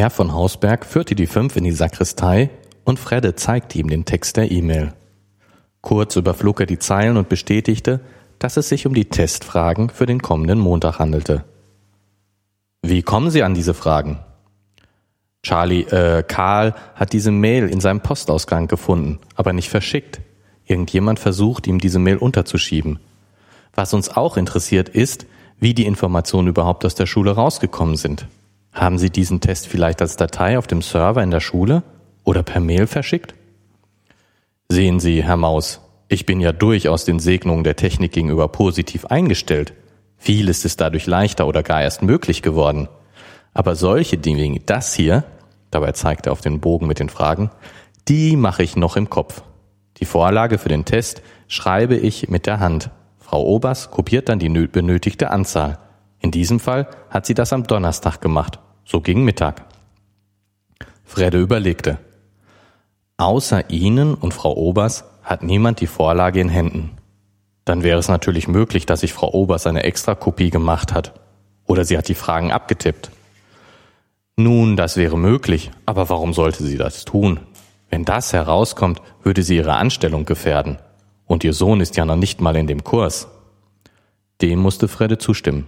Herr von Hausberg führte die fünf in die Sakristei und Fredde zeigte ihm den Text der E-Mail. Kurz überflog er die Zeilen und bestätigte, dass es sich um die Testfragen für den kommenden Montag handelte. Wie kommen Sie an diese Fragen? Charlie, äh, Karl hat diese Mail in seinem Postausgang gefunden, aber nicht verschickt. Irgendjemand versucht, ihm diese Mail unterzuschieben. Was uns auch interessiert ist, wie die Informationen überhaupt aus der Schule rausgekommen sind. Haben Sie diesen Test vielleicht als Datei auf dem Server in der Schule oder per Mail verschickt? Sehen Sie, Herr Maus, ich bin ja durchaus den Segnungen der Technik gegenüber positiv eingestellt. Vieles ist dadurch leichter oder gar erst möglich geworden. Aber solche Dinge wie das hier, dabei zeigt er auf den Bogen mit den Fragen, die mache ich noch im Kopf. Die Vorlage für den Test schreibe ich mit der Hand. Frau Obers kopiert dann die benötigte Anzahl. In diesem Fall hat sie das am Donnerstag gemacht. So ging Mittag. Fredde überlegte. Außer Ihnen und Frau Obers hat niemand die Vorlage in Händen. Dann wäre es natürlich möglich, dass sich Frau Obers eine Extrakopie gemacht hat. Oder sie hat die Fragen abgetippt. Nun, das wäre möglich, aber warum sollte sie das tun? Wenn das herauskommt, würde sie ihre Anstellung gefährden. Und ihr Sohn ist ja noch nicht mal in dem Kurs. Dem musste Fredde zustimmen.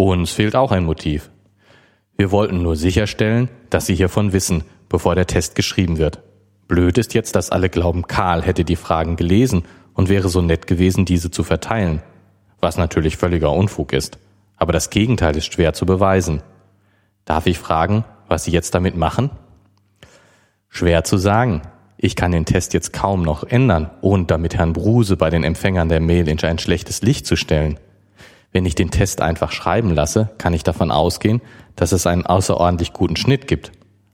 Uns fehlt auch ein Motiv. Wir wollten nur sicherstellen, dass Sie hiervon wissen, bevor der Test geschrieben wird. Blöd ist jetzt, dass alle glauben, Karl hätte die Fragen gelesen und wäre so nett gewesen, diese zu verteilen. Was natürlich völliger Unfug ist. Aber das Gegenteil ist schwer zu beweisen. Darf ich fragen, was Sie jetzt damit machen? Schwer zu sagen. Ich kann den Test jetzt kaum noch ändern, ohne damit Herrn Bruse bei den Empfängern der Mail in ein schlechtes Licht zu stellen. Wenn ich den Test einfach schreiben lasse, kann ich davon ausgehen, dass es einen außerordentlich guten Schnitt gibt.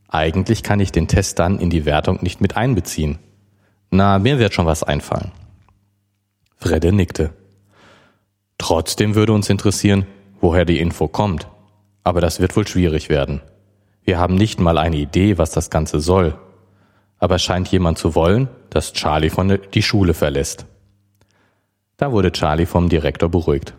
Eigentlich kann ich den Test dann in die Wertung nicht mit einbeziehen. Na, mir wird schon was einfallen. Fredde nickte. Trotzdem würde uns interessieren, woher die Info kommt. Aber das wird wohl schwierig werden. Wir haben nicht mal eine Idee, was das Ganze soll. Aber scheint jemand zu wollen, dass Charlie von der, die Schule verlässt. Da wurde Charlie vom Direktor beruhigt.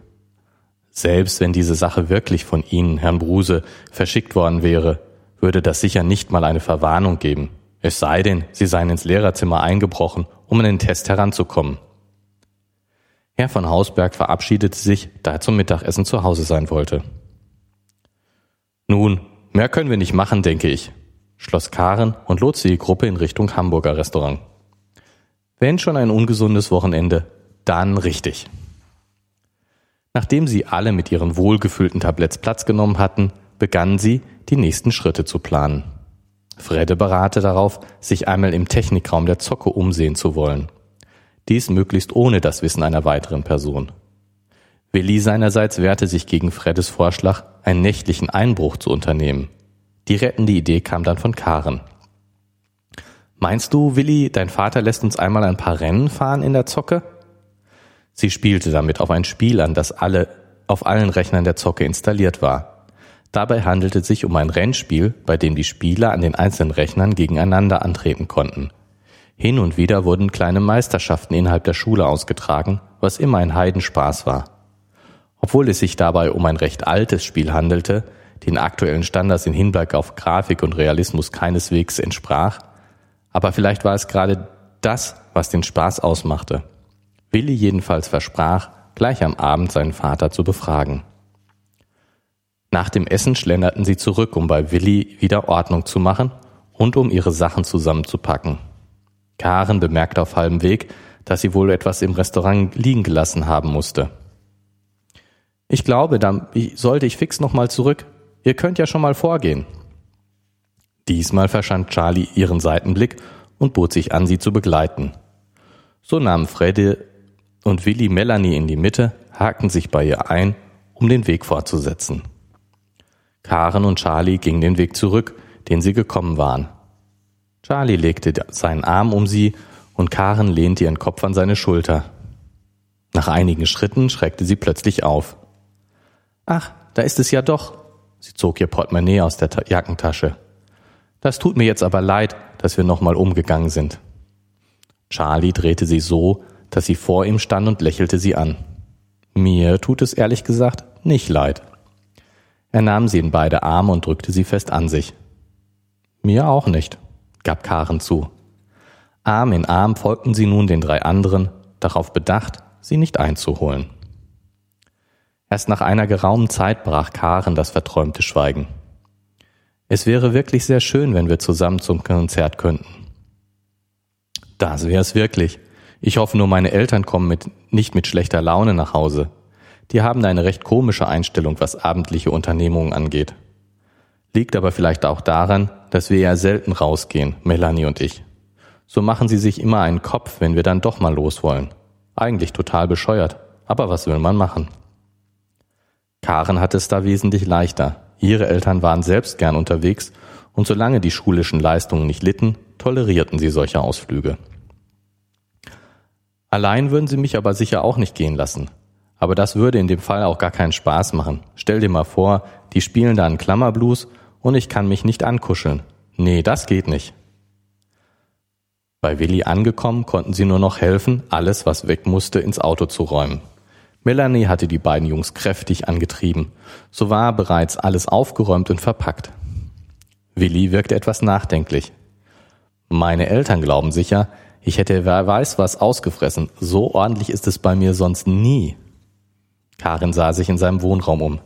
Selbst wenn diese Sache wirklich von Ihnen, Herrn Bruse, verschickt worden wäre, würde das sicher nicht mal eine Verwarnung geben. Es sei denn, Sie seien ins Lehrerzimmer eingebrochen, um an den Test heranzukommen. Herr von Hausberg verabschiedete sich, da er zum Mittagessen zu Hause sein wollte. Nun, mehr können wir nicht machen, denke ich, schloss Karen und lotste die Gruppe in Richtung Hamburger Restaurant. Wenn schon ein ungesundes Wochenende, dann richtig. Nachdem sie alle mit ihren wohlgefüllten Tabletts Platz genommen hatten, begannen sie, die nächsten Schritte zu planen. Fredde berate darauf, sich einmal im Technikraum der Zocke umsehen zu wollen. Dies möglichst ohne das Wissen einer weiteren Person. Willi seinerseits wehrte sich gegen Freddes Vorschlag, einen nächtlichen Einbruch zu unternehmen. Die rettende Idee kam dann von Karen. Meinst du, Willi, dein Vater lässt uns einmal ein paar Rennen fahren in der Zocke? Sie spielte damit auf ein Spiel an, das alle, auf allen Rechnern der Zocke installiert war. Dabei handelte es sich um ein Rennspiel, bei dem die Spieler an den einzelnen Rechnern gegeneinander antreten konnten. Hin und wieder wurden kleine Meisterschaften innerhalb der Schule ausgetragen, was immer ein Heidenspaß war. Obwohl es sich dabei um ein recht altes Spiel handelte, den aktuellen Standards in Hinblick auf Grafik und Realismus keineswegs entsprach, aber vielleicht war es gerade das, was den Spaß ausmachte. Willi jedenfalls versprach, gleich am Abend seinen Vater zu befragen. Nach dem Essen schlenderten sie zurück, um bei Willi wieder Ordnung zu machen und um ihre Sachen zusammenzupacken. Karen bemerkte auf halbem Weg, dass sie wohl etwas im Restaurant liegen gelassen haben musste. Ich glaube, dann sollte ich fix nochmal zurück. Ihr könnt ja schon mal vorgehen. Diesmal verstand Charlie ihren Seitenblick und bot sich an, sie zu begleiten. So nahmen Freddy und Willi Melanie in die Mitte, hakten sich bei ihr ein, um den Weg fortzusetzen. Karen und Charlie gingen den Weg zurück, den sie gekommen waren. Charlie legte seinen Arm um sie und Karen lehnte ihren Kopf an seine Schulter. Nach einigen Schritten schreckte sie plötzlich auf. Ach, da ist es ja doch. Sie zog ihr Portemonnaie aus der Jackentasche. Das tut mir jetzt aber leid, dass wir nochmal umgegangen sind. Charlie drehte sie so, dass sie vor ihm stand und lächelte sie an. Mir tut es ehrlich gesagt nicht leid. Er nahm sie in beide Arme und drückte sie fest an sich. Mir auch nicht, gab Karen zu. Arm in Arm folgten sie nun den drei anderen, darauf bedacht, sie nicht einzuholen. Erst nach einer geraumen Zeit brach Karen das verträumte Schweigen. Es wäre wirklich sehr schön, wenn wir zusammen zum Konzert könnten. Das wäre es wirklich. Ich hoffe nur, meine Eltern kommen mit, nicht mit schlechter Laune nach Hause. Die haben eine recht komische Einstellung, was abendliche Unternehmungen angeht. Liegt aber vielleicht auch daran, dass wir ja selten rausgehen, Melanie und ich. So machen sie sich immer einen Kopf, wenn wir dann doch mal los wollen. Eigentlich total bescheuert. Aber was will man machen? Karen hatte es da wesentlich leichter. Ihre Eltern waren selbst gern unterwegs und solange die schulischen Leistungen nicht litten, tolerierten sie solche Ausflüge. Allein würden sie mich aber sicher auch nicht gehen lassen. Aber das würde in dem Fall auch gar keinen Spaß machen. Stell dir mal vor, die spielen da einen Klammerblues und ich kann mich nicht ankuscheln. Nee, das geht nicht. Bei Willi angekommen, konnten sie nur noch helfen, alles, was weg musste, ins Auto zu räumen. Melanie hatte die beiden Jungs kräftig angetrieben. So war bereits alles aufgeräumt und verpackt. Willi wirkte etwas nachdenklich. Meine Eltern glauben sicher, ich hätte wer weiß was ausgefressen. So ordentlich ist es bei mir sonst nie. Karin sah sich in seinem Wohnraum um.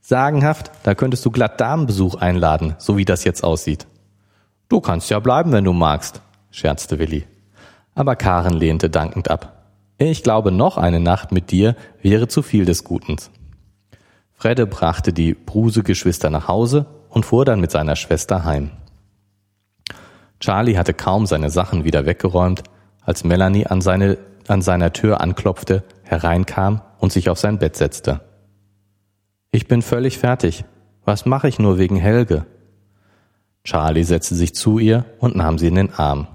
Sagenhaft, da könntest du glatt Damenbesuch einladen, so wie das jetzt aussieht. Du kannst ja bleiben, wenn du magst, scherzte Willi. Aber Karen lehnte dankend ab. Ich glaube, noch eine Nacht mit dir wäre zu viel des Guten. Fredde brachte die Bruse-Geschwister nach Hause und fuhr dann mit seiner Schwester heim. Charlie hatte kaum seine Sachen wieder weggeräumt, als Melanie an, seine, an seiner Tür anklopfte, hereinkam und sich auf sein Bett setzte. Ich bin völlig fertig. Was mache ich nur wegen Helge? Charlie setzte sich zu ihr und nahm sie in den Arm.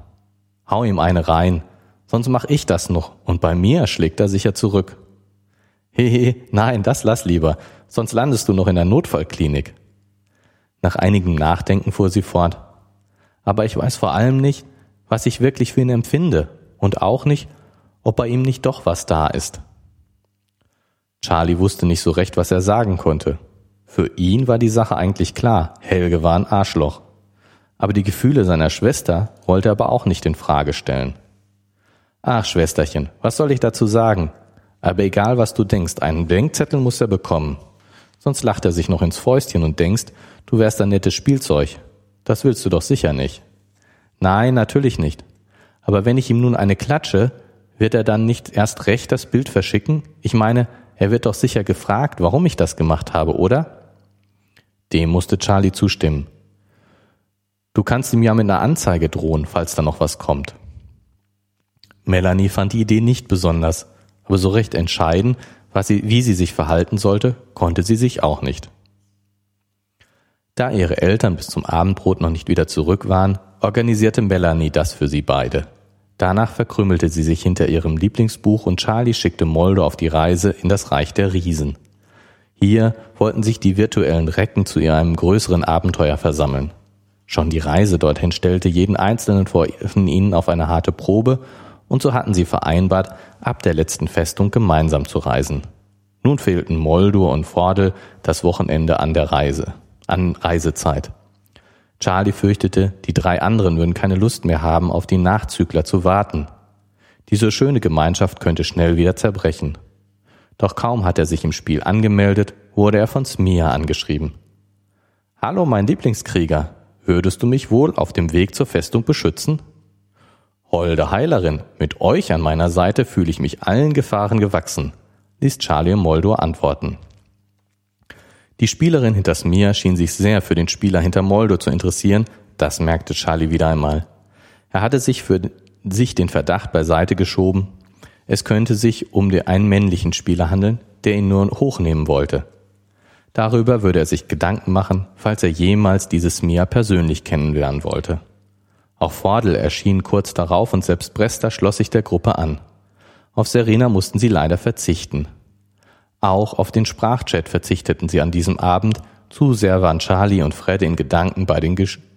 Hau ihm eine rein, sonst mach ich das noch, und bei mir schlägt er sicher zurück. Hehe, nein, das lass lieber, sonst landest du noch in der Notfallklinik. Nach einigem Nachdenken fuhr sie fort. Aber ich weiß vor allem nicht, was ich wirklich für ihn empfinde und auch nicht, ob bei ihm nicht doch was da ist. Charlie wusste nicht so recht, was er sagen konnte. Für ihn war die Sache eigentlich klar, Helge war ein Arschloch. Aber die Gefühle seiner Schwester wollte er aber auch nicht in Frage stellen. Ach, Schwesterchen, was soll ich dazu sagen? Aber egal, was du denkst, einen Denkzettel muss er bekommen. Sonst lacht er sich noch ins Fäustchen und denkst, du wärst ein nettes Spielzeug. Das willst du doch sicher nicht. Nein, natürlich nicht. Aber wenn ich ihm nun eine klatsche, wird er dann nicht erst recht das Bild verschicken? Ich meine, er wird doch sicher gefragt, warum ich das gemacht habe, oder? Dem musste Charlie zustimmen. Du kannst ihm ja mit einer Anzeige drohen, falls da noch was kommt. Melanie fand die Idee nicht besonders, aber so recht entscheiden, was sie, wie sie sich verhalten sollte, konnte sie sich auch nicht. Da ihre Eltern bis zum Abendbrot noch nicht wieder zurück waren, organisierte Melanie das für sie beide. Danach verkrümmelte sie sich hinter ihrem Lieblingsbuch und Charlie schickte Moldo auf die Reise in das Reich der Riesen. Hier wollten sich die virtuellen Recken zu ihrem größeren Abenteuer versammeln. Schon die Reise dorthin stellte jeden einzelnen von ihnen auf eine harte Probe und so hatten sie vereinbart, ab der letzten Festung gemeinsam zu reisen. Nun fehlten Moldur und Fordel das Wochenende an der Reise, an Reisezeit. Charlie fürchtete, die drei anderen würden keine Lust mehr haben, auf die Nachzügler zu warten. Diese schöne Gemeinschaft könnte schnell wieder zerbrechen. Doch kaum hat er sich im Spiel angemeldet, wurde er von Smia angeschrieben. Hallo, mein Lieblingskrieger. Würdest du mich wohl auf dem Weg zur Festung beschützen? Holde Heilerin, mit euch an meiner Seite fühle ich mich allen Gefahren gewachsen, ließ Charlie Moldor antworten. Die Spielerin hinter Smia schien sich sehr für den Spieler hinter Moldo zu interessieren, das merkte Charlie wieder einmal. Er hatte sich für sich den Verdacht beiseite geschoben, es könnte sich um einen männlichen Spieler handeln, der ihn nur hochnehmen wollte. Darüber würde er sich Gedanken machen, falls er jemals dieses Mia persönlich kennenlernen wollte. Auch Fordel erschien kurz darauf und selbst Bresta schloss sich der Gruppe an. Auf Serena mussten sie leider verzichten. Auch auf den Sprachchat verzichteten sie an diesem Abend, zu sehr waren Charlie und Fred in Gedanken bei,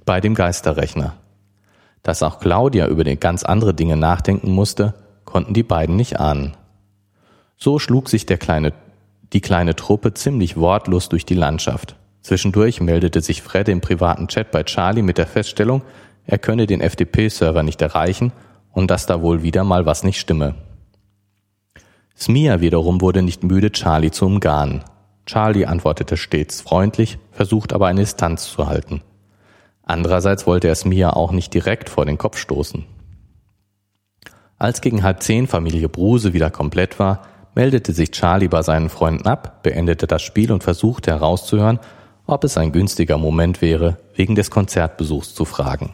bei dem Geisterrechner. Dass auch Claudia über den ganz andere Dinge nachdenken musste, konnten die beiden nicht ahnen. So schlug sich der kleine, die kleine Truppe ziemlich wortlos durch die Landschaft. Zwischendurch meldete sich Fred im privaten Chat bei Charlie mit der Feststellung, er könne den FDP-Server nicht erreichen und dass da wohl wieder mal was nicht stimme. Smia wiederum wurde nicht müde, Charlie zu umgarnen. Charlie antwortete stets freundlich, versucht aber eine Distanz zu halten. Andererseits wollte er Smia auch nicht direkt vor den Kopf stoßen. Als gegen halb zehn Familie Bruse wieder komplett war, meldete sich Charlie bei seinen Freunden ab, beendete das Spiel und versuchte herauszuhören, ob es ein günstiger Moment wäre, wegen des Konzertbesuchs zu fragen.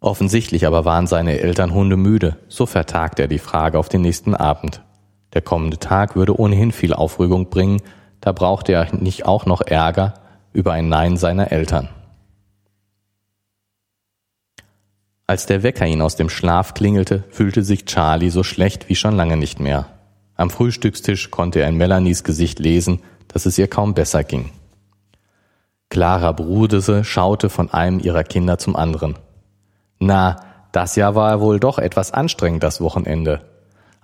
Offensichtlich aber waren seine Eltern hundemüde, so vertagte er die Frage auf den nächsten Abend. Der kommende Tag würde ohnehin viel Aufregung bringen, da brauchte er nicht auch noch Ärger über ein Nein seiner Eltern. Als der Wecker ihn aus dem Schlaf klingelte, fühlte sich Charlie so schlecht wie schon lange nicht mehr. Am Frühstückstisch konnte er in Melanies Gesicht lesen, dass es ihr kaum besser ging. Clara Brudese schaute von einem ihrer Kinder zum anderen. Na, das Jahr war wohl doch etwas anstrengend, das Wochenende.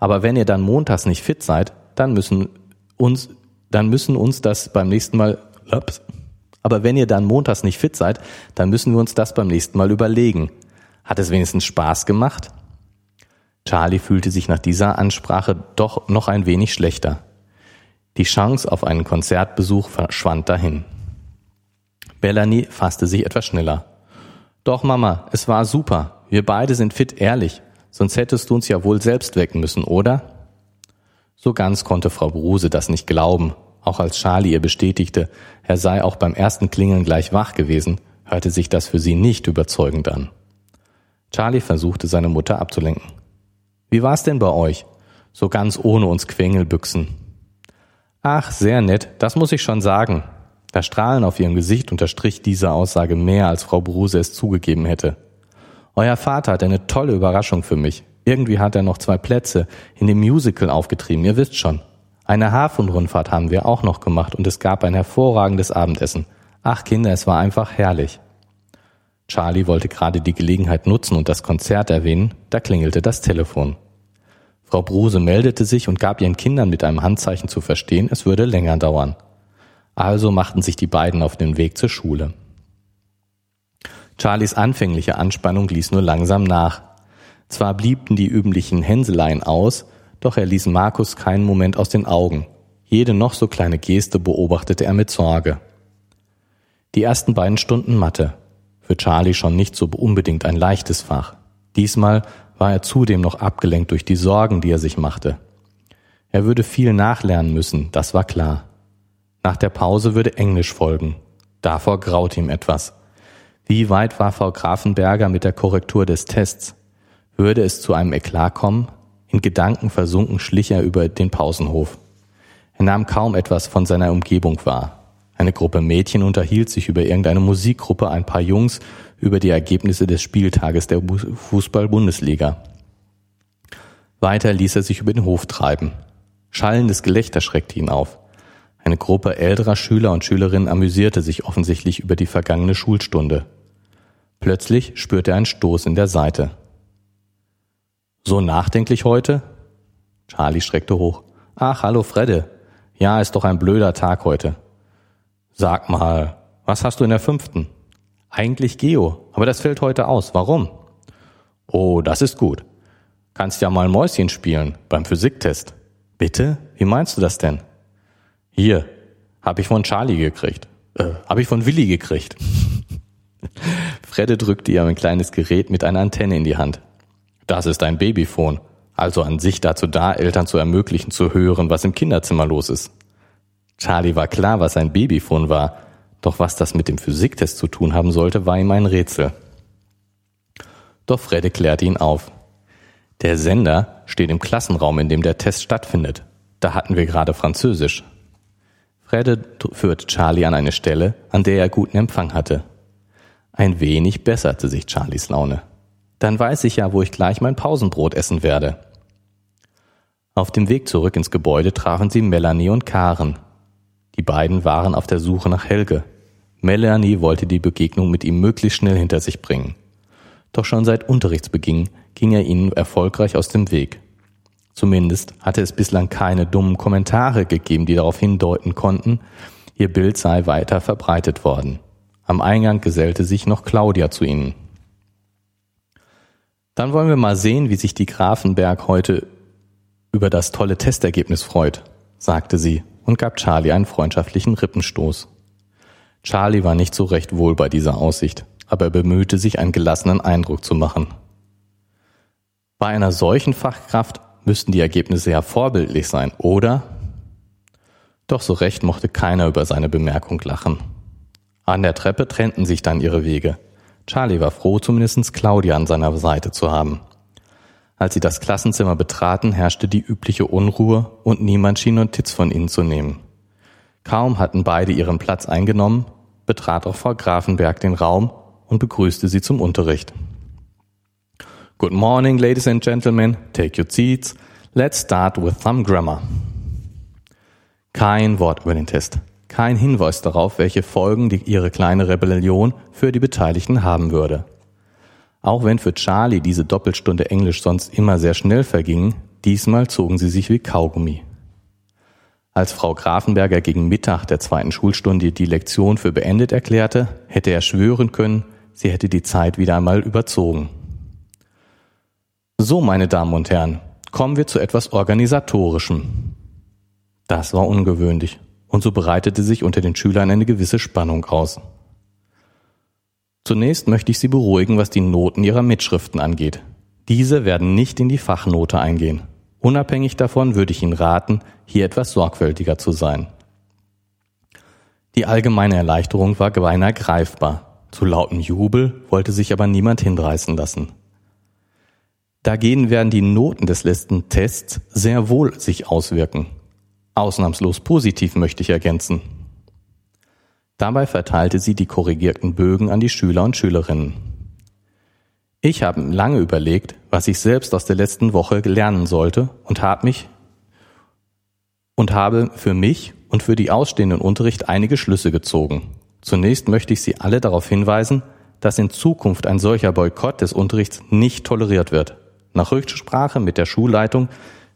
Aber wenn ihr dann montags nicht fit seid, dann müssen uns, dann müssen uns das beim nächsten Mal, ups, aber wenn ihr dann montags nicht fit seid, dann müssen wir uns das beim nächsten Mal überlegen. Hat es wenigstens Spaß gemacht? Charlie fühlte sich nach dieser Ansprache doch noch ein wenig schlechter. Die Chance auf einen Konzertbesuch verschwand dahin. Bellany fasste sich etwas schneller. Doch, Mama, es war super. Wir beide sind fit ehrlich. Sonst hättest du uns ja wohl selbst wecken müssen, oder? So ganz konnte Frau Bruse das nicht glauben. Auch als Charlie ihr bestätigte, er sei auch beim ersten Klingeln gleich wach gewesen, hörte sich das für sie nicht überzeugend an. Charlie versuchte seine Mutter abzulenken. Wie war's denn bei euch? So ganz ohne uns Quengelbüchsen. Ach, sehr nett, das muss ich schon sagen. Das Strahlen auf ihrem Gesicht unterstrich diese Aussage mehr, als Frau Bruse es zugegeben hätte. Euer Vater hat eine tolle Überraschung für mich. Irgendwie hat er noch zwei Plätze in dem Musical aufgetrieben, ihr wisst schon. Eine Hafenrundfahrt haben wir auch noch gemacht und es gab ein hervorragendes Abendessen. Ach Kinder, es war einfach herrlich. Charlie wollte gerade die Gelegenheit nutzen und das Konzert erwähnen, da klingelte das Telefon. Frau Bruse meldete sich und gab ihren Kindern mit einem Handzeichen zu verstehen, es würde länger dauern. Also machten sich die beiden auf den Weg zur Schule. Charlies anfängliche Anspannung ließ nur langsam nach. Zwar bliebten die üblichen Hänseleien aus, doch er ließ Markus keinen Moment aus den Augen. Jede noch so kleine Geste beobachtete er mit Sorge. Die ersten beiden Stunden Mathe. Für Charlie schon nicht so unbedingt ein leichtes Fach. Diesmal war er zudem noch abgelenkt durch die Sorgen, die er sich machte. Er würde viel nachlernen müssen, das war klar. Nach der Pause würde Englisch folgen. Davor graute ihm etwas. Wie weit war Frau Grafenberger mit der Korrektur des Tests? Würde es zu einem Eklat kommen? In Gedanken versunken schlich er über den Pausenhof. Er nahm kaum etwas von seiner Umgebung wahr. Eine Gruppe Mädchen unterhielt sich über irgendeine Musikgruppe, ein paar Jungs über die Ergebnisse des Spieltages der Fußball-Bundesliga. Weiter ließ er sich über den Hof treiben. Schallendes Gelächter schreckte ihn auf. Eine Gruppe älterer Schüler und Schülerinnen amüsierte sich offensichtlich über die vergangene Schulstunde. Plötzlich spürte er einen Stoß in der Seite. So nachdenklich heute? Charlie schreckte hoch. Ach, hallo Fredde. Ja, ist doch ein blöder Tag heute. Sag mal, was hast du in der fünften? Eigentlich Geo, aber das fällt heute aus. Warum? Oh, das ist gut. Kannst ja mal Mäuschen spielen beim Physiktest. Bitte? Wie meinst du das denn? Hier, hab ich von Charlie gekriegt. Äh, hab ich von Willi gekriegt. Fredde drückte ihr ein kleines Gerät mit einer Antenne in die Hand. Das ist ein Babyphone, also an sich dazu da, Eltern zu ermöglichen zu hören, was im Kinderzimmer los ist. Charlie war klar, was ein Babyphone war, doch was das mit dem Physiktest zu tun haben sollte, war ihm ein Rätsel. Doch Fredde klärte ihn auf. Der Sender steht im Klassenraum, in dem der Test stattfindet. Da hatten wir gerade Französisch. Fredde führte Charlie an eine Stelle, an der er guten Empfang hatte. Ein wenig besserte sich Charlies Laune. Dann weiß ich ja, wo ich gleich mein Pausenbrot essen werde. Auf dem Weg zurück ins Gebäude trafen sie Melanie und Karen. Die beiden waren auf der Suche nach Helge. Melanie wollte die Begegnung mit ihm möglichst schnell hinter sich bringen. Doch schon seit Unterrichtsbeginn ging er ihnen erfolgreich aus dem Weg. Zumindest hatte es bislang keine dummen Kommentare gegeben, die darauf hindeuten konnten, ihr Bild sei weiter verbreitet worden. Am Eingang gesellte sich noch Claudia zu ihnen. Dann wollen wir mal sehen, wie sich die Grafenberg heute über das tolle Testergebnis freut, sagte sie und gab Charlie einen freundschaftlichen Rippenstoß. Charlie war nicht so recht wohl bei dieser Aussicht, aber er bemühte sich, einen gelassenen Eindruck zu machen. Bei einer solchen Fachkraft müssten die Ergebnisse ja vorbildlich sein, oder? Doch so recht mochte keiner über seine Bemerkung lachen. An der Treppe trennten sich dann ihre Wege. Charlie war froh, zumindest Claudia an seiner Seite zu haben. Als sie das Klassenzimmer betraten, herrschte die übliche Unruhe und niemand schien Notiz von ihnen zu nehmen. Kaum hatten beide ihren Platz eingenommen, betrat auch Frau Grafenberg den Raum und begrüßte sie zum Unterricht. Good morning, ladies and gentlemen. Take your seats. Let's start with some grammar. Kein Wort über den Test. Kein Hinweis darauf, welche Folgen die, ihre kleine Rebellion für die Beteiligten haben würde. Auch wenn für Charlie diese Doppelstunde Englisch sonst immer sehr schnell verging, diesmal zogen sie sich wie Kaugummi. Als Frau Grafenberger gegen Mittag der zweiten Schulstunde die Lektion für beendet erklärte, hätte er schwören können, sie hätte die Zeit wieder einmal überzogen. So, meine Damen und Herren, kommen wir zu etwas Organisatorischem. Das war ungewöhnlich, und so bereitete sich unter den Schülern eine gewisse Spannung aus. Zunächst möchte ich Sie beruhigen, was die Noten Ihrer Mitschriften angeht. Diese werden nicht in die Fachnote eingehen. Unabhängig davon würde ich Ihnen raten, hier etwas sorgfältiger zu sein. Die allgemeine Erleichterung war beinahe greifbar. Zu lautem Jubel wollte sich aber niemand hinreißen lassen. Dagegen werden die Noten des letzten Tests sehr wohl sich auswirken. Ausnahmslos positiv möchte ich ergänzen. Dabei verteilte sie die korrigierten Bögen an die Schüler und Schülerinnen. Ich habe lange überlegt, was ich selbst aus der letzten Woche lernen sollte und habe mich und habe für mich und für die ausstehenden Unterricht einige Schlüsse gezogen. Zunächst möchte ich Sie alle darauf hinweisen, dass in Zukunft ein solcher Boykott des Unterrichts nicht toleriert wird. Nach Rücksprache mit der Schulleitung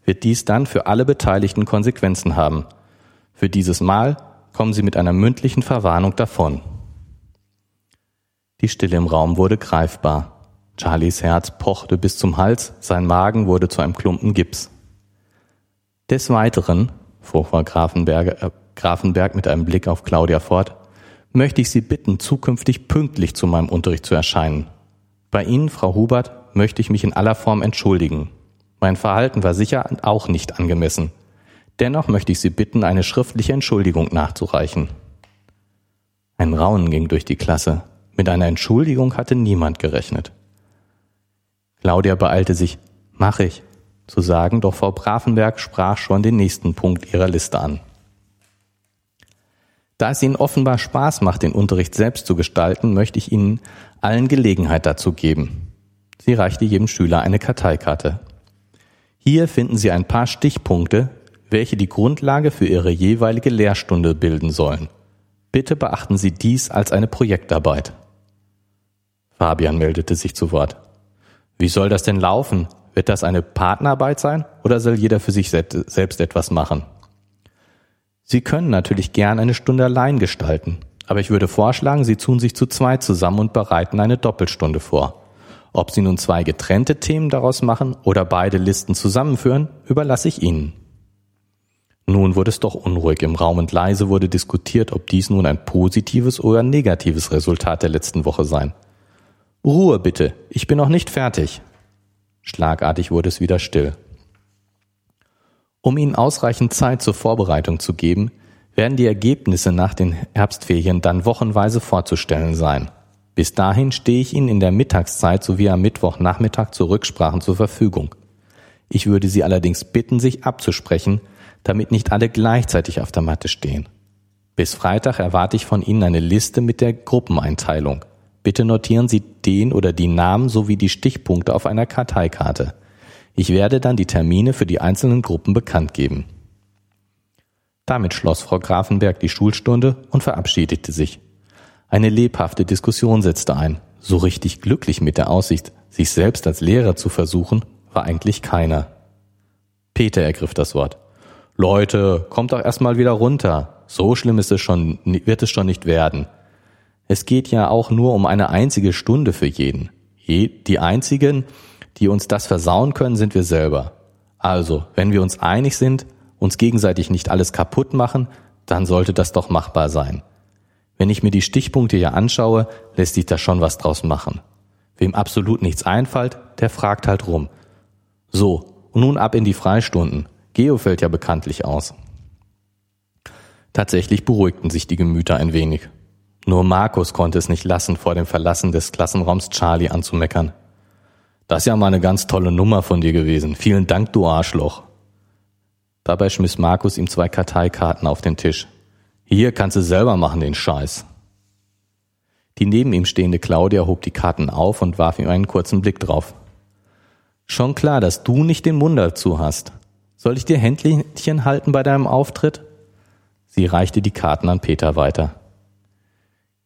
wird dies dann für alle Beteiligten Konsequenzen haben. Für dieses Mal kommen sie mit einer mündlichen Verwarnung davon. Die Stille im Raum wurde greifbar. Charlies Herz pochte bis zum Hals, sein Magen wurde zu einem Klumpen Gips. Des Weiteren, fuhr Frau Grafenberg, äh, Grafenberg mit einem Blick auf Claudia fort, möchte ich Sie bitten, zukünftig pünktlich zu meinem Unterricht zu erscheinen. Bei Ihnen, Frau Hubert, möchte ich mich in aller Form entschuldigen. Mein Verhalten war sicher auch nicht angemessen. Dennoch möchte ich Sie bitten, eine schriftliche Entschuldigung nachzureichen. Ein Raunen ging durch die Klasse. Mit einer Entschuldigung hatte niemand gerechnet. Claudia beeilte sich, mach ich, zu sagen, doch Frau Brafenberg sprach schon den nächsten Punkt ihrer Liste an. Da es Ihnen offenbar Spaß macht, den Unterricht selbst zu gestalten, möchte ich Ihnen allen Gelegenheit dazu geben. Sie reichte jedem Schüler eine Karteikarte. Hier finden Sie ein paar Stichpunkte, welche die Grundlage für Ihre jeweilige Lehrstunde bilden sollen. Bitte beachten Sie dies als eine Projektarbeit. Fabian meldete sich zu Wort. Wie soll das denn laufen? Wird das eine Partnerarbeit sein oder soll jeder für sich selbst etwas machen? Sie können natürlich gern eine Stunde allein gestalten, aber ich würde vorschlagen, Sie tun sich zu zweit zusammen und bereiten eine Doppelstunde vor. Ob Sie nun zwei getrennte Themen daraus machen oder beide Listen zusammenführen, überlasse ich Ihnen. Nun wurde es doch unruhig im Raum und leise wurde diskutiert, ob dies nun ein positives oder negatives Resultat der letzten Woche sein. Ruhe bitte, ich bin noch nicht fertig. Schlagartig wurde es wieder still. Um Ihnen ausreichend Zeit zur Vorbereitung zu geben, werden die Ergebnisse nach den Herbstferien dann wochenweise vorzustellen sein. Bis dahin stehe ich Ihnen in der Mittagszeit sowie am Mittwochnachmittag zu Rücksprachen zur Verfügung. Ich würde Sie allerdings bitten, sich abzusprechen, damit nicht alle gleichzeitig auf der Matte stehen. Bis Freitag erwarte ich von Ihnen eine Liste mit der Gruppeneinteilung. Bitte notieren Sie den oder die Namen sowie die Stichpunkte auf einer Karteikarte. Ich werde dann die Termine für die einzelnen Gruppen bekannt geben. Damit schloss Frau Grafenberg die Schulstunde und verabschiedete sich. Eine lebhafte Diskussion setzte ein. So richtig glücklich mit der Aussicht, sich selbst als Lehrer zu versuchen, war eigentlich keiner. Peter ergriff das Wort. Leute, kommt doch erstmal wieder runter. So schlimm ist es schon, wird es schon nicht werden. Es geht ja auch nur um eine einzige Stunde für jeden. Die einzigen, die uns das versauen können, sind wir selber. Also, wenn wir uns einig sind, uns gegenseitig nicht alles kaputt machen, dann sollte das doch machbar sein. Wenn ich mir die Stichpunkte hier anschaue, lässt sich da schon was draus machen. Wem absolut nichts einfällt, der fragt halt rum. So, und nun ab in die Freistunden. Geo fällt ja bekanntlich aus. Tatsächlich beruhigten sich die Gemüter ein wenig. Nur Markus konnte es nicht lassen, vor dem Verlassen des Klassenraums Charlie anzumeckern. Das ist ja mal eine ganz tolle Nummer von dir gewesen. Vielen Dank, du Arschloch. Dabei schmiss Markus ihm zwei Karteikarten auf den Tisch. Hier kannst du selber machen, den Scheiß. Die neben ihm stehende Claudia hob die Karten auf und warf ihm einen kurzen Blick drauf. Schon klar, dass du nicht den Mund dazu hast. Soll ich dir Händchen halten bei deinem Auftritt? Sie reichte die Karten an Peter weiter.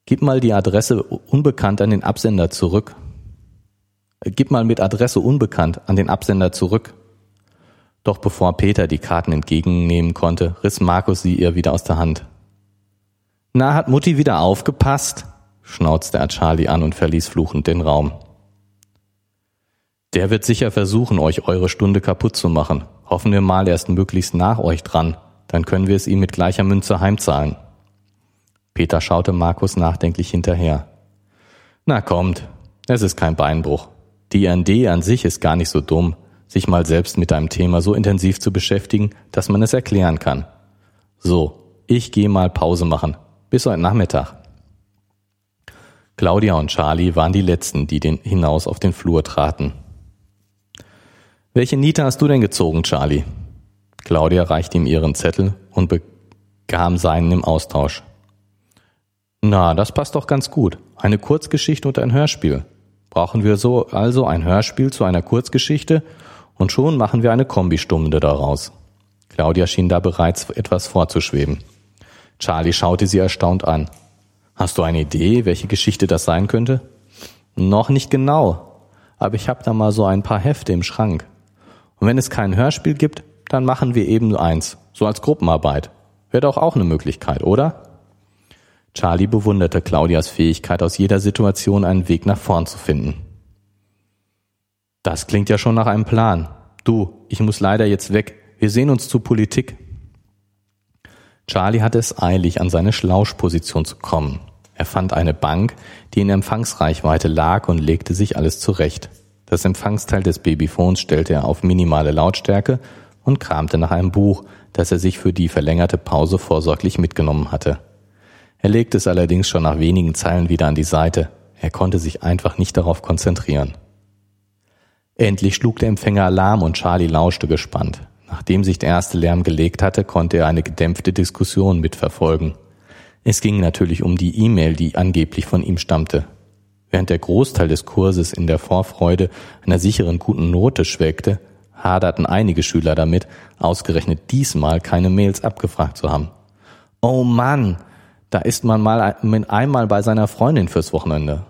Gib mal die Adresse unbekannt an den Absender zurück. Äh, gib mal mit Adresse unbekannt an den Absender zurück. Doch bevor Peter die Karten entgegennehmen konnte, riss Markus sie ihr wieder aus der Hand. Na, hat Mutti wieder aufgepasst? schnauzte er Charlie an und verließ fluchend den Raum. Der wird sicher versuchen, euch eure Stunde kaputt zu machen. Hoffen wir mal, er ist möglichst nach euch dran. Dann können wir es ihm mit gleicher Münze heimzahlen. Peter schaute Markus nachdenklich hinterher. Na kommt, es ist kein Beinbruch. Die IND an sich ist gar nicht so dumm, sich mal selbst mit einem Thema so intensiv zu beschäftigen, dass man es erklären kann. So, ich gehe mal Pause machen. Bis heute Nachmittag. Claudia und Charlie waren die Letzten, die den hinaus auf den Flur traten. Welche Niete hast du denn gezogen, Charlie? Claudia reichte ihm ihren Zettel und bekam seinen im Austausch. Na, das passt doch ganz gut. Eine Kurzgeschichte und ein Hörspiel. Brauchen wir so also ein Hörspiel zu einer Kurzgeschichte und schon machen wir eine Kombistunde daraus. Claudia schien da bereits etwas vorzuschweben. Charlie schaute sie erstaunt an. Hast du eine Idee, welche Geschichte das sein könnte? Noch nicht genau, aber ich habe da mal so ein paar Hefte im Schrank. Und wenn es kein Hörspiel gibt, dann machen wir eben eins, so als Gruppenarbeit. Wäre doch auch eine Möglichkeit, oder? Charlie bewunderte Claudias Fähigkeit, aus jeder Situation einen Weg nach vorn zu finden. Das klingt ja schon nach einem Plan. Du, ich muss leider jetzt weg. Wir sehen uns zu Politik. Charlie hatte es eilig, an seine Schlauschposition zu kommen. Er fand eine Bank, die in Empfangsreichweite lag und legte sich alles zurecht. Das Empfangsteil des Babyphones stellte er auf minimale Lautstärke und kramte nach einem Buch, das er sich für die verlängerte Pause vorsorglich mitgenommen hatte. Er legte es allerdings schon nach wenigen Zeilen wieder an die Seite. Er konnte sich einfach nicht darauf konzentrieren. Endlich schlug der Empfänger Alarm und Charlie lauschte gespannt. Nachdem sich der erste Lärm gelegt hatte, konnte er eine gedämpfte Diskussion mitverfolgen. Es ging natürlich um die E-Mail, die angeblich von ihm stammte. Während der Großteil des Kurses in der Vorfreude einer sicheren guten Note schwelgte, haderten einige Schüler damit, ausgerechnet diesmal keine Mails abgefragt zu haben. Oh Mann, da ist man mal einmal bei seiner Freundin fürs Wochenende.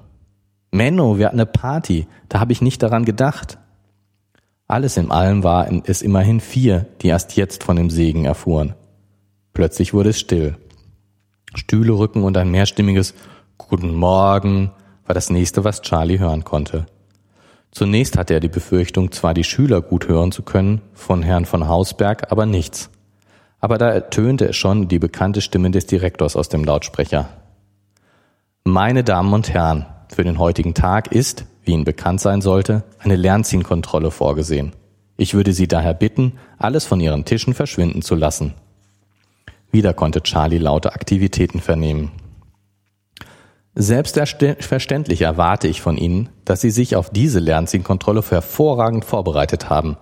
Menno, wir hatten eine Party, da habe ich nicht daran gedacht. Alles in allem war es immerhin vier, die erst jetzt von dem Segen erfuhren. Plötzlich wurde es still. Stühle rücken und ein mehrstimmiges Guten Morgen war das nächste, was Charlie hören konnte. Zunächst hatte er die Befürchtung, zwar die Schüler gut hören zu können, von Herrn von Hausberg aber nichts. Aber da ertönte es schon die bekannte Stimme des Direktors aus dem Lautsprecher. Meine Damen und Herren, für den heutigen Tag ist, wie Ihnen bekannt sein sollte, eine Lernzienkontrolle vorgesehen. Ich würde Sie daher bitten, alles von Ihren Tischen verschwinden zu lassen. Wieder konnte Charlie laute Aktivitäten vernehmen. Selbstverständlich erwarte ich von Ihnen, dass Sie sich auf diese Lernzielkontrolle hervorragend vorbereitet haben.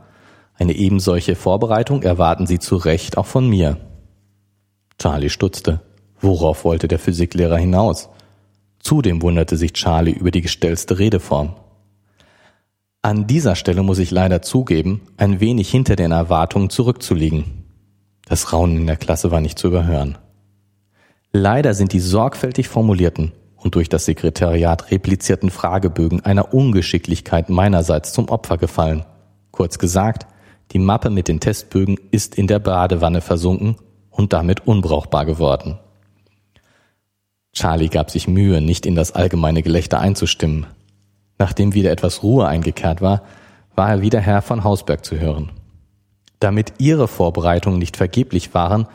Eine ebensolche Vorbereitung erwarten Sie zu Recht auch von mir. Charlie stutzte. Worauf wollte der Physiklehrer hinaus? Zudem wunderte sich Charlie über die gestellte Redeform. An dieser Stelle muss ich leider zugeben, ein wenig hinter den Erwartungen zurückzuliegen. Das Raunen in der Klasse war nicht zu überhören. Leider sind die sorgfältig formulierten und durch das Sekretariat replizierten Fragebögen einer Ungeschicklichkeit meinerseits zum Opfer gefallen. Kurz gesagt, Die Mappe mit den Testbögen ist in der Badewanne versunken und damit unbrauchbar geworden. Charlie gab sich Mühe, nicht in das allgemeine Gelächter einzustimmen. Nachdem wieder etwas Ruhe eingekehrt war, war er wieder Herr von Hausberg zu hören. Damit Ihre Vorbereitungen nicht vergeblich waren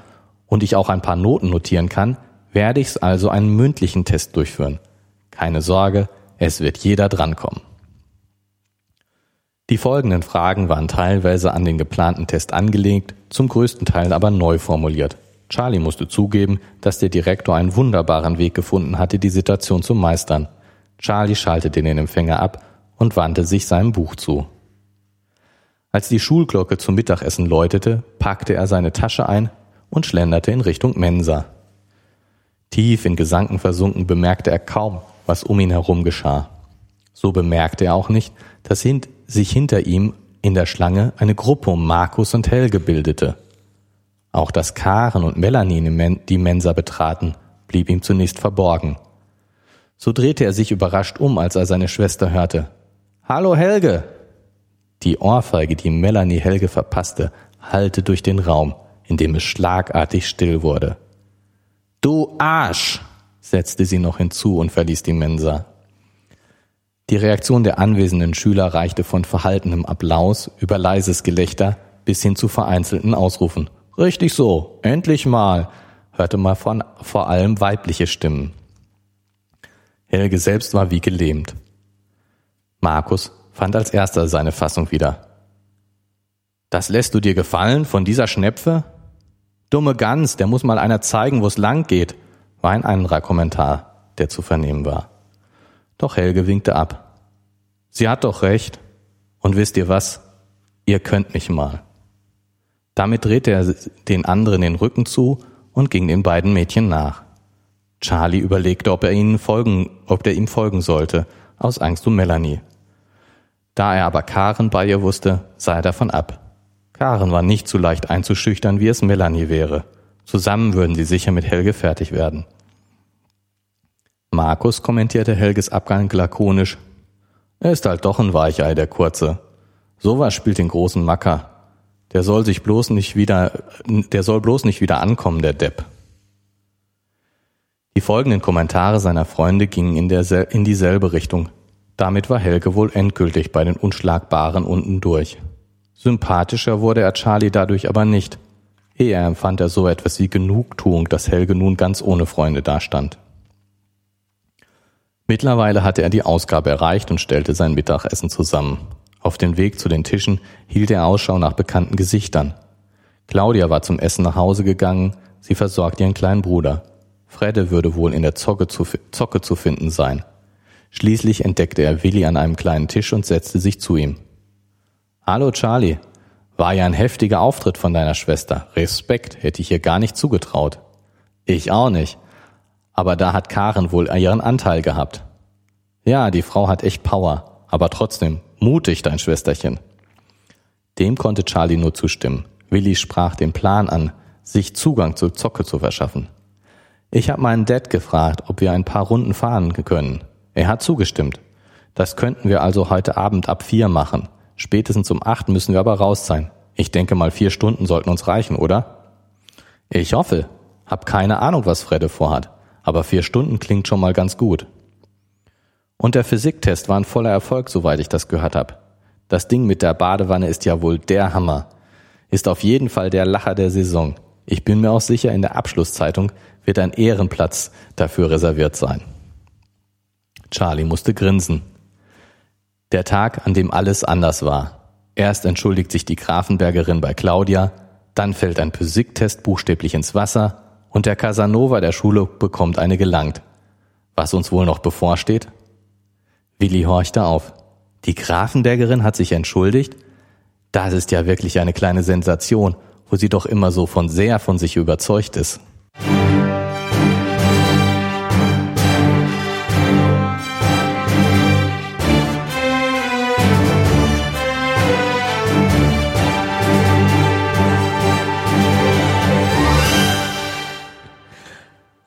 und ich auch ein paar Noten notieren kann, werde ich also einen mündlichen Test durchführen. Keine Sorge, es wird jeder drankommen. Die folgenden Fragen waren teilweise an den geplanten Test angelegt, zum größten Teil aber neu formuliert. Charlie musste zugeben, dass der Direktor einen wunderbaren Weg gefunden hatte, die Situation zu meistern. Charlie schaltete den Empfänger ab und wandte sich seinem Buch zu. Als die Schulglocke zum Mittagessen läutete, packte er seine Tasche ein und schlenderte in Richtung Mensa. Tief in Gesanken versunken bemerkte er kaum, was um ihn herum geschah. So bemerkte er auch nicht, dass sich hinter ihm in der Schlange eine Gruppe um Markus und Helge bildete. Auch dass Karen und Melanie die Mensa betraten, blieb ihm zunächst verborgen. So drehte er sich überrascht um, als er seine Schwester hörte. Hallo Helge! Die Ohrfeige, die Melanie Helge verpasste, hallte durch den Raum, in dem es schlagartig still wurde. Du Arsch! setzte sie noch hinzu und verließ die Mensa. Die Reaktion der anwesenden Schüler reichte von verhaltenem Applaus über leises Gelächter bis hin zu vereinzelten Ausrufen. Richtig so, endlich mal, hörte man von vor allem weibliche Stimmen. Helge selbst war wie gelähmt. Markus fand als erster seine Fassung wieder. Das lässt du dir gefallen von dieser Schnepfe? Dumme Gans, der muss mal einer zeigen, wo es lang geht, war ein anderer Kommentar, der zu vernehmen war. Doch Helge winkte ab. Sie hat doch recht. Und wisst ihr was? Ihr könnt mich mal. Damit drehte er den anderen den Rücken zu und ging den beiden Mädchen nach. Charlie überlegte, ob er ihnen folgen, ob er ihm folgen sollte, aus Angst um Melanie. Da er aber Karen bei ihr wusste, sah er davon ab. Karen war nicht so leicht einzuschüchtern, wie es Melanie wäre. Zusammen würden sie sicher mit Helge fertig werden. Markus kommentierte Helges Abgang lakonisch. Er ist halt doch ein Weichei, der Kurze. Sowas spielt den großen Macker. Der soll sich bloß nicht wieder, der soll bloß nicht wieder ankommen, der Depp. Die folgenden Kommentare seiner Freunde gingen in, der, in dieselbe Richtung. Damit war Helge wohl endgültig bei den Unschlagbaren unten durch. Sympathischer wurde er Charlie dadurch aber nicht. Eher empfand er so etwas wie Genugtuung, dass Helge nun ganz ohne Freunde dastand. Mittlerweile hatte er die Ausgabe erreicht und stellte sein Mittagessen zusammen. Auf dem Weg zu den Tischen hielt er Ausschau nach bekannten Gesichtern. Claudia war zum Essen nach Hause gegangen, sie versorgte ihren kleinen Bruder. Fredde würde wohl in der Zocke zu, Zocke zu finden sein. Schließlich entdeckte er Willi an einem kleinen Tisch und setzte sich zu ihm. Hallo Charlie, war ja ein heftiger Auftritt von deiner Schwester. Respekt, hätte ich ihr gar nicht zugetraut. Ich auch nicht. Aber da hat Karen wohl ihren Anteil gehabt. Ja, die Frau hat echt Power, aber trotzdem, Mutig, dein Schwesterchen. Dem konnte Charlie nur zustimmen. Willi sprach den Plan an, sich Zugang zur Zocke zu verschaffen. Ich habe meinen Dad gefragt, ob wir ein paar Runden fahren können. Er hat zugestimmt. Das könnten wir also heute Abend ab vier machen. Spätestens um acht müssen wir aber raus sein. Ich denke mal vier Stunden sollten uns reichen, oder? Ich hoffe. Hab keine Ahnung, was Fredde vorhat. Aber vier Stunden klingt schon mal ganz gut. Und der Physiktest war ein voller Erfolg, soweit ich das gehört habe. Das Ding mit der Badewanne ist ja wohl der Hammer. Ist auf jeden Fall der Lacher der Saison. Ich bin mir auch sicher, in der Abschlusszeitung wird ein Ehrenplatz dafür reserviert sein. Charlie musste grinsen. Der Tag, an dem alles anders war. Erst entschuldigt sich die Grafenbergerin bei Claudia, dann fällt ein Physiktest buchstäblich ins Wasser und der Casanova der Schule bekommt eine gelangt. Was uns wohl noch bevorsteht? Willi horchte auf. Die Grafenbergerin hat sich entschuldigt? Das ist ja wirklich eine kleine Sensation, wo sie doch immer so von sehr von sich überzeugt ist.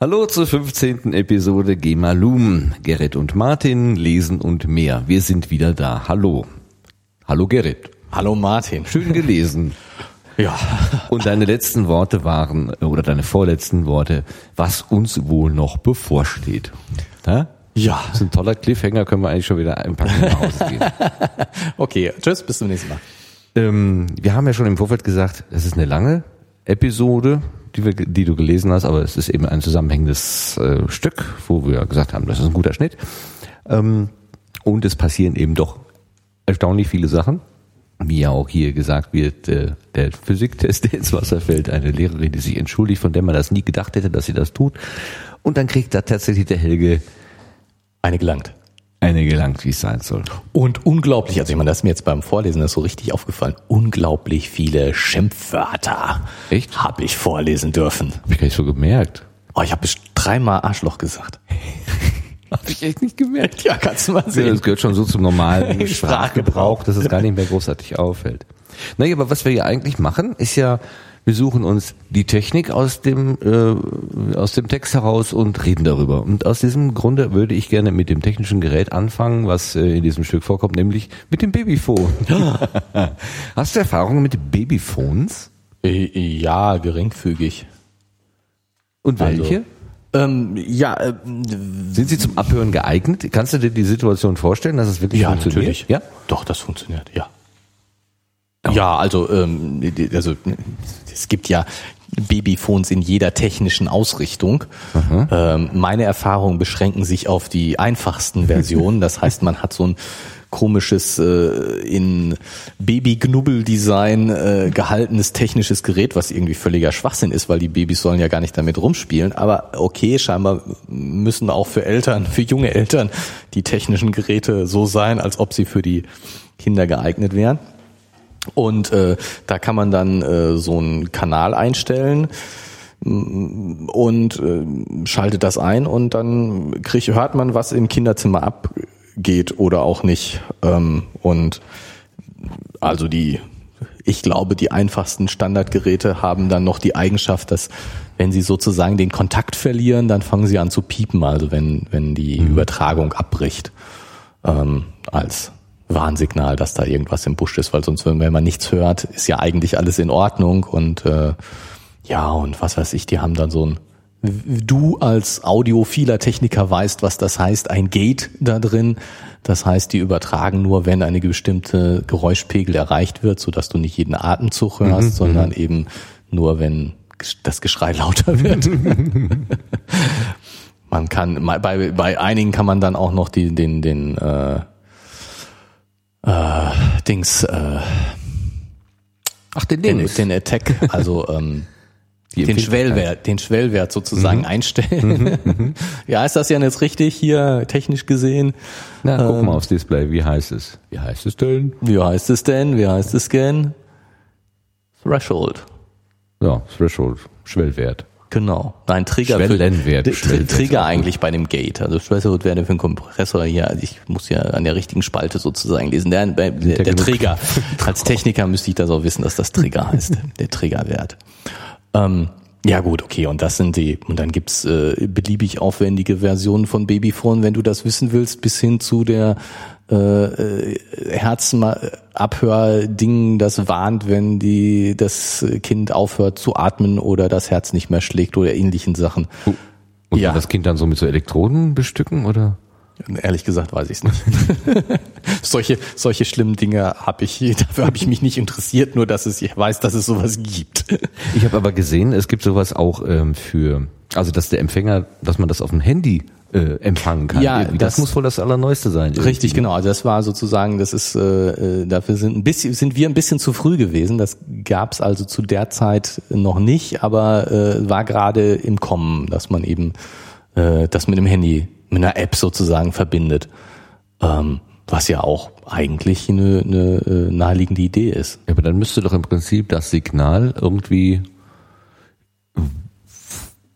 Hallo zur 15. Episode Gemalum. Gerrit und Martin lesen und mehr. Wir sind wieder da. Hallo. Hallo Gerrit. Hallo Martin. Schön gelesen. Ja. Und deine letzten Worte waren, oder deine vorletzten Worte, was uns wohl noch bevorsteht. Ha? Ja. Das ist ein toller Cliffhanger, können wir eigentlich schon wieder einpacken nach Hause gehen. Okay, tschüss, bis zum nächsten Mal. ähm, wir haben ja schon im Vorfeld gesagt, es ist eine lange Episode, die, wir, die du gelesen hast, aber es ist eben ein zusammenhängendes äh, Stück, wo wir gesagt haben, das ist ein guter Schnitt. Ähm, und es passieren eben doch erstaunlich viele Sachen. Wie ja auch hier gesagt wird, äh, der Physiktest, der ins Wasser fällt, eine Lehrerin, die sich entschuldigt, von der man das nie gedacht hätte, dass sie das tut. Und dann kriegt da tatsächlich der Helge Eine gelangt. Eine gelangt, wie es sein soll. Und unglaublich, also ich meine, das ist mir jetzt beim Vorlesen das ist so richtig aufgefallen, unglaublich viele Schimpfwörter Echt? habe ich vorlesen dürfen. Hab ich gar nicht so gemerkt. Oh, ich habe dreimal Arschloch gesagt. Hab ich echt nicht gemerkt. Ja, kannst du mal sehen. das gehört schon so zum normalen Sprachgebrauch. Dass es gar nicht mehr großartig auffällt. Naja, aber was wir ja eigentlich machen, ist ja, wir suchen uns die Technik aus dem, äh, aus dem Text heraus und reden darüber. Und aus diesem Grunde würde ich gerne mit dem technischen Gerät anfangen, was äh, in diesem Stück vorkommt, nämlich mit dem Babyphone. Hast du Erfahrungen mit Babyphones? Äh, Ja, geringfügig. Und welche? Ähm, ja, äh, Sind sie zum Abhören geeignet? Kannst du dir die Situation vorstellen, dass es wirklich ja, funktioniert? natürlich. Ja? Doch, das funktioniert, ja. Ja, also, ähm, also es gibt ja Babyphones in jeder technischen Ausrichtung. Ähm, meine Erfahrungen beschränken sich auf die einfachsten Versionen. Das heißt, man hat so ein komisches äh, in Baby-Knubbel-Design äh, gehaltenes technisches Gerät, was irgendwie völliger Schwachsinn ist, weil die Babys sollen ja gar nicht damit rumspielen. Aber okay, scheinbar müssen auch für Eltern, für junge Eltern die technischen Geräte so sein, als ob sie für die Kinder geeignet wären. Und äh, da kann man dann äh, so einen Kanal einstellen mm, und äh, schaltet das ein und dann krieg, hört man, was im Kinderzimmer abgeht oder auch nicht. Ähm, und also die, ich glaube, die einfachsten Standardgeräte haben dann noch die Eigenschaft, dass wenn sie sozusagen den Kontakt verlieren, dann fangen sie an zu piepen, also wenn, wenn die Übertragung abbricht, ähm, als Warnsignal, dass da irgendwas im Busch ist, weil sonst, wenn man nichts hört, ist ja eigentlich alles in Ordnung und äh, ja, und was weiß ich, die haben dann so ein Du als audiophiler Techniker weißt, was das heißt, ein Gate da drin. Das heißt, die übertragen nur, wenn eine bestimmte Geräuschpegel erreicht wird, so dass du nicht jeden Atemzug hörst, sondern eben nur, wenn das Geschrei lauter wird. man kann, bei, bei einigen kann man dann auch noch die, den, den, äh, äh, Dings, äh, Ach, den den, den Attack, also ähm, den. Schwellwert, den Schwellwert sozusagen einstellen. ja, ist das ja jetzt richtig hier technisch gesehen? Na, guck mal aufs Display, wie heißt es? Wie heißt es denn? Wie heißt es denn? Wie heißt es denn? Threshold. Ja, Threshold, Schwellwert. Genau. Nein, Trigger Schwellenwert, für. Trigger eigentlich bei dem Gate. Also wäre für einen Kompressor hier. Also ich muss ja an der richtigen Spalte sozusagen lesen. Der, der, der, der Trigger. Als Techniker müsste ich das auch wissen, dass das Trigger heißt. Der Triggerwert. Ähm, ja gut, okay, und das sind die, und dann gibt's äh, beliebig aufwendige Versionen von Babyphone, wenn du das wissen willst, bis hin zu der äh, äh, Herzenabhörding, das warnt, wenn die das Kind aufhört zu atmen oder das Herz nicht mehr schlägt oder ähnlichen Sachen. Und Ja. das Kind dann so mit so Elektroden bestücken, oder? Ehrlich gesagt weiß ich es nicht. solche, solche schlimmen Dinge habe ich, dafür habe ich mich nicht interessiert, nur dass es, ich weiß, dass es sowas gibt. Ich habe aber gesehen, es gibt sowas auch ähm, für, also dass der Empfänger, dass man das auf dem Handy äh, empfangen kann. Ja, das, das- muss wohl das Allerneueste sein. Richtig, irgendwie. genau. Also das war sozusagen, das ist, äh, äh, dafür sind ein bisschen, sind wir ein bisschen zu früh gewesen. Das gab es also zu der Zeit noch nicht, aber äh, war gerade im Kommen, dass man eben äh, das mit dem Handy, mit einer App sozusagen verbindet. Ähm, was ja auch eigentlich eine, eine äh, naheliegende Idee ist. Ja, aber dann müsste doch im Prinzip das Signal irgendwie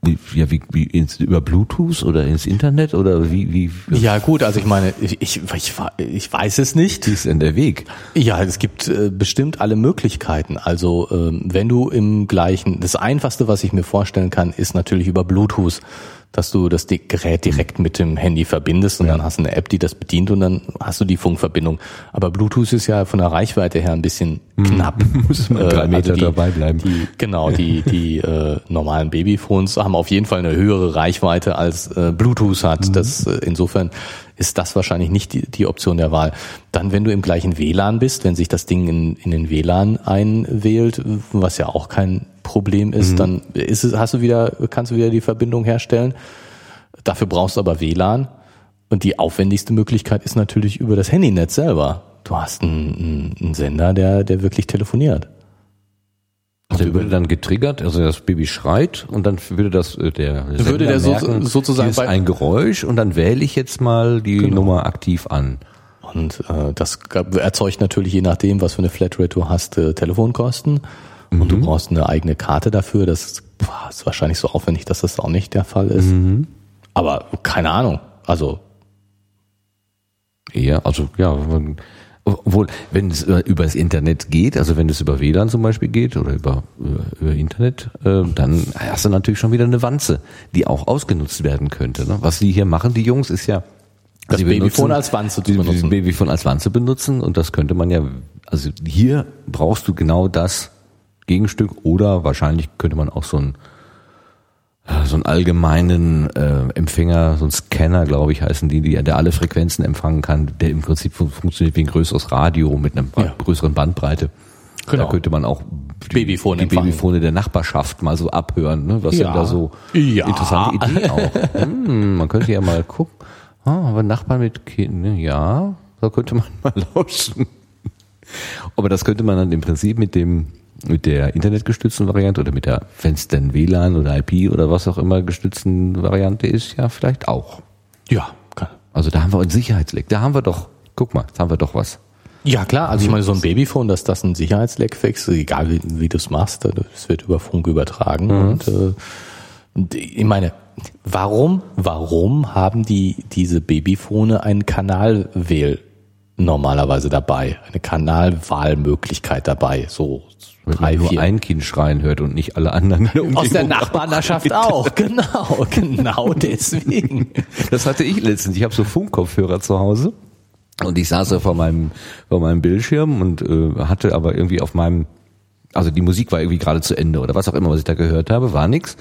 wie, ja, wie, wie ins, über Bluetooth oder ins Internet oder wie, wie, wie Ja gut, also ich meine, ich, ich, ich, ich weiß es nicht. ist denn der Weg? Ja, es gibt äh, bestimmt alle Möglichkeiten. Also ähm, wenn du im gleichen, das Einfachste, was ich mir vorstellen kann, ist natürlich über Bluetooth dass du das Gerät direkt mit dem Handy verbindest und Ja. dann hast du eine App, die das bedient und dann hast du die Funkverbindung. Aber Bluetooth ist ja von der Reichweite her ein bisschen knapp. Muss man Äh, drei Meter die, dabei bleiben. Die, genau, die, die äh, normalen Babyphones haben auf jeden Fall eine höhere Reichweite als äh, Bluetooth hat. Das, äh, insofern ist das wahrscheinlich nicht die, die Option der Wahl. Dann, wenn du im gleichen WLAN bist, wenn sich das Ding in, in den WLAN einwählt, was ja auch kein Problem ist, dann ist es, hast du wieder, kannst du wieder die Verbindung herstellen. Dafür brauchst du aber WLAN. Und die aufwendigste Möglichkeit ist natürlich über das Handynetz selber. Du hast einen, einen, einen Sender, der, der wirklich telefoniert. Also der würde dann getriggert, also das Baby schreit und dann würde das äh, der Würde der so- merken, sozusagen hier ist ein Geräusch und dann wähle ich jetzt mal die Nummer aktiv an. Und äh, das erzeugt natürlich, je nachdem, was für eine Flatrate du hast, äh, Telefonkosten. Und du brauchst eine eigene Karte dafür. Das boah, ist wahrscheinlich so aufwendig, dass das auch nicht der Fall ist. Aber keine Ahnung. Also Ja, also ja, man- obwohl, wenn es äh, über das Internet geht, also wenn es über WLAN zum Beispiel geht oder über, über, über Internet, äh, dann hast du natürlich schon wieder eine Wanze, die auch ausgenutzt werden könnte. Ne? Was die hier machen, die Jungs, ist ja Das sie Babyphone als Wanze zu benutzen. Babyphone als Wanze benutzen und das könnte man ja, also hier brauchst du genau das Gegenstück oder wahrscheinlich könnte man auch so ein so einen allgemeinen äh, Empfänger, so ein Scanner, glaube ich, heißen die, die, der alle Frequenzen empfangen kann, der im Prinzip fun funktioniert wie ein größeres Radio mit einer Ja. größeren Bandbreite. Genau. Da könnte man auch die, Babyphone die. Babyphone der Nachbarschaft mal so abhören, ne? was Ja. denn da so Ja. interessante Idee auch. Hm, man könnte ja mal gucken, ah, aber Nachbarn mit Kindern, ja, da könnte man mal lauschen. Aber das könnte man dann im Prinzip mit dem mit der internetgestützten Variante oder mit der, wenn es denn WLAN oder IP oder was auch immer gestützten Variante ist, ja vielleicht auch. ja, kann. Also da haben wir ein Sicherheitsleck. Da haben wir doch, guck mal, da haben wir doch was. Ja klar, also ich meine, so ein Babyphone, dass das ein Sicherheitsleck fixt, egal wie, wie du es machst, das wird über Funk übertragen. Und, äh, ich meine, warum, warum haben die diese Babyphone einen Kanalwähl normalerweise dabei, eine Kanalwahlmöglichkeit dabei, so drei, man nur vier. ein Kind schreien hört und nicht alle anderen. Aus der. Nachbarschaft auch, genau, genau deswegen. Das hatte ich letztens. Ich habe so Funkkopfhörer zu Hause und ich saß da vor meinem vor meinem Bildschirm und äh, hatte aber irgendwie auf meinem also die Musik war irgendwie gerade zu Ende oder was auch immer, was ich da gehört habe, war nix.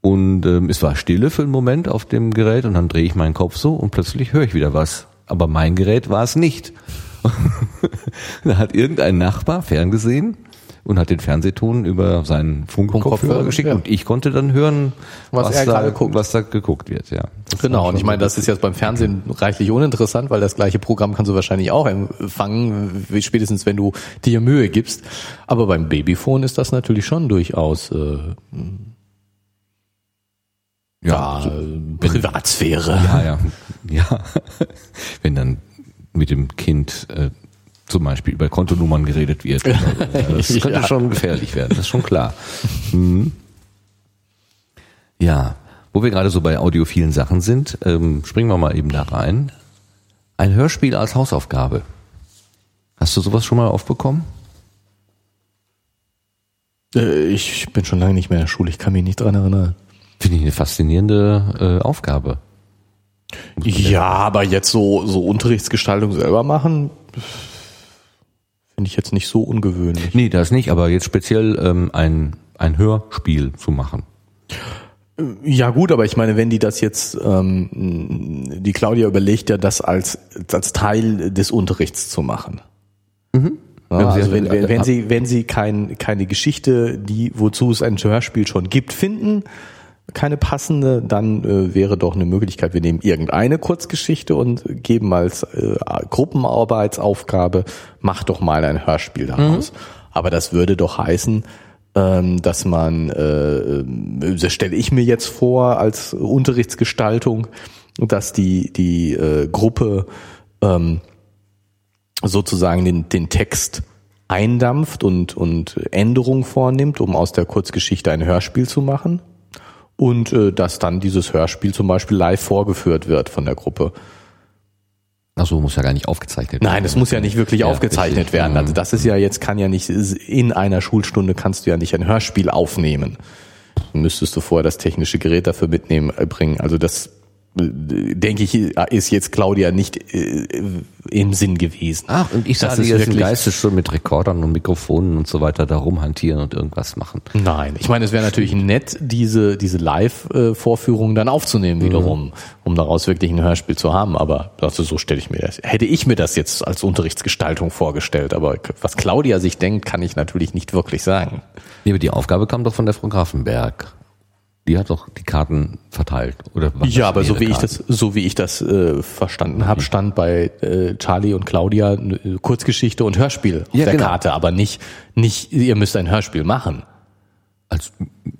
Und ähm, es war Stille für einen Moment auf dem Gerät und dann drehe ich meinen Kopf so und plötzlich höre ich wieder was. Aber mein Gerät war es nicht. da hat irgendein Nachbar ferngesehen und hat den Fernsehton über seinen Funkkopfhörer geschickt ja. und ich konnte dann hören, Was er da, was da geguckt wird. Ja. Das Genau, und ich meine, das ist jetzt beim Fernsehen reichlich uninteressant, weil das gleiche Programm kannst du wahrscheinlich auch empfangen, spätestens wenn du dir Mühe gibst. Aber beim Babyphone ist das natürlich schon durchaus äh, ja, so- Privatsphäre. Ja, ja, ja. Wenn dann mit dem Kind äh, zum Beispiel über Kontonummern geredet wird. oder so. Ja, das könnte Ja. schon gefährlich werden, das ist schon klar. Mhm. Ja, wo wir gerade so bei audiophilen Sachen sind, ähm, springen wir mal eben da rein. Ein Hörspiel als Hausaufgabe. Hast du sowas schon mal aufbekommen? Äh, Ich bin schon lange nicht mehr in der Schule, ich kann mich nicht dran erinnern. Finde ich eine faszinierende äh, Aufgabe. Ja, aber jetzt so, so Unterrichtsgestaltung selber machen, finde ich jetzt nicht so ungewöhnlich. Nee, das nicht, aber jetzt speziell ähm, ein, ein Hörspiel zu machen. Ja gut, aber ich meine, wenn die das jetzt, ähm, die Claudia überlegt ja, das als, als Teil des Unterrichts zu machen. Ja, Ja, also hat- wenn, wenn, wenn sie, wenn sie kein, keine Geschichte, die, wozu es ein Hörspiel schon gibt, finden, keine passende, dann äh, wäre doch eine Möglichkeit, wir nehmen irgendeine Kurzgeschichte und geben als äh, Gruppenarbeitsaufgabe, mach doch mal ein Hörspiel daraus. Aber das würde doch heißen, ähm, dass man, äh, das stelle ich mir jetzt vor als Unterrichtsgestaltung, dass die, die äh, Gruppe ähm, sozusagen den, den Text eindampft und, und Änderungen vornimmt, um aus der Kurzgeschichte ein Hörspiel zu machen. Und äh, dass dann dieses Hörspiel zum Beispiel live vorgeführt wird von der Gruppe. Ach so, muss ja gar nicht aufgezeichnet werden. Nein, es muss ja nicht wirklich Ja, aufgezeichnet richtig. werden. Also das ist ja jetzt, kann ja nicht, in einer Schulstunde kannst du ja nicht ein Hörspiel aufnehmen. müsstest du vorher das technische Gerät dafür mitnehmen, äh, bringen. Also das denke ich, ist jetzt Claudia nicht äh, im Sinn gewesen. Ach, und ich sage ist jetzt im Geiste schon mit Rekordern und Mikrofonen und so weiter da rumhantieren und irgendwas machen. Nein, ich meine, es wäre natürlich nett, diese, diese Live-Vorführung dann aufzunehmen wiederum, um daraus wirklich ein Hörspiel zu haben. Aber also so stelle ich mir das. Hätte ich mir das jetzt als Unterrichtsgestaltung vorgestellt, aber was Claudia sich denkt, kann ich natürlich nicht wirklich sagen. Nee, aber die Aufgabe kam doch von der Frau Grafenberg. Die hat doch die Karten verteilt, oder? Ja, aber so wie ich Karten? das, so wie ich das äh, verstanden habe, stand bei äh, Charlie und Claudia äh, Kurzgeschichte und Hörspiel auf Ja, der genau. Karte, aber nicht, nicht, ihr müsst ein Hörspiel machen, Als,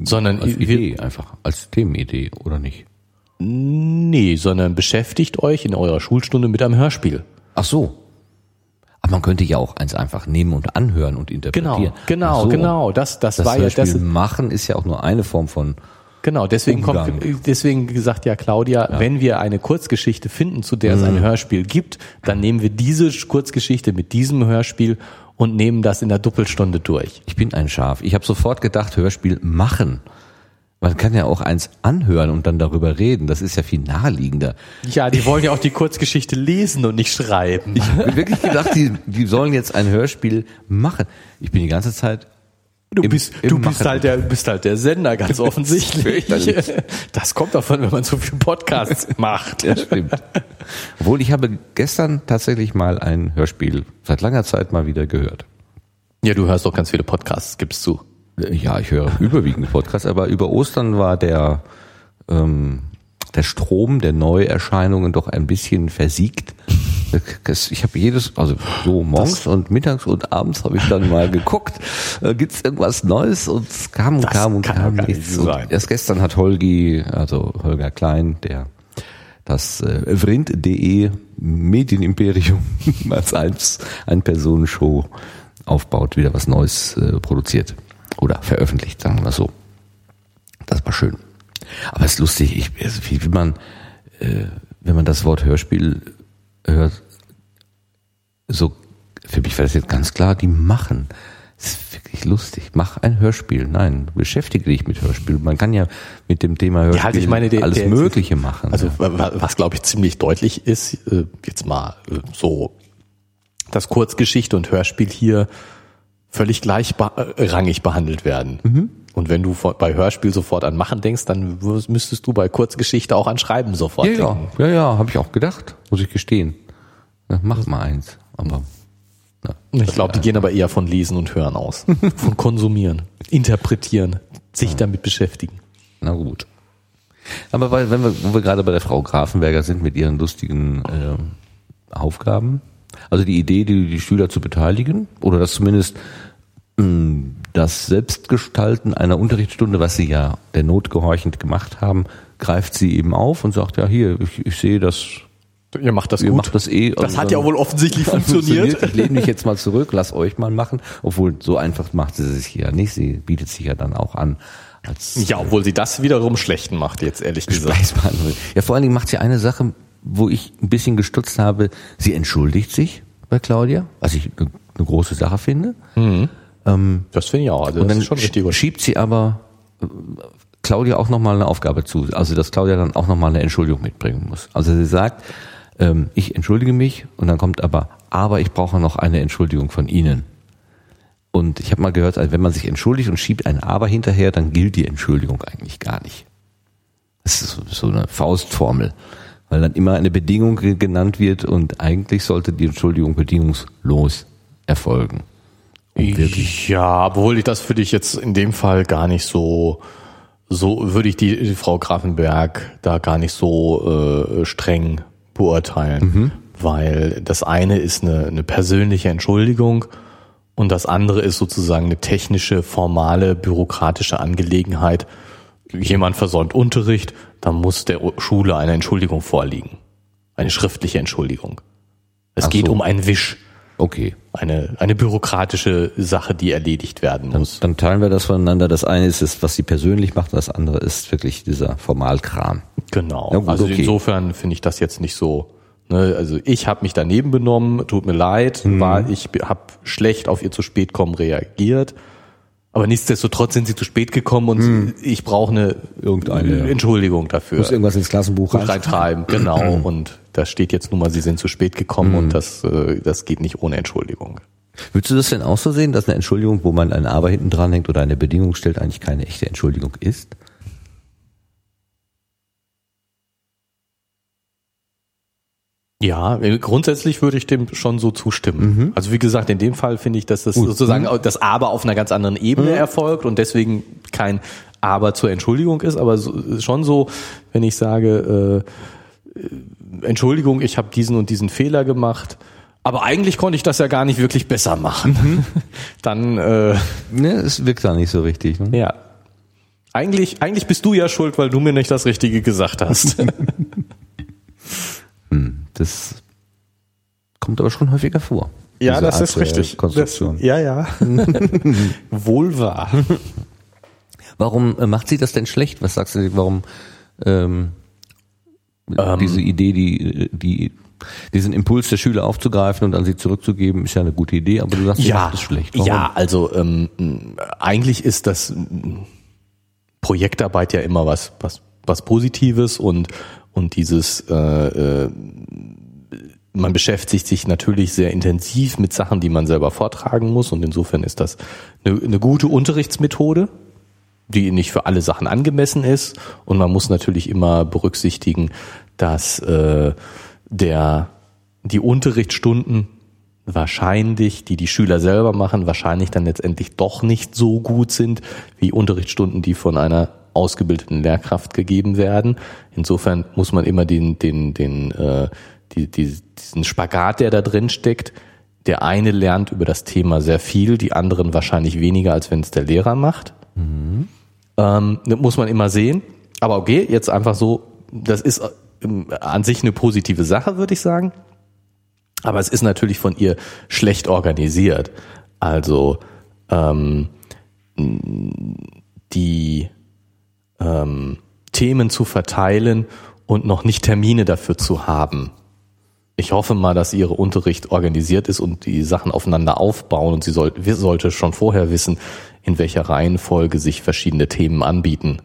sondern als wir, Idee einfach, als Themenidee, oder nicht? nee, sondern beschäftigt euch in eurer Schulstunde mit einem Hörspiel. Ach so. Aber man könnte ja auch eins einfach nehmen und anhören und interpretieren. Genau, genau, so. genau. Das, das, Das war ja Hörspiel das. machen ist ja auch nur eine Form von Genau, deswegen Umgang. kommt, deswegen gesagt ja Claudia, wenn wir eine Kurzgeschichte finden, zu der es Mhm. ein Hörspiel gibt, dann nehmen wir diese Kurzgeschichte mit diesem Hörspiel und nehmen das in der Doppelstunde durch. Ich bin ein Schaf. Ich habe sofort gedacht, Hörspiel machen. Man kann ja auch eins anhören und dann darüber reden. Das ist ja viel naheliegender. Ja, die wollen ja auch die Kurzgeschichte lesen und nicht schreiben. Ich habe wirklich gedacht, die, die sollen jetzt ein Hörspiel machen. Ich bin die ganze Zeit. Du im- bist, im du bist halt der, bist halt der Sender, ganz offensichtlich. fürchterlich. Das kommt davon, wenn man so viel Podcasts macht. Ja, stimmt. Obwohl ich habe gestern tatsächlich mal ein Hörspiel seit langer Zeit mal wieder gehört. Ja, du hörst doch ganz viele Podcasts, gibst du. Ja, ich höre überwiegend Podcasts, aber über Ostern war der ähm, der Strom der Neuerscheinungen doch ein bisschen versiegt. Das- Ich habe jedes, also so morgens und mittags und abends habe ich dann mal geguckt, äh, gibt's irgendwas Neues und es kam und Das kam und kam nichts. sein. Erst gestern hat Holgi, also Holger Klein, der das äh, vrind.de Medienimperium als eins, ein Personenshow aufbaut, wieder was Neues äh, produziert oder veröffentlicht, sagen wir mal so. Das war schön. Aber es ist lustig, ich, also wie, wie man, äh, wenn man das Wort Hörspiel hört, so, für mich war das jetzt ganz klar, die machen. Das ist wirklich lustig. Mach ein Hörspiel. Nein, beschäftige dich mit Hörspiel. Man kann ja mit dem Thema Hörspiel Ja, also meine, der, alles der, Mögliche machen. Also wa- was glaube ich ziemlich deutlich ist, äh, jetzt mal äh, so, dass Kurzgeschichte und Hörspiel hier völlig gleichrangig behandelt werden. Mhm. Und wenn du bei Hörspiel sofort an Machen denkst, dann müsstest du bei Kurzgeschichte auch an Schreiben sofort ja, ja, denken. ja, ja, habe ich auch gedacht, muss ich gestehen. Na, mach mal eins. Aber na, Ich glaube, die gehen aber eher von Lesen und Hören aus. von Konsumieren, Interpretieren, sich damit beschäftigen. Na gut. Aber weil, wenn wir, wo wir gerade bei der Frau Grafenberger sind mit ihren lustigen äh, Aufgaben, also die Idee, die, die Schüler zu beteiligen oder das zumindest das Selbstgestalten einer Unterrichtsstunde, was sie ja der Not gehorchend gemacht haben, greift sie eben auf und sagt, ja hier, ich, ich sehe das, Ihr macht das ihr gut. macht das eh. das also hat ja wohl offensichtlich funktioniert. Ich lehne mich jetzt mal zurück, lass euch mal machen. Obwohl, so einfach macht sie sich ja nicht. Sie bietet sich ja dann auch an als Ja, obwohl sie das wiederum schlechten macht, jetzt ehrlich gesagt. Ja, vor allen Dingen macht sie eine Sache, wo ich ein bisschen gestutzt habe. Sie entschuldigt sich bei Claudia, was ich eine eine große Sache finde. Das finde ich auch. Also Und dann schiebt sie aber äh, Claudia auch nochmal eine Aufgabe zu. Also, dass Claudia dann auch nochmal eine Entschuldigung mitbringen muss. Also sie sagt, ähm, ich entschuldige mich und dann kommt aber, aber ich brauche noch eine Entschuldigung von Ihnen. Und ich habe mal gehört, also wenn man sich entschuldigt und schiebt ein Aber hinterher, dann gilt die Entschuldigung eigentlich gar nicht. Das ist so- eine Faustformel, weil dann immer eine Bedingung ge- genannt wird und eigentlich sollte die Entschuldigung bedingungslos erfolgen. Wirklich Ja, obwohl ich das für dich jetzt in dem Fall gar nicht so, so würde ich die, die Frau Grafenberg da gar nicht so äh, streng beurteilen, weil das eine ist eine, eine persönliche Entschuldigung und das andere ist sozusagen eine technische, formale, bürokratische Angelegenheit. Jemand versäumt Unterricht, dann muss der Schule eine Entschuldigung vorliegen, eine schriftliche Entschuldigung. Es Ach geht so. um einen Wisch okay. Eine, eine bürokratische Sache, die erledigt werden muss. Dann teilen wir das voneinander. Das eine ist es, was sie persönlich macht, das andere ist wirklich dieser Formalkram. Genau. Gut, also okay. insofern finde ich das jetzt nicht so. Ne, also ich habe mich daneben benommen, tut mir leid, Mhm. war ich habe schlecht auf ihr zu spät kommen reagiert. Aber nichtsdestotrotz sind sie zu spät gekommen und Hm. ich brauche eine Irgendeine. Entschuldigung dafür. Muss irgendwas ins Klassenbuch reintreiben, genau. Und da steht jetzt nun mal, sie sind zu spät gekommen Hm. und das, äh, das geht nicht ohne Entschuldigung. Würdest du das denn auch so sehen, dass eine Entschuldigung, wo man ein Aber hinten dran hängt oder eine Bedingung stellt, eigentlich keine echte Entschuldigung ist? Ja, äh, grundsätzlich würde ich dem schon so zustimmen. Mhm. Also wie gesagt, in dem Fall finde ich, dass das sozusagen das Aber auf einer ganz anderen Ebene Mhm. erfolgt und deswegen kein Aber zur Entschuldigung ist, aber so, schon so, wenn ich sage, äh, äh, Entschuldigung, ich habe diesen und diesen Fehler gemacht, aber eigentlich konnte ich das ja gar nicht wirklich besser machen. Mhm. Dann äh, Ne, es wirkt da nicht so richtig. Ne? ja. Eigentlich, eigentlich bist du ja schuld, weil du mir nicht das Richtige gesagt hast. Das kommt aber schon häufiger vor. Ja, das Art ist richtig. Konstruktion. Das, ja, ja. Wohl wahr. Warum äh, macht sie das denn schlecht? Was sagst du, warum ähm, Ähm. diese Idee, die, die, diesen Impuls der Schüler aufzugreifen und an sie zurückzugeben, ist ja eine gute Idee, aber du sagst, sie macht es schlecht. Warum? ja, also ähm, eigentlich ist das ähm, Projektarbeit ja immer was, was, was Positives und und dieses äh, äh, man beschäftigt sich natürlich sehr intensiv mit Sachen, die man selber vortragen muss. Und insofern ist das eine, eine gute Unterrichtsmethode, die nicht für alle Sachen angemessen ist. Und man muss natürlich immer berücksichtigen, dass äh, der die Unterrichtsstunden wahrscheinlich, die die Schüler selber machen, wahrscheinlich dann letztendlich doch nicht so gut sind wie Unterrichtsstunden, die von einer ausgebildeten Lehrkraft gegeben werden. Insofern muss man immer den den den äh, die, die, diesen Spagat, der da drin steckt. Der eine lernt über das Thema sehr viel, die anderen wahrscheinlich weniger, als wenn es der Lehrer macht. Ähm, das muss man immer sehen. Aber okay, jetzt einfach so, das ist ähm, an sich eine positive Sache, würde ich sagen. Aber es ist natürlich von ihr schlecht organisiert. Also ähm, die ähm, Themen zu verteilen und noch nicht Termine dafür zu haben. Ich hoffe mal, dass ihre Unterricht organisiert ist und die Sachen aufeinander aufbauen und sie soll, wir sollte schon vorher wissen, in welcher Reihenfolge sich verschiedene Themen anbieten.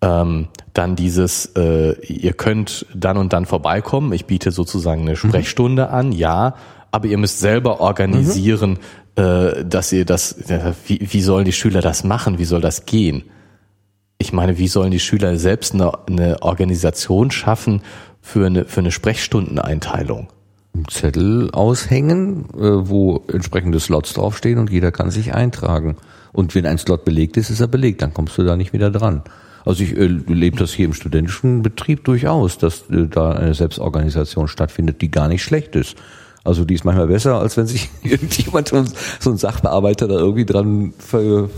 Ähm, dann dieses, äh, ihr könnt dann und dann vorbeikommen. Ich biete sozusagen eine Sprechstunde an, ja, aber ihr müsst selber organisieren, äh, dass ihr das, äh, wie, wie sollen die Schüler das machen? Wie soll das gehen? Ich meine, wie sollen die Schüler selbst eine, eine Organisation schaffen für eine, für eine Sprechstundeneinteilung? Zettel aushängen, äh, wo entsprechende Slots draufstehen und jeder kann sich eintragen. Und wenn ein Slot belegt ist, ist er belegt, dann kommst du da nicht wieder dran. Also ich äh, lebe das hier im studentischen Betrieb durchaus, dass äh, da eine Selbstorganisation stattfindet, die gar nicht schlecht ist. Also die ist manchmal besser, als wenn sich irgendjemand, so ein Sachbearbeiter da irgendwie dran ver,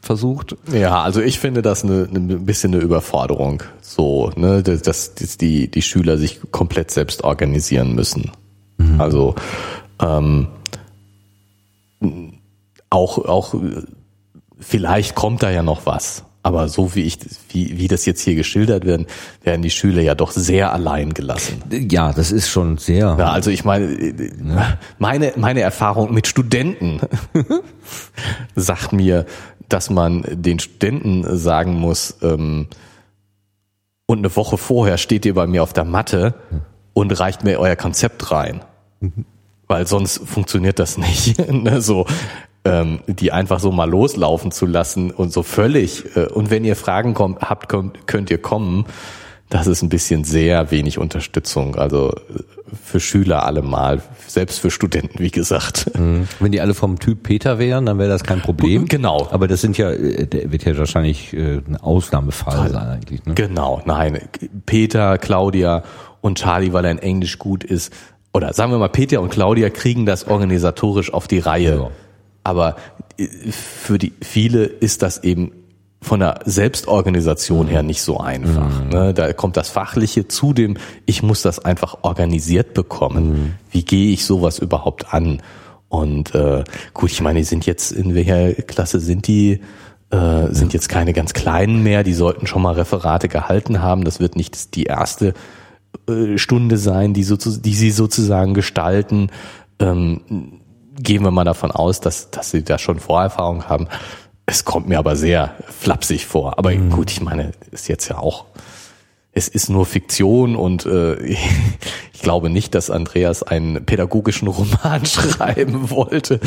versucht. Ja, also ich finde das eine, eine ein bisschen eine Überforderung, so, ne, dass, dass die die Schüler sich komplett selbst organisieren müssen. Also ähm, auch auch vielleicht kommt da ja noch was, aber so wie ich wie wie das jetzt hier geschildert werden, werden die Schüler ja doch sehr allein gelassen. Ja, das ist schon sehr. Ja, also ich meine, äh, meine, meine Erfahrung mit Studenten sagt mir, dass man den Studenten sagen muss, ähm, und eine Woche vorher steht ihr bei mir auf der Matte und reicht mir euer Konzept rein. Weil sonst funktioniert das nicht. ne? So, ähm, die einfach so mal loslaufen zu lassen und so völlig. Äh, und wenn ihr Fragen kommt, habt, könnt, könnt ihr kommen. Das ist ein bisschen sehr wenig Unterstützung. Also äh, für Schüler allemal, selbst für Studenten, wie gesagt. Wenn die alle vom Typ Peter wären, dann wäre das kein Problem. Genau. Aber das sind ja, äh, der wird ja wahrscheinlich äh, ein Ausnahmefall sein eigentlich. Ne? Genau, nein. Peter, Claudia und Charlie, weil er in Englisch gut ist. Oder sagen wir mal, Peter und Claudia kriegen das organisatorisch auf die Reihe. Ja. Aber für die viele ist das eben von der Selbstorganisation her nicht so einfach. Ne? Da kommt das Fachliche zu dem, ich muss das einfach organisiert bekommen. Wie gehe ich sowas überhaupt an? Und äh, gut, ich meine, die sind jetzt, in welcher Klasse sind die? Äh, sind jetzt keine ganz kleinen mehr, die sollten schon mal Referate gehalten haben. Das wird nicht die erste äh, Stunde sein, die, so, die sie sozusagen gestalten. Ähm, gehen wir mal davon aus, dass, dass sie da schon Vorerfahrung haben. Es kommt mir aber sehr flapsig vor. Aber mhm. gut, ich meine, ist jetzt ja auch es ist nur Fiktion und äh, ich glaube nicht, dass Andreas einen pädagogischen Roman schreiben wollte.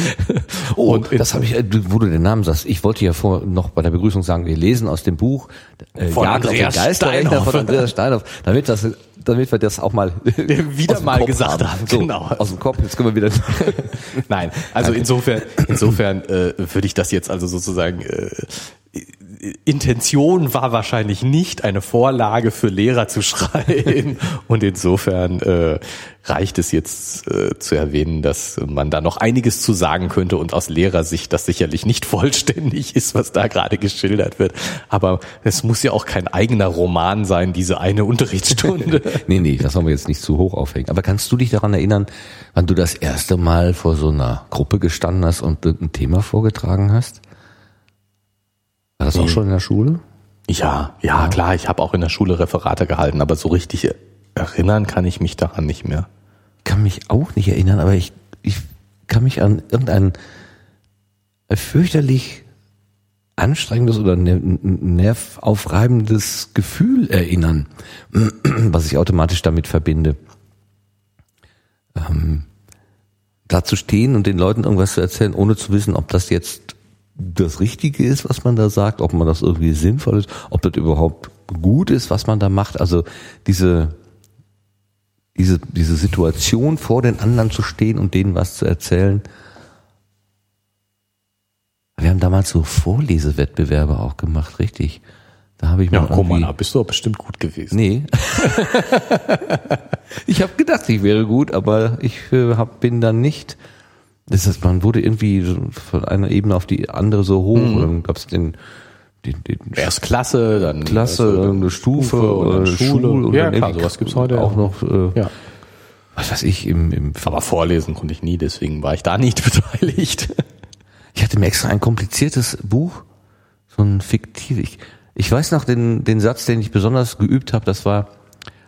Oh, und das habe ich, äh, wo du den Namen sagst. Ich wollte ja vor noch bei der Begrüßung sagen, wir lesen aus dem Buch äh, von Jagd Andreas Steinhoff. von Andreas Steinhoff, damit das damit wir das auch mal wieder mal gesagt haben. So, genau. Aus dem Kopf, jetzt können wir wieder. Nein, also okay. insofern, insofern äh, würde ich das jetzt also sozusagen äh, Intention war wahrscheinlich nicht, eine Vorlage für Lehrer zu schreiben. Und insofern äh, reicht es jetzt äh, zu erwähnen, dass man da noch einiges zu sagen könnte und aus Lehrersicht das sicherlich nicht vollständig ist, was da gerade geschildert wird. Aber es muss ja auch kein eigener Roman sein, diese eine Unterrichtsstunde. nee, nee, das wollen wir jetzt nicht zu hoch aufhängen. Aber kannst du dich daran erinnern, wann du das erste Mal vor so einer Gruppe gestanden hast und ein Thema vorgetragen hast? War das auch schon in der Schule? Ja, ja, klar, ich habe auch in der Schule Referate gehalten, aber so richtig erinnern kann ich mich daran nicht mehr. Ich kann mich auch nicht erinnern, aber ich, ich kann mich an irgendein fürchterlich anstrengendes oder nervaufreibendes Gefühl erinnern, was ich automatisch damit verbinde. Ähm, da zu stehen und den Leuten irgendwas zu erzählen, ohne zu wissen, ob das jetzt das Richtige ist, was man da sagt, ob man das irgendwie sinnvoll ist, ob das überhaupt gut ist, was man da macht. Also diese, diese, diese Situation vor den anderen zu stehen und denen was zu erzählen. Wir haben damals so Vorlesewettbewerbe auch gemacht, richtig. Da habe ich mir. Ja, guck mal, da bist du bestimmt gut gewesen. Nee. ich habe gedacht, ich wäre gut, aber ich äh, hab, bin dann nicht das heißt, man wurde irgendwie von einer Ebene auf die andere so hoch. Mhm. dann gab es den, den, den Erst Klasse, dann Klasse, also, eine Stufe, Stufe oder eine Schule. Schule und ja, klar, sowas gibt's heute auch noch. Äh, ja. Was weiß ich im, im Aber vorlesen konnte ich nie, deswegen war ich da nicht beteiligt. Ich hatte mir extra ein kompliziertes Buch, so ein fiktiv. Ich, ich weiß noch den, den Satz, den ich besonders geübt habe. Das war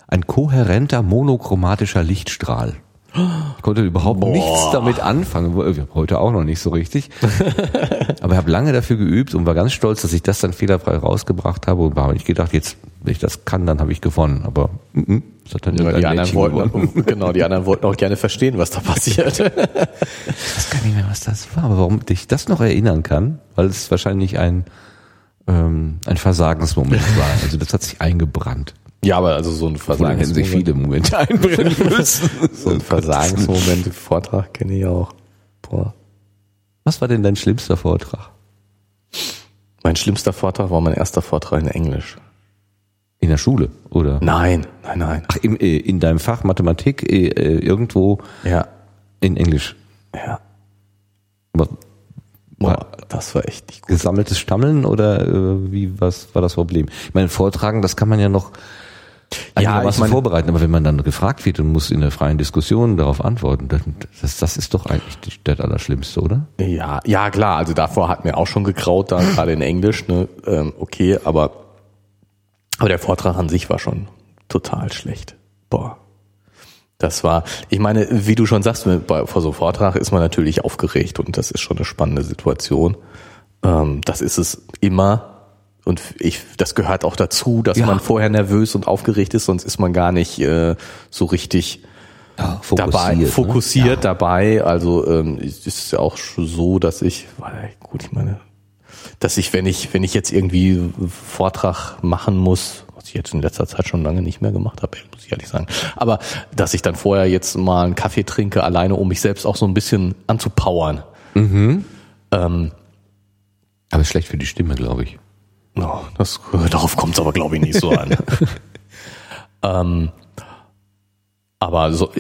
ein kohärenter monochromatischer Lichtstrahl. Ich konnte überhaupt Boah. nichts damit anfangen. Heute auch noch nicht so richtig. Aber ich habe lange dafür geübt und war ganz stolz, dass ich das dann fehlerfrei rausgebracht habe und habe nicht gedacht, jetzt, wenn ich das kann, dann habe ich gewonnen. Aber mm, mm, das hat dann ja, die anderen wollten, genau, die anderen wollten auch gerne verstehen, was da passiert. ich weiß gar nicht mehr, was das war. Aber warum ich das noch erinnern kann, weil es wahrscheinlich ein ähm, ein Versagensmoment war. Also das hat sich eingebrannt. Ja, aber also so ein hätten sich viele Momente einbrennen müssen. so ein Versagensmoment, Vortrag kenne ich auch. Boah. Was war denn dein schlimmster Vortrag? Mein schlimmster Vortrag war mein erster Vortrag in Englisch. In der Schule, oder? Nein, nein, nein. Ach, im, äh, in deinem Fach Mathematik äh, äh, irgendwo ja. in Englisch. Ja. Aber, Boah, das war echt nicht gut. Gesammeltes Stammeln oder äh, wie was war das Problem? Ich meine, Vortragen, das kann man ja noch ja, was vorbereiten, aber wenn man dann gefragt wird und muss in der freien Diskussion darauf antworten, das, das ist doch eigentlich das Allerschlimmste, oder? Ja, ja klar. Also davor hat mir auch schon gekraut, da gerade in Englisch. Ne, ähm, okay, aber aber der Vortrag an sich war schon total schlecht. Boah. Das war, ich meine, wie du schon sagst, bei, vor so einem Vortrag ist man natürlich aufgeregt und das ist schon eine spannende Situation. Ähm, das ist es immer, und ich, das gehört auch dazu, dass ja. man vorher nervös und aufgeregt ist, sonst ist man gar nicht äh, so richtig ja, fokussiert, dabei, ne? fokussiert ja. dabei. Also ähm, es ist ja auch so, dass ich, gut, ich meine, dass ich, wenn ich, wenn ich jetzt irgendwie Vortrag machen muss, was ich jetzt in letzter Zeit schon lange nicht mehr gemacht habe, muss ich ehrlich sagen, aber dass ich dann vorher jetzt mal einen Kaffee trinke, alleine um mich selbst auch so ein bisschen anzupowern. Mhm. Ähm, aber ist schlecht für die Stimme, glaube ich. No, das, darauf kommt es aber, glaube ich, nicht so an. ähm, aber so,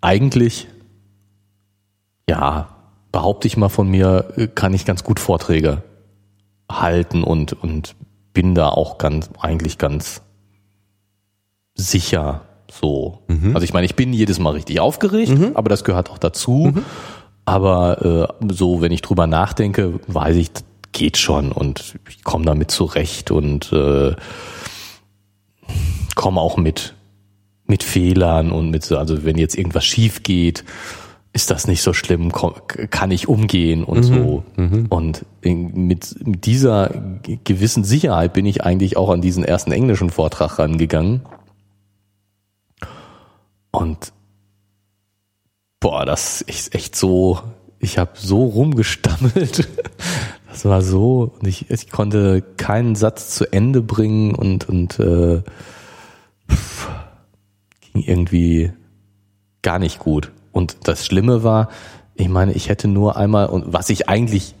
eigentlich, ja, behaupte ich mal von mir, kann ich ganz gut Vorträge halten und, und bin da auch ganz, eigentlich ganz sicher so. Mhm. Also ich meine, ich bin jedes Mal richtig aufgeregt, mhm. aber das gehört auch dazu. Mhm. Aber äh, so, wenn ich drüber nachdenke, weiß ich, geht schon und ich komme damit zurecht und äh, komme auch mit mit Fehlern und mit so, also wenn jetzt irgendwas schief geht, ist das nicht so schlimm, kann ich umgehen und mhm. so. Mhm. Und mit, mit dieser gewissen Sicherheit bin ich eigentlich auch an diesen ersten englischen Vortrag rangegangen. Und boah, das ist echt so, ich habe so rumgestammelt. Das war so, und ich, ich konnte keinen Satz zu Ende bringen und, und äh, ging irgendwie gar nicht gut. Und das Schlimme war, ich meine, ich hätte nur einmal, und was ich eigentlich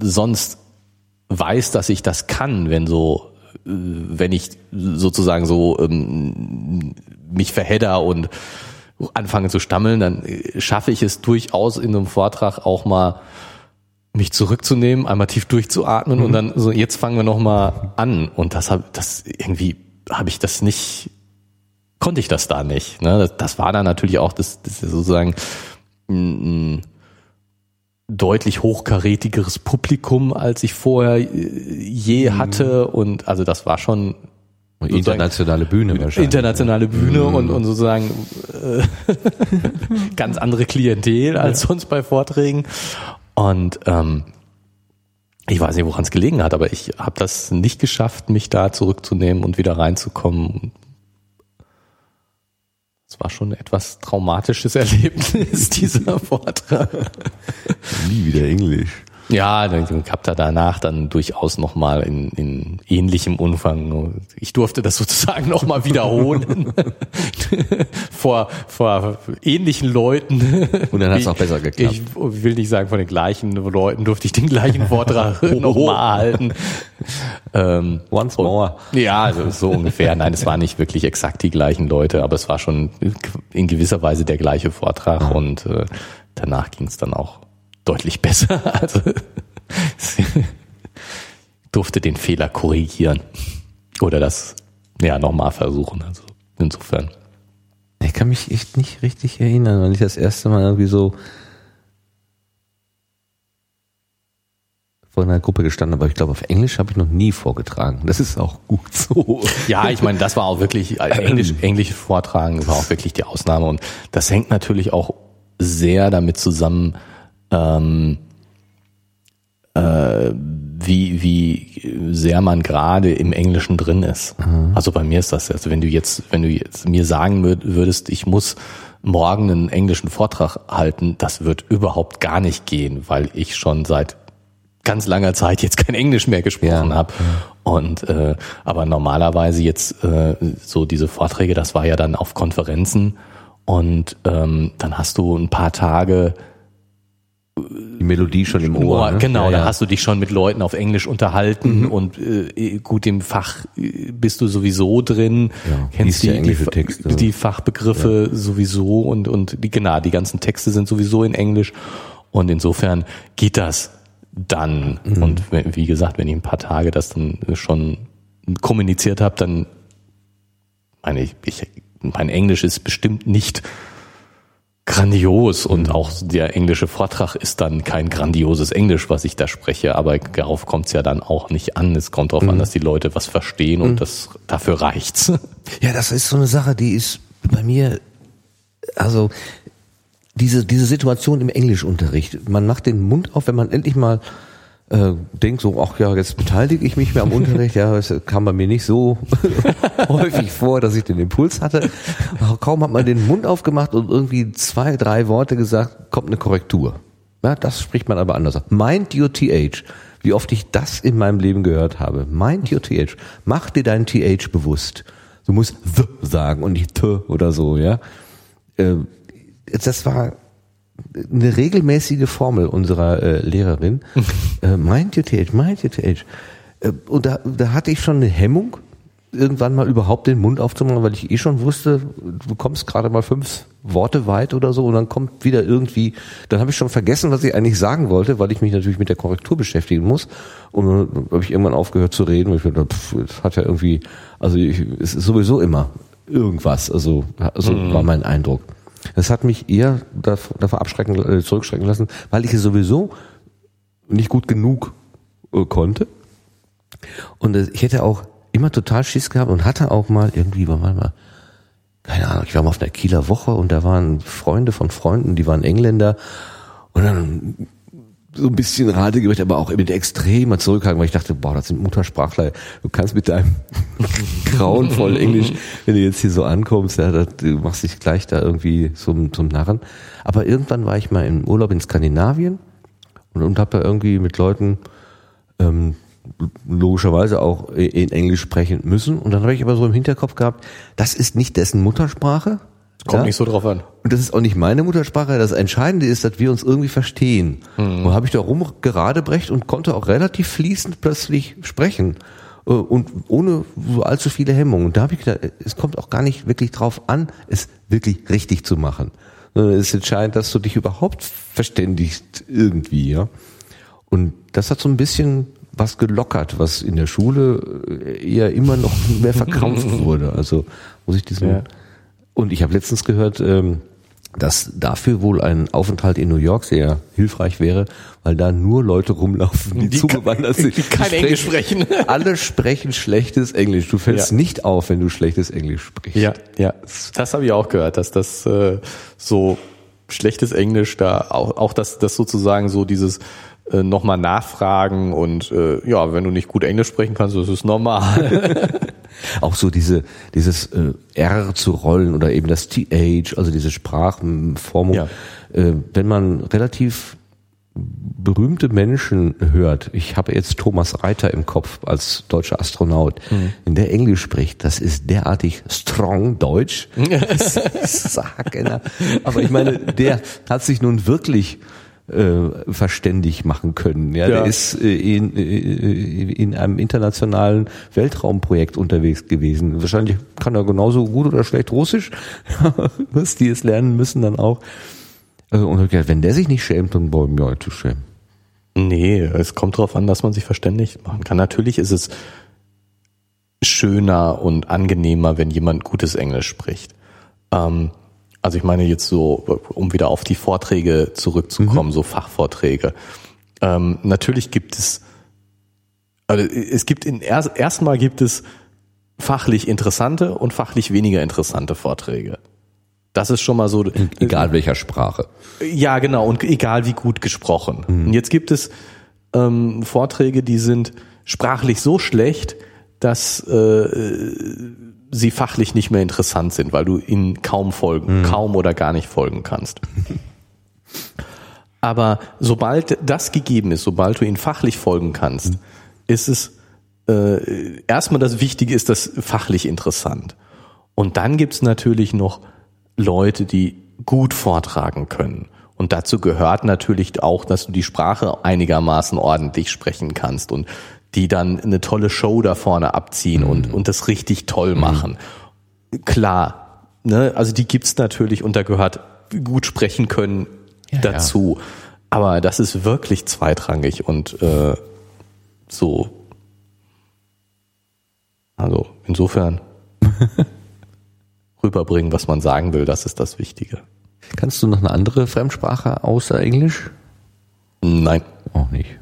sonst weiß, dass ich das kann, wenn so, äh, wenn ich sozusagen so ähm, mich verhedder und anfange zu stammeln, dann äh, schaffe ich es durchaus in einem Vortrag auch mal mich zurückzunehmen, einmal tief durchzuatmen mhm. und dann so jetzt fangen wir noch mal an und das habe das irgendwie habe ich das nicht konnte ich das da nicht. Ne? Das, das war dann natürlich auch das, das sozusagen ein, deutlich hochkarätigeres Publikum, als ich vorher äh, je mhm. hatte und also das war schon internationale Bühne wahrscheinlich. Internationale Bühne mhm. und, und sozusagen äh, ganz andere Klientel als sonst bei Vorträgen. Und ähm, ich weiß nicht, woran es gelegen hat, aber ich habe das nicht geschafft, mich da zurückzunehmen und wieder reinzukommen. Es war schon ein etwas traumatisches Erlebnis, dieser Vortrag. Nie wieder Englisch. Ja, ich habe da danach dann durchaus nochmal in, in ähnlichem Umfang, ich durfte das sozusagen nochmal wiederholen vor, vor ähnlichen Leuten. Und dann hat es auch besser geklappt. Ich will nicht sagen, von den gleichen Leuten durfte ich den gleichen Vortrag nochmal halten. Ähm, Once more. Ja, also so ungefähr. Nein, es waren nicht wirklich exakt die gleichen Leute, aber es war schon in gewisser Weise der gleiche Vortrag und äh, danach ging es dann auch deutlich besser. Also durfte den Fehler korrigieren oder das ja nochmal versuchen. Also insofern. Ich kann mich echt nicht richtig erinnern, weil ich das erste Mal irgendwie so vor einer Gruppe gestanden, aber ich glaube, auf Englisch habe ich noch nie vorgetragen. Das ist auch gut so. Ja, ich meine, das war auch wirklich, äh, Englisch, Englisch vortragen war auch wirklich die Ausnahme und das hängt natürlich auch sehr damit zusammen, ähm, äh, wie, wie sehr man gerade im Englischen drin ist. Mhm. Also bei mir ist das, also wenn du jetzt, wenn du jetzt mir sagen würdest, ich muss morgen einen englischen Vortrag halten, das wird überhaupt gar nicht gehen, weil ich schon seit ganz langer Zeit jetzt kein Englisch mehr gesprochen ja. habe. Und äh, aber normalerweise jetzt äh, so diese Vorträge, das war ja dann auf Konferenzen und ähm, dann hast du ein paar Tage die Melodie schon im Ohr. Ne? Genau, ja, ja. da hast du dich schon mit Leuten auf Englisch unterhalten mhm. und äh, gut im Fach äh, bist du sowieso drin, ja, kennst die, die, Texte. die Fachbegriffe sowieso und und die genau die ganzen Texte sind sowieso in Englisch und insofern geht das dann mhm. und wie gesagt, wenn ich ein paar Tage das dann schon kommuniziert habe, dann meine ich, ich mein Englisch ist bestimmt nicht grandios und auch der englische Vortrag ist dann kein grandioses Englisch, was ich da spreche, aber darauf kommt es ja dann auch nicht an. Es kommt darauf mhm. an, dass die Leute was verstehen und mhm. das dafür reicht's. Ja, das ist so eine Sache, die ist bei mir, also diese, diese Situation im Englischunterricht. Man macht den Mund auf, wenn man endlich mal äh, denkt so, ach ja, jetzt beteilige ich mich mehr am Unterricht. Ja, es kam bei mir nicht so häufig vor, dass ich den Impuls hatte. Kaum hat man den Mund aufgemacht und irgendwie zwei, drei Worte gesagt, kommt eine Korrektur. Ja, das spricht man aber anders. Mind your TH. Wie oft ich das in meinem Leben gehört habe. Mind your TH. Mach dir dein TH bewusst. Du musst the sagen und nicht t oder so, ja. Äh, das war eine regelmäßige Formel unserer äh, Lehrerin. äh, mind your TH, mind your TH. Äh, und da, da hatte ich schon eine Hemmung, irgendwann mal überhaupt den Mund aufzumachen, weil ich eh schon wusste, du kommst gerade mal fünf Worte weit oder so und dann kommt wieder irgendwie, dann habe ich schon vergessen, was ich eigentlich sagen wollte, weil ich mich natürlich mit der Korrektur beschäftigen muss. Und dann habe ich irgendwann aufgehört zu reden und ich dachte, pff, das hat ja irgendwie, also ich, es ist sowieso immer irgendwas, also, also mhm. war mein Eindruck. Das hat mich eher davor abschrecken, äh, zurückschrecken lassen, weil ich es sowieso nicht gut genug äh, konnte. Und äh, ich hätte auch immer total Schiss gehabt und hatte auch mal irgendwie, war mal, keine Ahnung, ich war mal auf der Kieler Woche und da waren Freunde von Freunden, die waren Engländer und dann so ein bisschen Rate gemacht, aber auch mit extremer Zurückhaltung, weil ich dachte, boah, das sind Muttersprachler. Du kannst mit deinem grauenvoll Englisch, wenn du jetzt hier so ankommst, ja, das, du machst dich gleich da irgendwie zum, zum Narren. Aber irgendwann war ich mal im Urlaub in Skandinavien und, und habe da irgendwie mit Leuten ähm, logischerweise auch in Englisch sprechen müssen. Und dann habe ich aber so im Hinterkopf gehabt, das ist nicht dessen Muttersprache. Kommt ja? nicht so drauf an. Und das ist auch nicht meine Muttersprache. Das Entscheidende ist, dass wir uns irgendwie verstehen. Mhm. Und habe ich da rum geradebrecht und konnte auch relativ fließend plötzlich sprechen. Äh, und ohne allzu viele Hemmungen. Und da habe ich gedacht, es kommt auch gar nicht wirklich drauf an, es wirklich richtig zu machen. Es ist entscheidend, dass du dich überhaupt verständigst irgendwie, ja. Und das hat so ein bisschen was gelockert, was in der Schule eher immer noch mehr verkrampft wurde. Also muss ich diesen. Ja. Und ich habe letztens gehört, ähm, dass dafür wohl ein Aufenthalt in New York sehr hilfreich wäre, weil da nur Leute rumlaufen, die, die zugewandert sind. Die kein die Englisch sprechen. Alle sprechen schlechtes Englisch. Du fällst ja. nicht auf, wenn du schlechtes Englisch sprichst. Ja, ja. Das habe ich auch gehört, dass das äh, so schlechtes Englisch da auch, auch das, das sozusagen so dieses äh, nochmal nachfragen und äh, ja, wenn du nicht gut Englisch sprechen kannst, das ist normal. Auch so diese, dieses äh, R zu rollen oder eben das TH, also diese Sprachformung. Ja. Äh, wenn man relativ berühmte Menschen hört, ich habe jetzt Thomas Reiter im Kopf als deutscher Astronaut, mhm. in der Englisch spricht, das ist derartig strong Deutsch. Aber ich meine, der hat sich nun wirklich äh, verständig machen können. Ja, ja. der ist äh, in, äh, in einem internationalen Weltraumprojekt unterwegs gewesen. Wahrscheinlich kann er genauso gut oder schlecht Russisch, was die es lernen müssen dann auch. Äh, und wenn der sich nicht schämt, dann wollen wir heute schämen. Nee, es kommt darauf an, dass man sich verständigt machen kann. Natürlich ist es schöner und angenehmer, wenn jemand gutes Englisch spricht. Ähm, also ich meine jetzt so, um wieder auf die Vorträge zurückzukommen, mhm. so Fachvorträge. Ähm, natürlich gibt es, also es gibt in erst erstmal gibt es fachlich interessante und fachlich weniger interessante Vorträge. Das ist schon mal so. Egal welcher Sprache. Ja, genau, und egal wie gut gesprochen. Mhm. Und jetzt gibt es ähm, Vorträge, die sind sprachlich so schlecht, dass äh, sie fachlich nicht mehr interessant sind, weil du ihnen kaum folgen, mhm. kaum oder gar nicht folgen kannst. Aber sobald das gegeben ist, sobald du ihnen fachlich folgen kannst, mhm. ist es äh, erstmal das Wichtige ist das fachlich interessant. Und dann gibt's natürlich noch Leute, die gut vortragen können. Und dazu gehört natürlich auch, dass du die Sprache einigermaßen ordentlich sprechen kannst und die dann eine tolle Show da vorne abziehen mhm. und, und das richtig toll mhm. machen. Mhm. Klar, ne, also die gibt's natürlich und da gehört gut sprechen können ja, dazu. Ja. Aber das ist wirklich zweitrangig und äh, so. Also insofern rüberbringen, was man sagen will, das ist das Wichtige. Kannst du noch eine andere Fremdsprache außer Englisch? Nein. Auch nicht.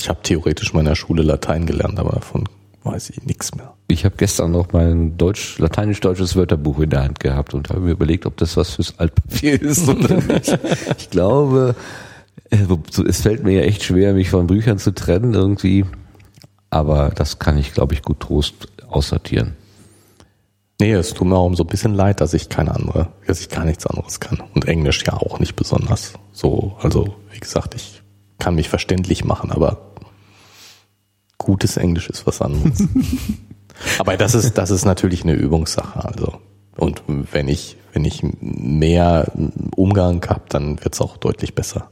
Ich habe theoretisch meiner Schule Latein gelernt, aber davon weiß ich nichts mehr. Ich habe gestern noch mein Deutsch, lateinisch-deutsches Wörterbuch in der Hand gehabt und habe mir überlegt, ob das was fürs Altpapier ist oder nicht. ich glaube, äh, es fällt mir ja echt schwer, mich von Büchern zu trennen irgendwie, aber das kann ich, glaube ich, gut Trost aussortieren. Nee, es tut mir auch so ein bisschen leid, dass ich keine andere, dass ich gar nichts anderes kann. Und Englisch ja auch nicht besonders. So, also, wie gesagt, ich kann mich verständlich machen, aber gutes Englisch ist was anderes. aber das ist, das ist natürlich eine Übungssache, also. Und wenn ich, wenn ich mehr Umgang habe, dann wird's auch deutlich besser.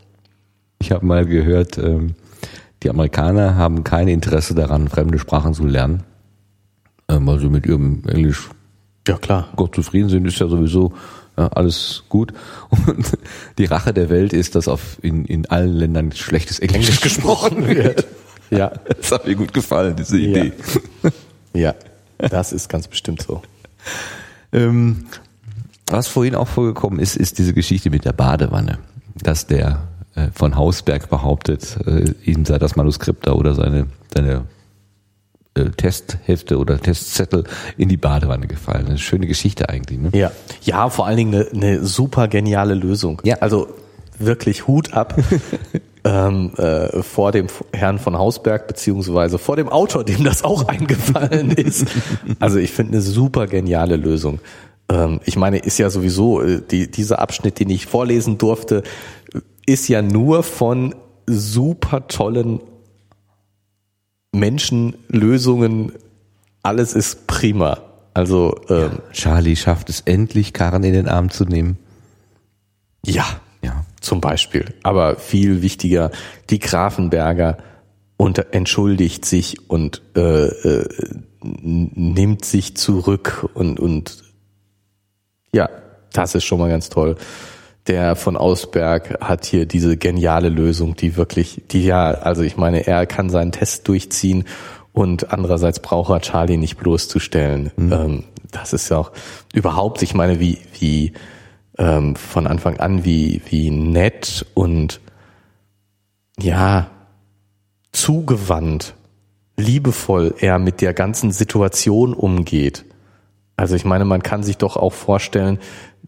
Ich habe mal gehört, ähm, die Amerikaner haben kein Interesse daran, fremde Sprachen zu lernen, ähm, weil sie mit ihrem Englisch ja klar Gott zufrieden sind, ist ja sowieso ja, alles gut. Und die Rache der Welt ist, dass auf in, in allen Ländern schlechtes Englisch, Englisch gesprochen wird. Ja. Das hat mir gut gefallen, diese Idee. Ja, ja das ist ganz bestimmt so. Ähm, was vorhin auch vorgekommen ist, ist diese Geschichte mit der Badewanne. Dass der äh, von Hausberg behauptet, äh, ihm sei das Manuskript da oder seine, seine äh, Testhefte oder Testzettel in die Badewanne gefallen. Eine schöne Geschichte eigentlich. Ne? Ja, ja, vor allen Dingen eine, eine super geniale Lösung. Ja. Also wirklich Hut ab ähm, äh, vor dem Herrn von Hausberg beziehungsweise vor dem Autor, dem das auch eingefallen ist. Also ich finde eine super geniale Lösung. Ähm, ich meine, ist ja sowieso äh, die, dieser Abschnitt, den ich vorlesen durfte, ist ja nur von super tollen Menschenlösungen. Alles ist prima. Also ähm, Charlie schafft es endlich, Karen in den Arm zu nehmen. ja, Ja. Zum Beispiel. Aber viel wichtiger, die Grafenberger unter, entschuldigt sich und äh, äh, nimmt sich zurück und, und ja, das ist schon mal ganz toll. Der von Ausberg hat hier diese geniale Lösung, die wirklich, die ja, also ich meine, er kann seinen Test durchziehen und andererseits braucht er Charlie nicht bloßzustellen. Ähm, das ist ja auch überhaupt, ich meine, wie, wie ähm, von Anfang an, wie, wie nett und ja, zugewandt, liebevoll er mit der ganzen Situation umgeht. Also ich meine, man kann sich doch auch vorstellen,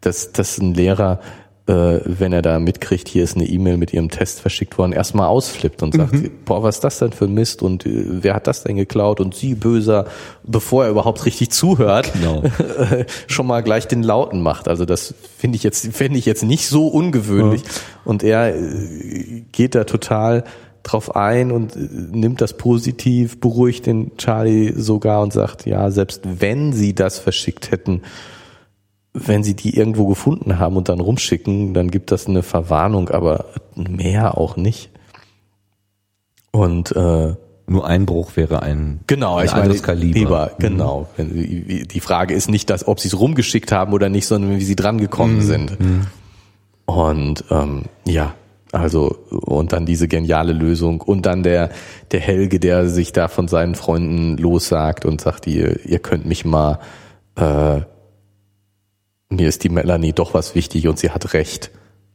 dass, dass ein Lehrer, wenn er da mitkriegt, hier ist eine E-Mail mit ihrem Test verschickt worden, erstmal ausflippt und sagt, boah, was ist das denn für ein Mist und äh, wer hat das denn geklaut und sie böser, bevor er überhaupt richtig zuhört, Genau. schon mal gleich den Lauten macht. Also das finde ich jetzt, finde ich jetzt nicht so ungewöhnlich. Und er äh, geht da total drauf ein und äh, nimmt das positiv, beruhigt den Charlie sogar und sagt, ja, selbst wenn sie das verschickt hätten, wenn sie die irgendwo gefunden haben und dann rumschicken, dann gibt das eine Verwarnung, aber mehr auch nicht. Und äh, Nur Einbruch wäre ein, Genau, ein ich meine, Kaliber. Lieber, genau. Die Frage ist nicht, dass, ob sie es rumgeschickt haben oder nicht, sondern wie sie drangekommen sind. Und ähm, ja, also und dann diese geniale Lösung und dann der der Helge, der sich da von seinen Freunden lossagt und sagt, ihr ihr könnt mich mal, äh, mir ist die Melanie doch was wichtig und sie hat recht,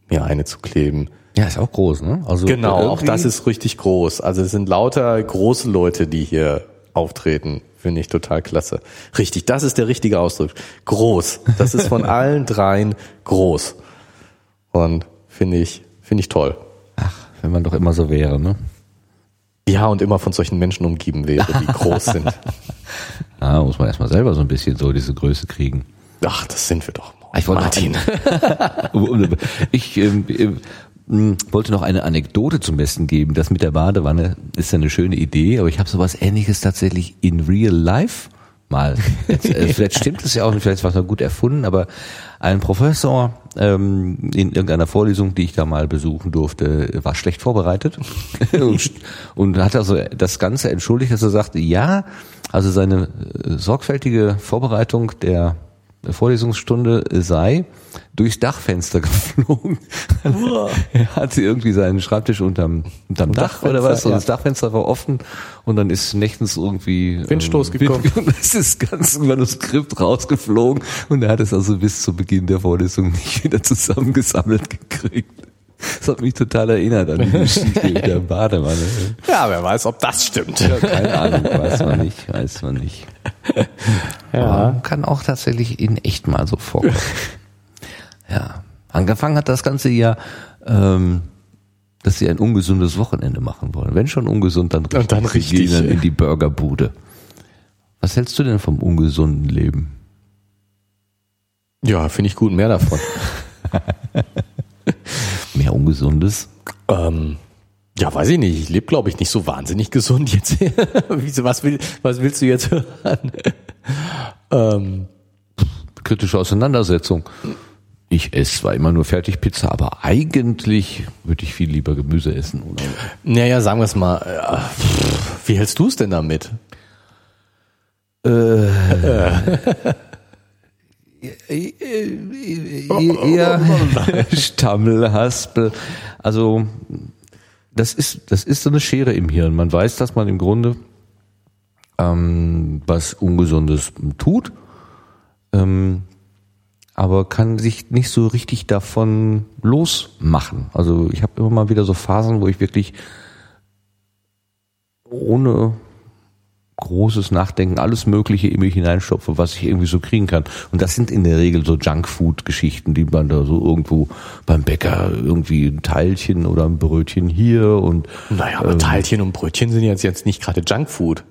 mir eine zu kleben. Ja, ist auch groß, ne? Also Genau, auch das ist richtig groß. Also es sind lauter große Leute, die hier auftreten. Finde ich total klasse. Richtig, das ist der richtige Ausdruck. Groß. Das ist von allen dreien groß. Und finde ich, finde ich toll. Ach, wenn man doch immer so wäre, ne? Ja, und immer von solchen Menschen umgeben wäre, die groß sind. Ah, muss man erstmal selber so ein bisschen so diese Größe kriegen. Ach, das sind wir doch. Ich wollte Martin. Noch ich ähm, ähm, wollte noch eine Anekdote zum Besten geben. Das mit der Badewanne ist ja eine schöne Idee, aber ich habe sowas ähnliches tatsächlich in real life mal. Jetzt, äh, vielleicht stimmt es ja auch nicht, vielleicht war es noch gut erfunden, aber ein Professor ähm, in irgendeiner Vorlesung, die ich da mal besuchen durfte, war schlecht vorbereitet und, und hat also das Ganze entschuldigt, dass er sagte, ja, also seine äh, sorgfältige Vorbereitung der Vorlesungsstunde sei durchs Dachfenster geflogen. er hatte irgendwie seinen Schreibtisch unterm, unterm Dach oder was und ja. das Dachfenster war offen und dann ist nächtens irgendwie Windstoß ähm, gekommen. Wind- und es ist das ganze Manuskript rausgeflogen und er hat es also bis zu Beginn der Vorlesung nicht wieder zusammengesammelt gekriegt. Das hat mich total erinnert an die Geschichte mit der Badewanne. Ja, wer weiß, ob das stimmt. Ja, keine Ahnung, weiß man nicht, weiß man nicht. Ja. Kann auch tatsächlich in echt mal so vorkommen. Ja. Angefangen hat das Ganze ja, ähm, dass sie ein ungesundes Wochenende machen wollen. Wenn schon ungesund, dann richtig. Und dann Sie richtig. gehen dann in die Burgerbude. Was hältst du denn vom ungesunden Leben? Ja, finde ich gut, mehr davon. Mehr Ungesundes? Ähm, ja, weiß ich nicht. Ich lebe, glaube ich, nicht so wahnsinnig gesund jetzt. Was, will, was willst du jetzt hören? ähm, Kritische Auseinandersetzung. Ich esse zwar immer nur Fertigpizza, aber eigentlich würde ich viel lieber Gemüse essen. Oder? naja, sagen wir es mal. äh, pff, Wie hältst du es denn damit? eher Stammelhaspel. Also das ist das ist so eine Schere im Hirn. Man weiß, dass man im Grunde ähm, was Ungesundes tut, ähm, aber kann sich nicht so richtig davon losmachen. Also ich habe immer mal wieder so Phasen, wo ich wirklich ohne großes Nachdenken, alles Mögliche in mich hineinstopfe, was ich irgendwie so kriegen kann. Und das sind in der Regel so Junkfood-Geschichten, die man da so irgendwo beim Bäcker irgendwie ein Teilchen oder ein Brötchen hier und Naja, aber Teilchen und Brötchen sind jetzt, jetzt nicht gerade Junkfood.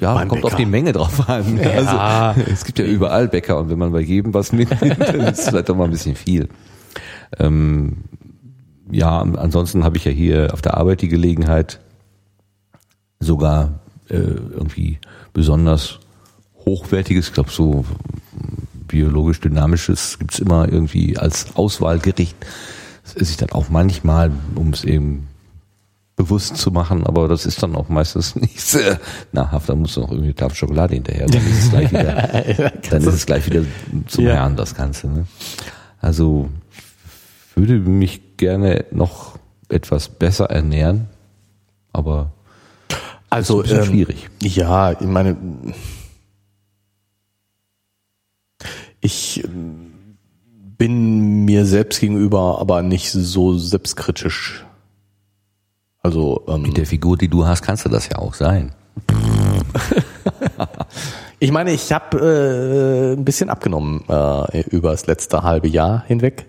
ja, beim kommt Bäcker. auf die Menge drauf an. Ja. Also, es gibt ja überall Bäcker und wenn man bei jedem was mitnimmt, dann ist es vielleicht doch mal ein bisschen viel. Ähm, ja, ansonsten habe ich ja hier auf der Arbeit die Gelegenheit, sogar äh, irgendwie besonders hochwertiges, ich glaube so biologisch dynamisches gibt's immer irgendwie als Auswahlgericht. Das esse ich dann auch manchmal, um es eben bewusst zu machen, aber das ist dann auch meistens nicht sehr nahrhaft. Da muss noch irgendwie eine Tafel Schokolade hinterher. Dann ist es gleich wieder, dann ist es gleich wieder zum Ja. Herrn, das Ganze. Ne? Also würde mich gerne noch etwas besser ernähren, aber Also ein bisschen ähm, schwierig. Ja, ich meine, ich ähm, bin mir selbst gegenüber aber nicht so selbstkritisch. Also ähm, Mit der Figur, die du hast, kannst du das ja auch sein. ich meine, ich habe äh, ein bisschen abgenommen äh, über das letzte halbe Jahr hinweg,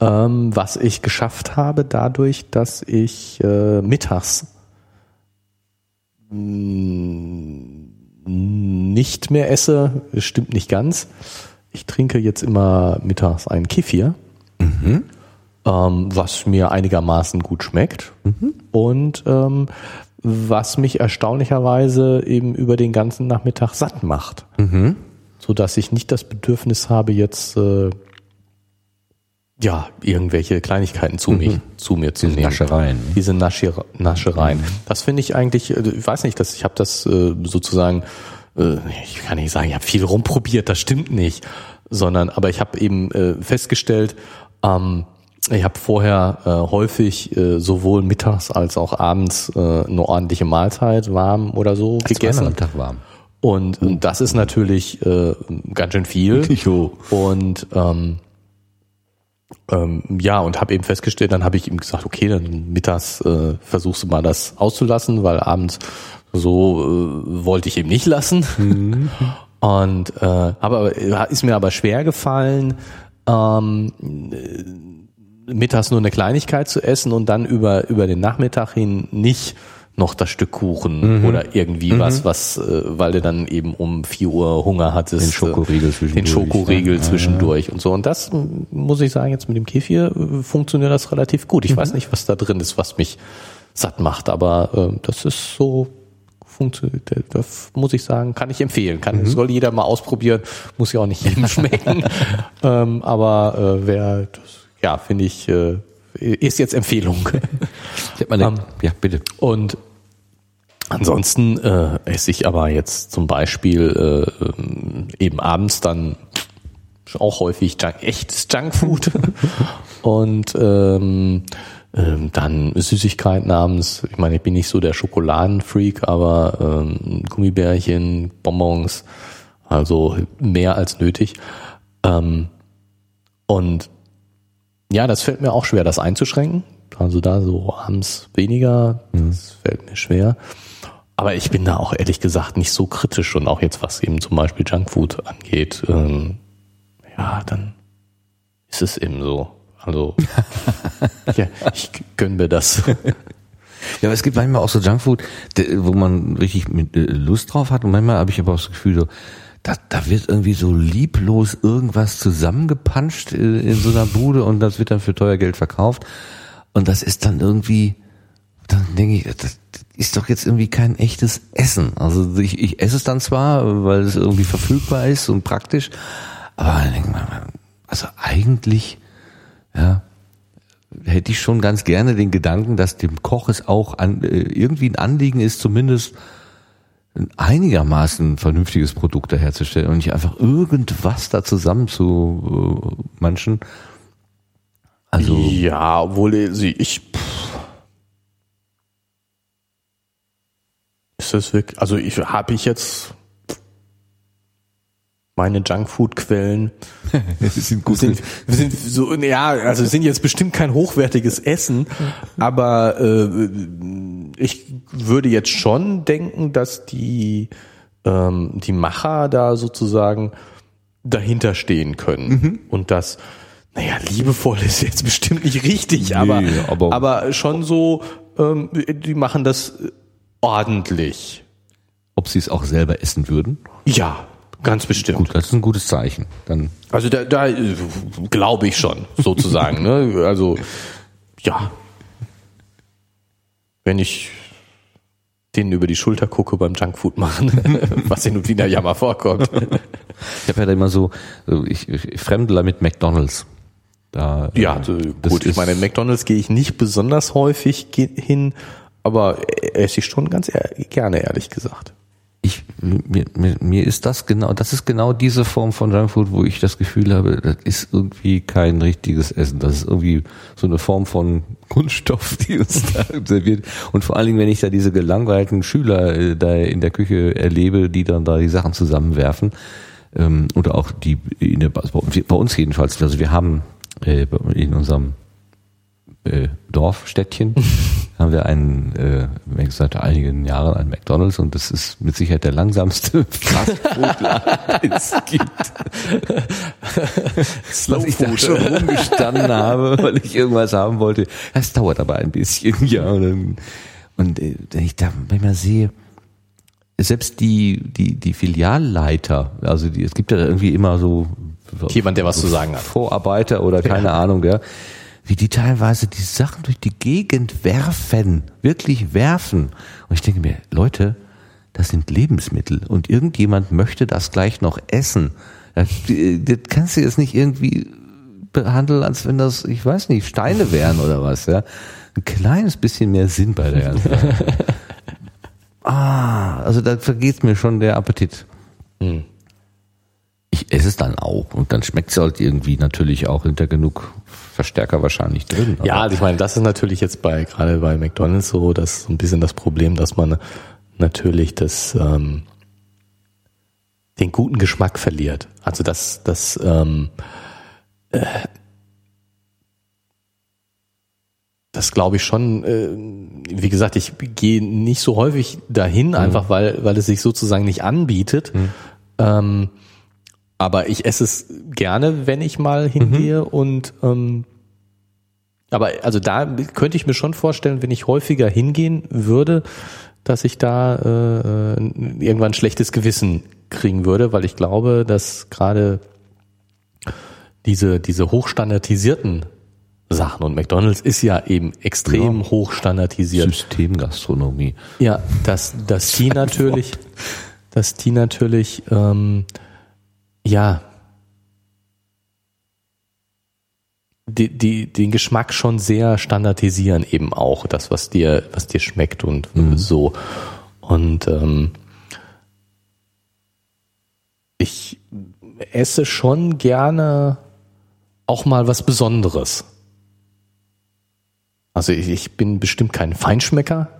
ähm, was ich geschafft habe dadurch, dass ich äh, mittags nicht mehr esse. Es stimmt nicht ganz. Ich trinke jetzt immer mittags einen Kefir, ähm, was mir einigermaßen gut schmeckt und ähm, was mich erstaunlicherweise eben über den ganzen Nachmittag satt macht, so dass ich nicht das Bedürfnis habe jetzt äh, ja irgendwelche Kleinigkeiten zu, mich, zu mir zu Diese nehmen. Naschereien. Diese Nascher Naschereien. Das finde ich eigentlich, äh, ich weiß nicht, dass ich habe das äh, sozusagen, äh, ich kann nicht sagen, ich habe viel rumprobiert, das stimmt nicht, sondern aber ich habe eben festgestellt, ähm, ich habe vorher häufig sowohl mittags als auch abends eine ordentliche Mahlzeit warm oder so gegessen. Zweimal am Tag warm. Und, und das ist natürlich äh, ganz schön viel. Jo. Und ähm, ähm, ja, und habe eben festgestellt, dann habe ich ihm gesagt, okay, dann mittags äh, versuchst du mal das auszulassen, weil abends so äh, wollte ich eben nicht lassen. Und äh, aber äh, ist mir aber schwer gefallen, ähm, äh, mittags nur eine Kleinigkeit zu essen und dann über über den Nachmittag hin nicht noch das Stück Kuchen oder irgendwie was, was, äh, weil du dann eben um 4 Uhr Hunger hattest. Den Schokoriegel äh, Den zwischendurch, Schokoriegel ne? Ja, zwischendurch und so. Und das muss ich sagen, jetzt mit dem Kefir äh, funktioniert das relativ gut. Ich weiß nicht, was da drin ist, was mich satt macht, aber äh, das ist so funktioniert. Das muss ich sagen, kann ich empfehlen. Kann, soll jeder mal ausprobieren, muss ja auch nicht jedem schmecken. ähm, aber äh, wer, das, ja, finde ich, äh, ist jetzt Empfehlung. Ich hab mal eine, Ähm, ja, bitte. Und ansonsten äh, esse ich aber jetzt zum Beispiel äh, eben abends dann auch häufig Junk, echtes Junkfood und ähm, ähm, dann Süßigkeiten abends. Ich meine, ich bin nicht so der Schokoladenfreak, aber ähm, Gummibärchen, Bonbons, also mehr als nötig. Ähm, und ja, das fällt mir auch schwer, das einzuschränken. Also da so abends weniger, das fällt mir schwer. Aber ich bin da auch ehrlich gesagt nicht so kritisch und auch jetzt, was eben zum Beispiel Junkfood angeht, ähm, ja, dann ist es eben so. Also ja, ich gönn mir das. Ja, aber es gibt manchmal auch so Junkfood, wo man richtig mit äh, Lust drauf hat und manchmal habe ich aber auch das Gefühl, so, da, da wird irgendwie so lieblos irgendwas zusammengepanscht äh, in so einer Bude und das wird dann für teuer Geld verkauft und das ist dann irgendwie, dann denke ich, das ist doch jetzt irgendwie kein echtes Essen. Also ich, ich esse es dann zwar, weil es irgendwie verfügbar ist und praktisch, aber dann denke ich mir, also eigentlich, ja, hätte ich schon ganz gerne den Gedanken, dass dem Koch es auch an, äh, irgendwie ein Anliegen ist, zumindest ein einigermaßen vernünftiges Produkt daherzustellen und nicht einfach irgendwas da zusammen zu äh, manchen. Also ja, obwohl sie ich pff. Ist das wirklich, also ich habe ich jetzt meine Junkfood-Quellen sind sind, sind so, ja, also sind jetzt bestimmt kein hochwertiges Essen, aber äh, ich würde jetzt schon denken, dass die, ähm, die Macher da sozusagen dahinter stehen können. Mhm. Und das, naja, liebevoll ist jetzt bestimmt nicht richtig, aber, Nee, aber- aber schon so, ähm, die machen das ordentlich. Ob sie es auch selber essen würden? Ja, ganz bestimmt. Gut, das ist ein gutes Zeichen. Dann Also da, da äh, glaube ich schon, sozusagen. ne? Also ja. Wenn ich denen über die Schulter gucke beim Junkfood machen, was hin und wieder ja mal vorkommt. Ich habe ja da immer so, so ich, ich fremdler mit McDonalds. Da, Ja, äh, gut, ich meine, in McDonalds gehe ich nicht besonders häufig hin, aber esse ich schon ganz gerne, ehrlich gesagt. ich, mir, mir, mir ist das genau, das ist genau diese Form von Junkfood, wo ich das Gefühl habe, das ist irgendwie kein richtiges Essen. Das ist irgendwie so eine Form von Kunststoff, die uns da serviert. Und vor allen Dingen, wenn ich da diese gelangweilten Schüler äh, da in der Küche erlebe, die dann da die Sachen zusammenwerfen, ähm, oder auch die in der, bei bei uns jedenfalls, also wir haben äh, in unserem äh, Dorfstädtchen haben wir einen, äh, seit einigen Jahren einen McDonalds und das ist mit Sicherheit der langsamste Fastfood-Laden, den es gibt. Was ich da schon rumgestanden habe, weil ich irgendwas haben wollte. Das dauert aber ein bisschen, ja. Und, dann, und äh, wenn ich da manchmal sehe, selbst die, die, die Filialleiter, also die, es gibt ja irgendwie immer so Jemand, der was zu sagen hat. Vorarbeiter oder keine Ahnung, ja, wie die teilweise die Sachen durch die Gegend werfen, wirklich werfen. Und ich denke mir, Leute, das sind Lebensmittel und irgendjemand möchte das gleich noch essen. Das, das kannst du jetzt nicht irgendwie behandeln, als wenn das, ich weiß nicht, Steine wären oder was, ja. Ein kleines bisschen mehr Sinn bei der ganzen Sache. Ah, also da vergeht mir schon der Appetit. Ich esse es dann auch und dann schmeckt es halt irgendwie natürlich auch hinter genug Verstärker wahrscheinlich drin. Ja, Aber also ich meine, das ist natürlich jetzt bei gerade bei McDonalds so, das so ein bisschen das Problem, dass man natürlich das ähm, den guten Geschmack verliert. Also das das ähm, äh, das glaube ich schon. Äh, wie gesagt, ich gehe nicht so häufig dahin, einfach weil weil es sich sozusagen nicht anbietet. Ähm, aber ich esse es gerne, wenn ich mal hingehe und ähm, aber also da könnte ich mir schon vorstellen, wenn ich häufiger hingehen würde, dass ich da äh, irgendwann ein schlechtes Gewissen kriegen würde, weil ich glaube, dass gerade diese diese hochstandardisierten Sachen und McDonald's ist ja eben extrem hochstandardisiert. Systemgastronomie. Ja, dass, dass die natürlich, dass die natürlich, ähm, ja, die, die, den Geschmack schon sehr standardisieren eben auch, das, was dir, was dir schmeckt und so. Und ähm, ich esse schon gerne auch mal was Besonderes. Also ich, ich bin bestimmt kein Feinschmecker,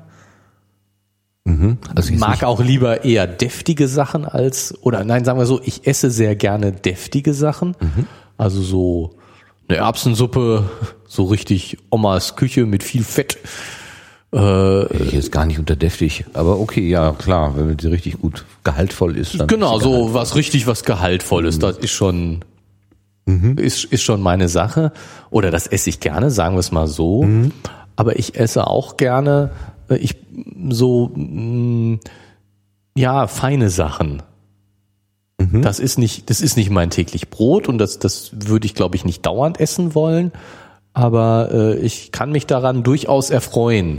Also jetzt mag auch lieber eher deftige Sachen als, oder nein, sagen wir so, ich esse sehr gerne deftige Sachen. Also so eine Erbsensuppe, so richtig Omas Küche mit viel Fett. hätte ich jetzt gar nicht unter deftig, aber okay, ja klar, wenn die richtig gut gehaltvoll ist. Dann Genau, ist sie so was richtig was Gehaltvolles, das ist schon, ist, ist schon meine Sache. Oder das esse ich gerne, sagen wir es mal so. Aber ich esse auch gerne, äh, ich so, mh, ja, feine Sachen. Das ist nicht, das ist nicht mein täglich Brot und das, das würde ich, glaube ich, nicht dauernd essen wollen. Aber äh, ich kann mich daran durchaus erfreuen.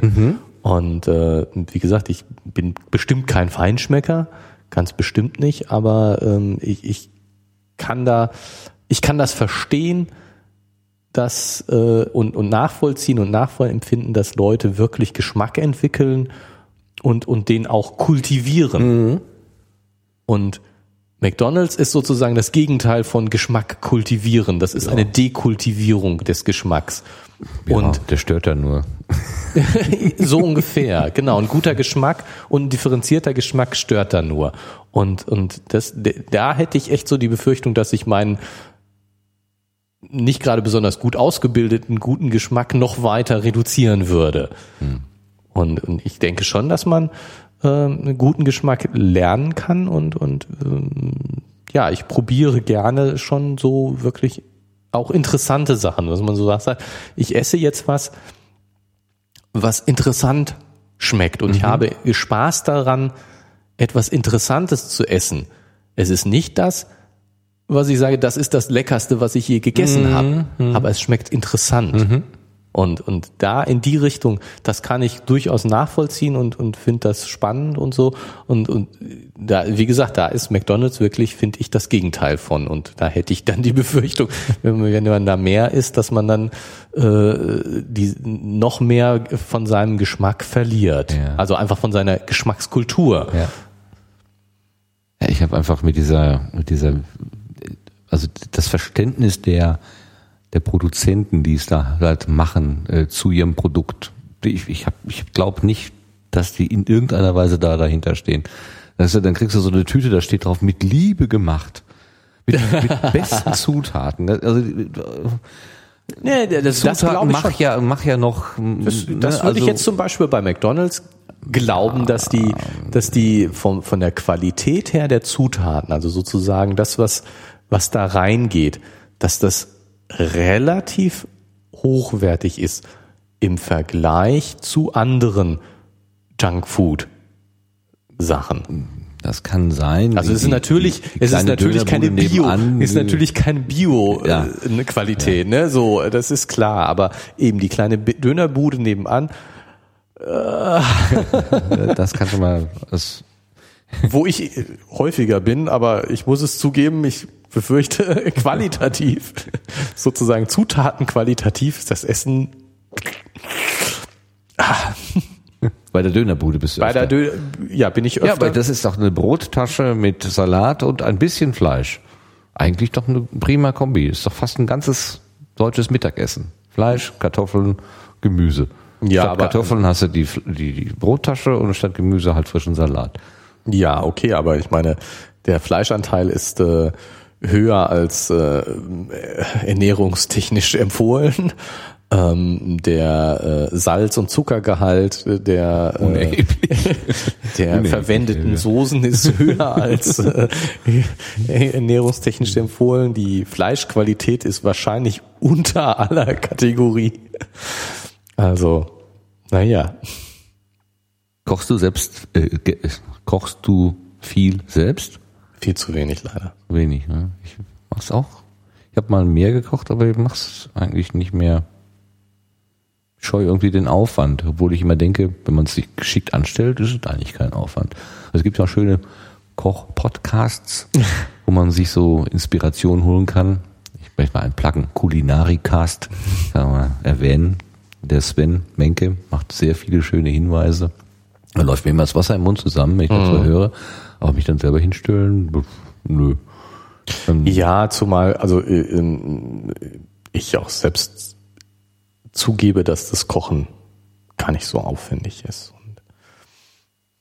Und äh, wie gesagt, ich bin bestimmt kein Feinschmecker, ganz bestimmt nicht, aber ähm, ich, ich kann da, ich kann das verstehen, dass äh, und, und nachvollziehen und nachvollempfinden, dass Leute wirklich Geschmack entwickeln und, und den auch kultivieren. Und McDonald's ist sozusagen das Gegenteil von Geschmack kultivieren. Das ist eine Dekultivierung des Geschmacks. Ja, Und der stört ja nur. so ungefähr, genau. Ein guter Geschmack und ein differenzierter Geschmack stört da nur. Und, und das, da hätte ich echt so die Befürchtung, dass ich meinen nicht gerade besonders gut ausgebildeten, guten Geschmack noch weiter reduzieren würde. Und, und ich denke schon, dass man äh, einen guten Geschmack lernen kann und, und ähm, ja, ich probiere gerne schon so wirklich auch interessante Sachen, dass man so sagt, ich esse jetzt was, was interessant schmeckt und mhm. ich habe Spaß daran, etwas Interessantes zu essen. Es ist nicht das, was ich sage, das ist das Leckerste, was ich je gegessen mhm. habe, mhm. aber es schmeckt interessant. Mhm. Und, und da in die Richtung, das kann ich durchaus nachvollziehen und, und finde das spannend und so. Und, und da, wie gesagt, da ist McDonalds wirklich, finde ich, das Gegenteil von. Und da hätte ich dann die Befürchtung, wenn man, wenn man da mehr isst, dass man dann äh, die noch mehr von seinem Geschmack verliert. Ja. Also einfach von seiner Geschmackskultur. Ja. ja ich habe einfach mit dieser, mit dieser, also das Verständnis der der Produzenten, die es da halt machen, äh, zu ihrem Produkt. Ich, ich, hab, ich glaube nicht, dass die in irgendeiner Weise da dahinter stehen. Das ist, dann kriegst du so eine Tüte, da steht drauf, mit Liebe gemacht. Mit, mit besten Zutaten. Also, Nee, das, das mach ja, mach ja noch. Das, ne, das würde also, ich jetzt zum Beispiel bei McDonalds glauben, dass die, dass die von, von der Qualität her der Zutaten, also sozusagen das, was, was da reingeht, dass das relativ hochwertig ist im Vergleich zu anderen Junkfood Sachen. Das kann sein. Also es ist natürlich, es ist natürlich keine Bio, nebenan, ist natürlich keine Bio ja. äh, Qualität, ja. ne? So, das ist klar. Aber eben die kleine Dönerbude nebenan. Äh, das kann schon mal. Das wo ich häufiger bin, aber ich muss es zugeben, ich befürchte, qualitativ, sozusagen Zutaten qualitativ ist das Essen. Ah. Bei der Dönerbude bist du. Bei öfter. der Dö ja, bin ich öfter. Ja, aber das ist doch eine Brottasche mit Salat und ein bisschen Fleisch. Eigentlich doch eine prima Kombi. Ist doch fast ein ganzes deutsches Mittagessen. Fleisch, Kartoffeln, Gemüse. Ja, statt aber, Kartoffeln hast du die, die, die Brottasche und statt Gemüse halt frischen Salat. Ja, okay, aber ich meine, der Fleischanteil ist äh, höher als äh, ernährungstechnisch empfohlen. Ähm, der äh, Salz- und Zuckergehalt der, äh, der verwendeten Soßen ist höher als äh, ernährungstechnisch empfohlen. Die Fleischqualität ist wahrscheinlich unter aller Kategorie. Also, naja. Kochst du selbst, äh, kochst du viel selbst? Viel zu wenig leider. Wenig, ne? Ich mach's auch. Ich habe mal mehr gekocht, aber ich mach's eigentlich nicht mehr. Ich scheue irgendwie den Aufwand, obwohl ich immer denke, wenn man es sich geschickt anstellt, ist es eigentlich kein Aufwand. Also es gibt ja auch schöne Koch-Podcasts, wo man sich so Inspiration holen kann. Ich möchte mal einen Pluggen, Kulinarikast, kann man erwähnen. Der Sven Menke macht sehr viele schöne Hinweise. Da läuft mir immer das Wasser im Mund zusammen, wenn ich das so mhm. höre. Aber mich dann selber hinstellen, nö. Ähm, ja, zumal, also äh, ich auch selbst zugebe, dass das Kochen gar nicht so aufwendig ist. Und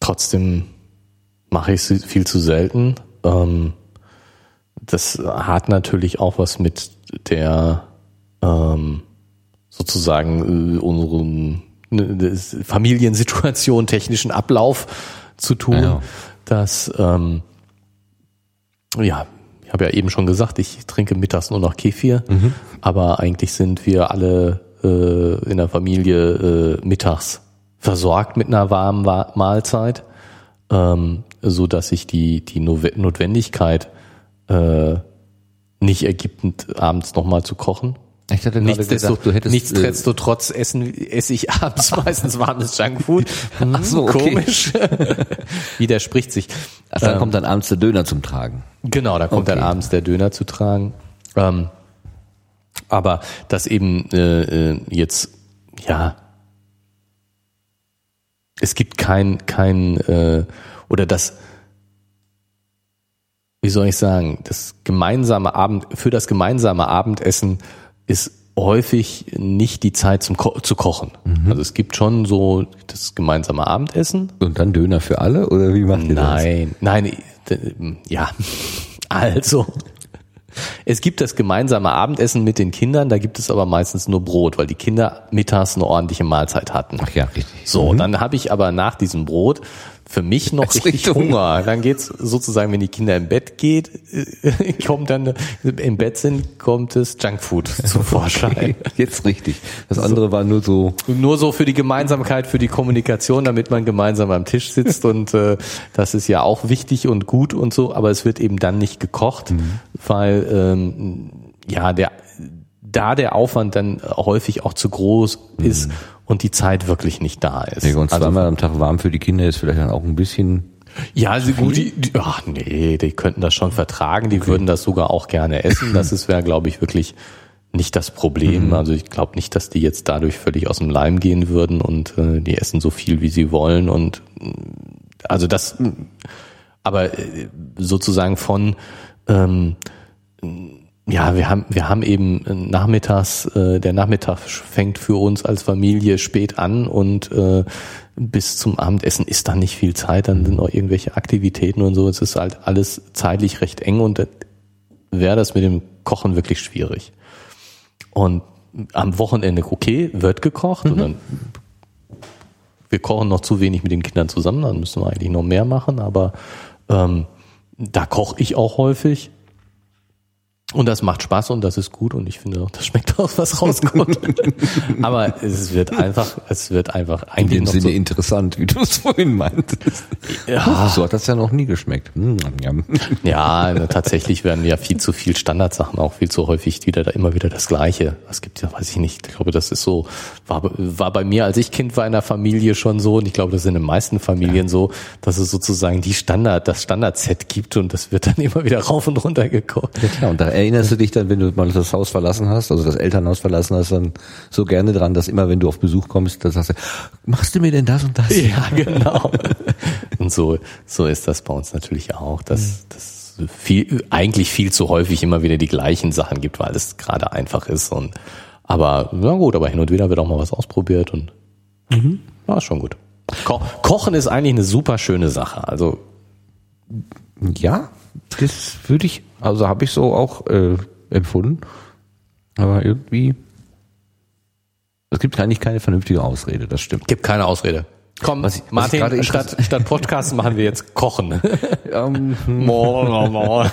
trotzdem mache ich es viel zu selten. Ähm, das hat natürlich auch was mit der ähm, sozusagen äh, unserem ne, Familiensituation, technischen Ablauf zu tun. Ja dass, ähm, ja, ich habe ja eben schon gesagt, ich trinke mittags nur noch Kefir, mhm. aber eigentlich sind wir alle äh, in der Familie äh, mittags versorgt mit einer warmen Mahlzeit, ähm, so dass sich die die Notwendigkeit äh, nicht ergibt, abends nochmal zu kochen. Ich hatte Nichtsdestotrotz, gesagt, du hättest, nichtsdestotrotz essen, esse ich abends meistens warmes Junkfood. Ach so, okay. komisch. Widerspricht sich. Also dann ähm, kommt dann abends der Döner zum Tragen. Genau, da kommt okay. dann abends der Döner zu tragen. Ähm, aber dass eben äh, äh, jetzt, ja, es gibt kein, kein, äh, oder das, wie soll ich sagen, das gemeinsame Abend, für das gemeinsame Abendessen ist häufig nicht die Zeit zum Ko zu kochen. Mhm. Also es gibt schon so das gemeinsame Abendessen. Und dann Döner für alle oder wie macht ihr nein, das? Nein, nein, ja. Also Es gibt das gemeinsame Abendessen mit den Kindern, da gibt es aber meistens nur Brot, weil die Kinder mittags eine ordentliche Mahlzeit hatten. Ach ja, richtig. So, dann habe ich aber nach diesem Brot für mich noch Als richtig. Hunger. Dann geht's sozusagen, wenn die Kinder im Bett geht, äh, kommt dann im Bett sind, kommt es Junkfood zum Vorschein. Jetzt richtig. Das andere war nur so, Nur so für die Gemeinsamkeit, für die Kommunikation, damit man gemeinsam am Tisch sitzt und äh, das ist ja auch wichtig und gut und so, aber es wird eben dann nicht gekocht, Mhm. weil ähm, ja der da der Aufwand dann häufig auch zu groß ist und die Zeit wirklich nicht da ist. Mhm. ja, und Also zweimal am Tag warm für die Kinder ist vielleicht dann auch ein bisschen, Ja, also gut, die, die, ach nee, die könnten das schon vertragen, die würden das sogar auch gerne essen. Das ist wäre, glaube ich, wirklich nicht das Problem. Also ich glaube nicht, dass die jetzt dadurch völlig aus dem Leim gehen würden und äh, die essen so viel, wie sie wollen. Und äh, also das, aber äh, sozusagen von ähm, ja, wir haben, wir haben eben nachmittags, äh, der Nachmittag fängt für uns als Familie spät an und äh, bis zum Abendessen ist dann nicht viel Zeit, dann sind noch irgendwelche Aktivitäten und so. Es ist halt alles zeitlich recht eng und da wäre das mit dem Kochen wirklich schwierig. Und am Wochenende, okay, wird gekocht und dann wir kochen noch zu wenig mit den Kindern zusammen, dann müssen wir eigentlich noch mehr machen, aber ähm, da koche ich auch häufig. Und das macht Spaß und das ist gut und ich finde auch, das schmeckt auch, was rauskommt. Aber es wird einfach, es wird einfach in eigentlich dem noch Sinne so, interessant, wie du es vorhin meintest. ja, So hat das ja noch nie geschmeckt. Hm, ja. ja, na, tatsächlich werden ja viel zu viel Standardsachen, auch viel zu häufig wieder da immer wieder das Gleiche. Es gibt ja, weiß ich nicht, ich glaube, das ist so, war, war bei mir, als ich Kind war in der Familie schon so und ich glaube, das ist in den meisten Familien so, dass es sozusagen die Standard, das Standardset gibt und das wird dann immer wieder rauf und runter gekocht. Ja klar, und da erinnerst du dich dann, wenn du mal das Haus verlassen hast, also das Elternhaus verlassen hast, dann so gerne dran, dass immer, wenn du auf Besuch kommst, dann sagst du, machst du mir denn das und das? Ja, genau. Und so, so ist das bei uns natürlich auch, dass dass viel, eigentlich viel zu häufig immer wieder die gleichen Sachen gibt, weil es gerade einfach ist. Und aber na gut, aber hin und wieder wird auch mal was ausprobiert und ja, ist schon gut. Ko Kochen ist eigentlich eine super schöne Sache. Also Ja, das würde ich, also habe ich so auch äh, empfunden. Aber irgendwie, es gibt eigentlich keine vernünftige Ausrede, das stimmt. gibt keine Ausrede. Komm, Was ich- was Martin, statt, statt Podcast machen wir jetzt Kochen. Ähm, mo. Aber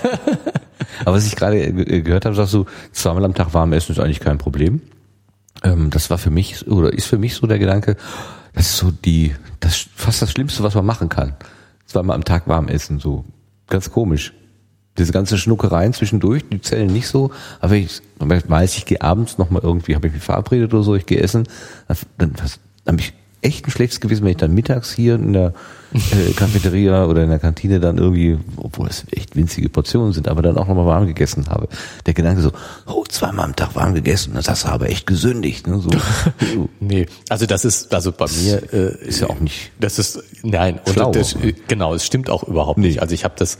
was ich gerade äh, gehört habe, sagst du, zweimal am Tag warm essen ist eigentlich kein Problem. Ähm, das war für mich oder ist für mich so der Gedanke, das ist so die, das fast das Schlimmste, was man machen kann. Zweimal am Tag warm essen, so ganz komisch. Diese ganze Schnuckereien zwischendurch, die zählen nicht so. Aber ich weiß, ich gehe abends noch mal irgendwie, habe ich mich verabredet oder so, ich gehe essen, dann, dann habe ich echt ein schlechtes Gewissen, wenn ich dann mittags hier in der äh, Cafeteria oder in der Kantine dann irgendwie, obwohl es echt winzige Portionen sind, aber dann auch nochmal warm gegessen habe. Der Gedanke so, oh, zweimal am Tag warm gegessen, das hast du aber echt gesündigt. Ne? So, Nee, also das ist, also bei mir äh, ist ja auch nicht. Das ist nein, und Schlau das, auch, ne? genau, es stimmt auch überhaupt nicht. Also ich habe das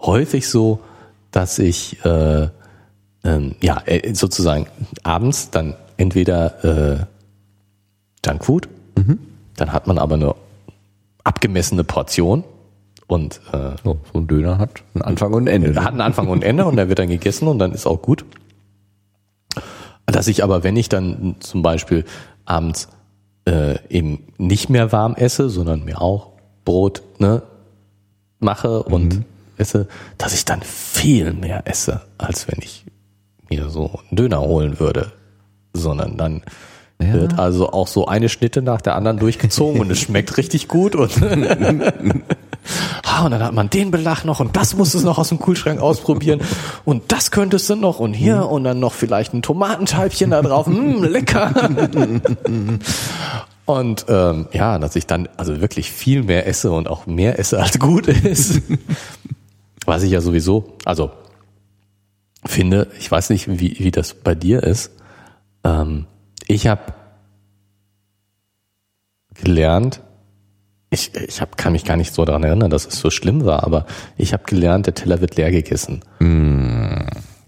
häufig so, dass ich äh, ähm, ja äh, sozusagen abends dann entweder äh, Junkfood, Mhm. dann hat man aber eine abgemessene Portion und äh, So, so ein Döner hat einen Anfang und ein Ende. Ne? hat einen Anfang und Ende und der wird dann gegessen und dann ist auch gut. Dass ich aber, wenn ich dann zum Beispiel abends äh, eben nicht mehr warm esse, sondern mir auch Brot ne, mache und esse, dass ich dann viel mehr esse, als wenn ich mir so einen Döner holen würde. Sondern dann Ja. wird also auch so eine Schnitte nach der anderen durchgezogen und es schmeckt richtig gut und Ah, und dann hat man den Belag noch und das musst du noch aus dem Kühlschrank ausprobieren und das könntest du noch und hier und dann noch vielleicht ein Tomatenscheibchen da drauf. Mm, lecker. Und ähm, ja, dass ich dann also wirklich viel mehr esse und auch mehr esse als gut ist. Was ich ja sowieso, also finde, ich weiß nicht, wie, wie das bei dir ist. Ähm, ich habe gelernt, ich, ich hab, kann mich gar nicht so daran erinnern, dass es so schlimm war, aber ich habe gelernt, der Teller wird leer gegessen.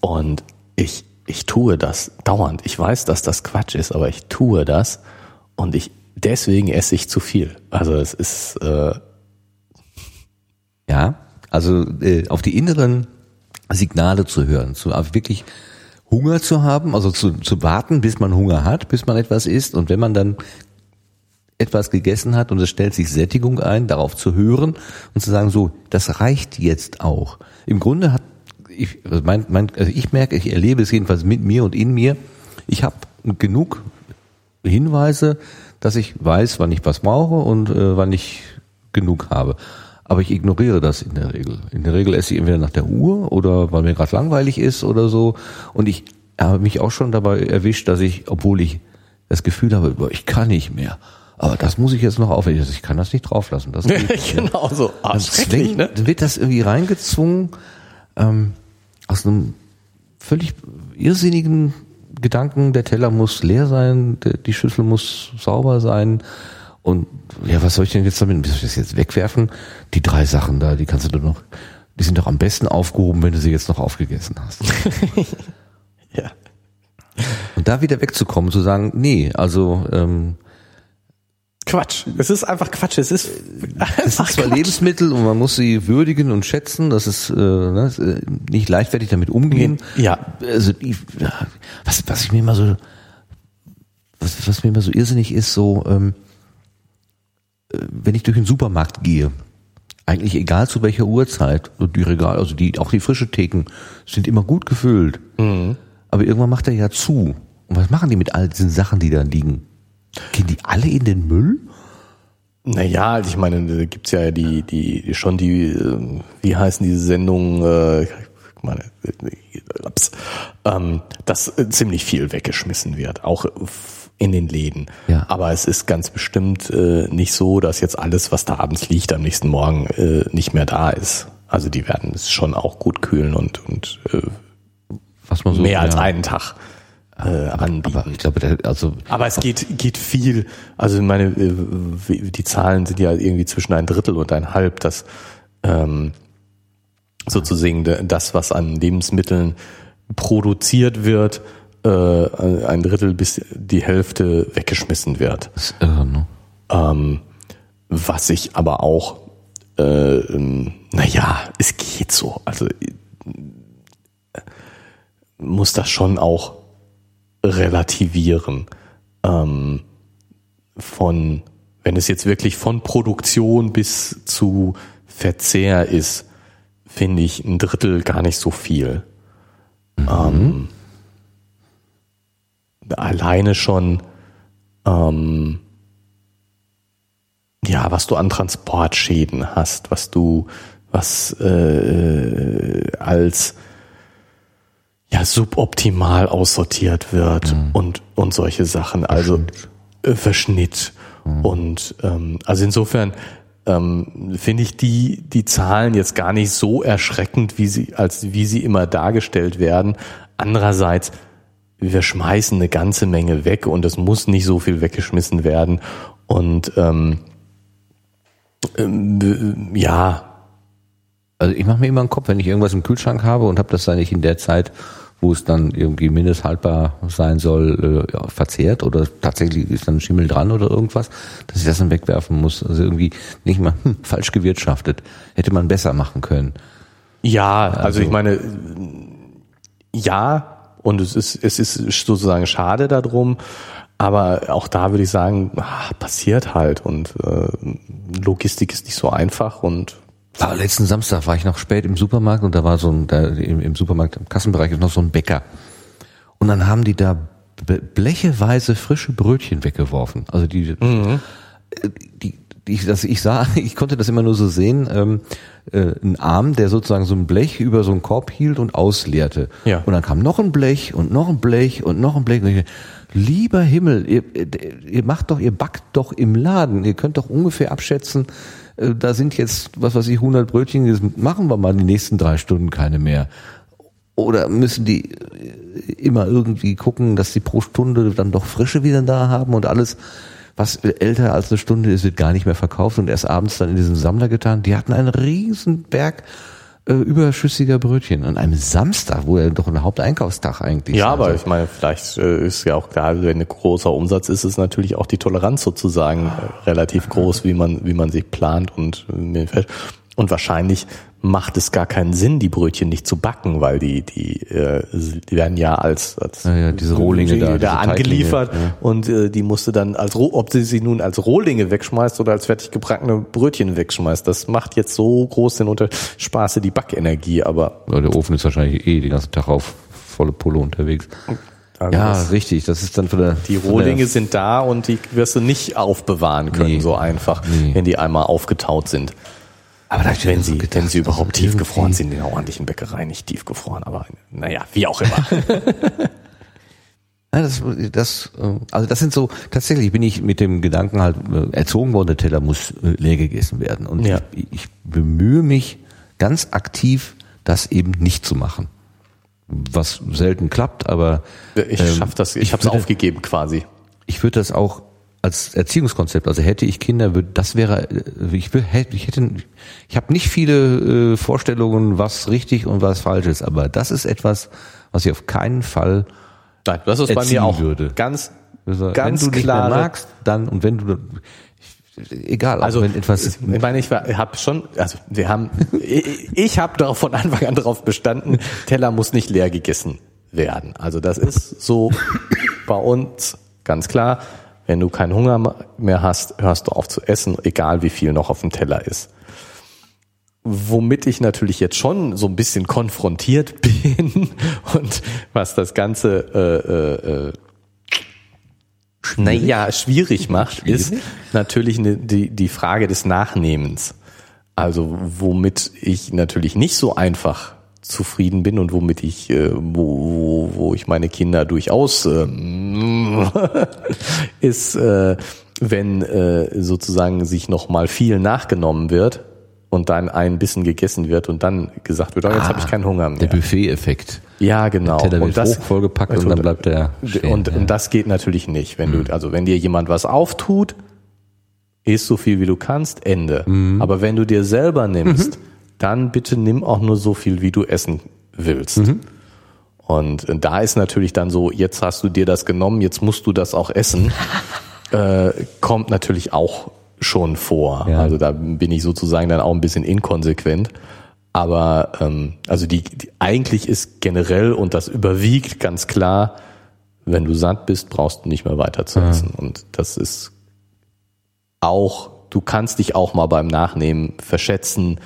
Und ich, ich tue das dauernd. Ich weiß, dass das Quatsch ist, aber ich tue das und ich deswegen esse ich zu viel. Also es ist äh, Ja, also äh, auf die inneren Signale zu hören, zu wirklich Hunger zu haben, also zu, zu warten, bis man Hunger hat, bis man etwas isst und wenn man dann etwas gegessen hat und es stellt sich Sättigung ein, darauf zu hören und zu sagen, so, das reicht jetzt auch. Im Grunde hat ich, also mein, mein, also ich merke, ich erlebe es jedenfalls mit mir und in mir, ich habe genug Hinweise, dass ich weiß, wann ich was brauche und äh, wann ich genug habe. Aber ich ignoriere das in der Regel. In der Regel esse ich entweder nach der Uhr oder weil mir gerade langweilig ist oder so. Und ich habe mich auch schon dabei erwischt, dass ich, obwohl ich das Gefühl habe, ich kann nicht mehr. Aber das muss ich jetzt noch aufhören. Ich kann das nicht drauflassen. Das genau so. Ah, zwingt, ne? Dann wird das irgendwie reingezwungen ähm, aus einem völlig irrsinnigen Gedanken, der Teller muss leer sein, die Schüssel muss sauber sein. Und ja, was soll ich denn jetzt damit? Soll ich das jetzt wegwerfen? Die drei Sachen da, die kannst du doch noch, die sind doch am besten aufgehoben, wenn du sie jetzt noch aufgegessen hast. ja. Und da wieder wegzukommen, zu sagen, nee, also ähm, Quatsch. Es ist einfach Quatsch. Es ist, es sind zwar Lebensmittel und man muss sie würdigen und schätzen, das ist äh, ne, äh, nicht leichtfertig damit umgehen. Ja. Also was, was ich mir immer so, was, was mir immer so irrsinnig ist, so ähm, äh, wenn ich durch den Supermarkt gehe, eigentlich egal zu welcher Uhrzeit, die Regal, also die auch die frische Theken sind immer gut gefüllt. Mhm. Aber irgendwann macht er ja zu. Und was machen die mit all diesen Sachen, die da liegen? Gehen die alle in den Müll? Naja, also ich meine, da gibt's ja die, die, schon die, äh, wie heißen diese Sendungen, äh, meine, ups, ähm, dass ziemlich viel weggeschmissen wird, auch in den Läden. Ja. Aber es ist ganz bestimmt äh, nicht so, dass jetzt alles, was da abends liegt, am nächsten Morgen äh, nicht mehr da ist. Also die werden es schon auch gut kühlen und, und äh, was man so, mehr als einen Tag äh, anbieten. Aber ich glaube, der, also aber es geht geht viel. Also meine äh, die Zahlen sind ja irgendwie zwischen ein Drittel und ein Halb, dass ähm, sozusagen das, was an Lebensmitteln produziert wird, ein Drittel bis die Hälfte weggeschmissen wird. Das ist irre, ne? ähm, was ich aber auch, äh, ähm, naja, es geht so. Also äh, muss das schon auch relativieren. Ähm, von, wenn es jetzt wirklich von Produktion bis zu Verzehr ist, finde ich ein Drittel gar nicht so viel. Mhm. Ähm, alleine schon, ähm, ja, was du an Transportschäden hast, was du, was äh, als ja suboptimal aussortiert wird mhm. und und solche Sachen. Also Verschnitt, äh, Verschnitt. Mhm. und ähm, also insofern ähm, finde ich die die Zahlen jetzt gar nicht so erschreckend, wie sie als wie sie immer dargestellt werden. Andererseits wir schmeißen eine ganze Menge weg und es muss nicht so viel weggeschmissen werden und ähm, ähm, ja, also ich mache mir immer einen Kopf, wenn ich irgendwas im Kühlschrank habe und habe das dann nicht in der Zeit, wo es dann irgendwie mindesthaltbar sein soll, äh, ja, verzehrt oder tatsächlich ist dann ein Schimmel dran oder irgendwas, dass ich das dann wegwerfen muss. Also irgendwie nicht mal hm, falsch gewirtschaftet. Hätte man besser machen können. Ja, also, also ich meine, ja, und es ist, es ist sozusagen schade darum, aber auch da würde ich sagen, ach, passiert halt und äh, Logistik ist nicht so einfach und war letzten Samstag war ich noch spät im Supermarkt und da war so ein, da im, im Supermarkt, im Kassenbereich ist noch so ein Bäcker. Und dann haben die da blecheweise frische Brötchen weggeworfen. Also die, mhm. die, die ich, das, ich sah, ich konnte das immer nur so sehen, ähm, äh, ein Arm, der sozusagen so ein Blech über so einen Korb hielt und ausleerte. Ja. Und dann kam noch ein Blech und noch ein Blech und noch ein Blech. Und ich, lieber Himmel, ihr, ihr macht doch, ihr backt doch im Laden. Ihr könnt doch ungefähr abschätzen, äh, da sind jetzt, was weiß ich, 100 Brötchen, das machen wir mal die nächsten drei Stunden keine mehr. Oder müssen die äh, immer irgendwie gucken, dass sie pro Stunde dann doch frische wieder da haben und alles, was älter als eine Stunde ist, wird gar nicht mehr verkauft und erst abends dann in diesen Sammler getan. Die hatten einen riesen Berg äh, überschüssiger Brötchen an einem Samstag, wo er doch ein Haupteinkaufstag eigentlich Ja, aber also. ich meine, vielleicht äh, ist ja auch klar, wenn ein großer Umsatz ist, ist natürlich auch die Toleranz sozusagen äh, relativ groß, wie man, wie man sich plant und äh, und wahrscheinlich macht es gar keinen Sinn, die Brötchen nicht zu backen, weil die die, äh, die werden ja als, als Ja, ja, diese Rohlinge da, da angeliefert Teiglinge, ja. und äh, die musste dann als Roh, ob sie sie nun als Rohlinge wegschmeißt oder als fertig gebackene Brötchen wegschmeißt, das macht jetzt so groß den Unter Spaße die Backenergie, aber Ja, der Ofen ist wahrscheinlich eh den ganzen Tag auf volle Pulle unterwegs. also Ja, das, richtig. Das ist dann für der, die Rohlinge der, sind da und die wirst du nicht aufbewahren können Nee. so einfach, Nee. wenn die einmal aufgetaut sind. Aber da ich wenn sie, gedacht, wenn sie überhaupt tiefgefroren sind, in der ordentlichen Bäckerei nicht tiefgefroren, aber naja, wie auch immer. Ja, das, das, äh, also das sind so, tatsächlich bin ich mit dem Gedanken halt äh, erzogen worden, der Teller muss äh, leer gegessen werden. Und Ja. ich, ich bemühe mich ganz aktiv, das eben nicht zu machen. Was selten klappt, aber Ich ähm, schaff das, ich habe es aufgegeben quasi. ich würde das auch als Erziehungskonzept, also hätte ich Kinder, würde das wäre, äh, ich, hätte, ich hätte, ich habe nicht viele äh, Vorstellungen, was richtig und was falsch ist, aber das ist etwas, was ich auf keinen Fall Nein, das ist bei mir auch würde. ganz, Also, ganz wenn du nicht klare, mehr magst, dann und wenn du egal, Also wenn etwas ich meine, ich habe schon, also wir haben, ich, ich habe darauf von Anfang an darauf bestanden, Teller muss nicht leer gegessen werden. Also das ist so bei uns ganz klar. Wenn du keinen Hunger mehr hast, hörst du auf zu essen, egal wie viel noch auf dem Teller ist. Womit ich natürlich jetzt schon so ein bisschen konfrontiert bin und was das Ganze äh, äh, äh, naja, schwierig macht, ist natürlich ne, die, die Frage des Nachnehmens. Also womit ich natürlich nicht so einfach zufrieden bin und womit ich, äh, wo, wo, wo ich meine Kinder durchaus ähm, ist, äh, wenn äh, sozusagen sich noch mal viel nachgenommen wird und dann ein Bissen gegessen wird und dann gesagt wird, oh, jetzt habe ich keinen Hunger mehr. der Buffet-Effekt. Ja, genau. Der Teller wird und das, hoch vollgepackt und dann bleibt der stehen, und, ja. und das geht natürlich nicht. Wenn du, also wenn dir jemand was auftut, isst so viel wie du kannst, Ende. Aber wenn du dir selber nimmst, dann bitte nimm auch nur so viel, wie du essen willst. Und äh, da ist natürlich dann so, jetzt hast du dir das genommen, jetzt musst du das auch essen. äh, kommt natürlich auch schon vor. Ja. Also da bin ich sozusagen dann auch ein bisschen inkonsequent. Aber ähm, also die, die eigentlich ist generell und das überwiegt ganz klar, wenn du satt bist, brauchst du nicht mehr weiter zu essen. Und das ist auch, du kannst dich auch mal beim Nachnehmen verschätzen,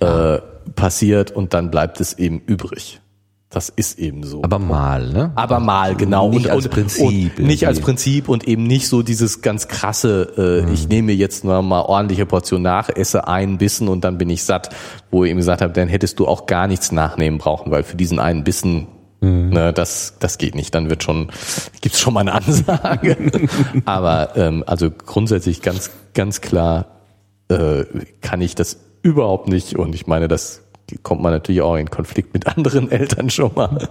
äh, passiert und dann bleibt es eben übrig. Das ist eben so. Aber mal, ne? Aber mal, genau. Nicht und, als und, Prinzip Und nicht als irgendwie. Prinzip und eben nicht so dieses ganz krasse, äh, ich nehme mir jetzt noch mal ordentliche Portion nach, esse einen Bissen und dann bin ich satt, wo ich eben gesagt habe, dann hättest du auch gar nichts nachnehmen brauchen, weil für diesen einen Bissen, ne, das, das geht nicht. Dann wird schon, gibt's schon mal eine Ansage. Aber ähm, also grundsätzlich ganz, ganz klar äh, kann ich das überhaupt nicht und ich meine, das kommt man natürlich auch in Konflikt mit anderen Eltern schon mal,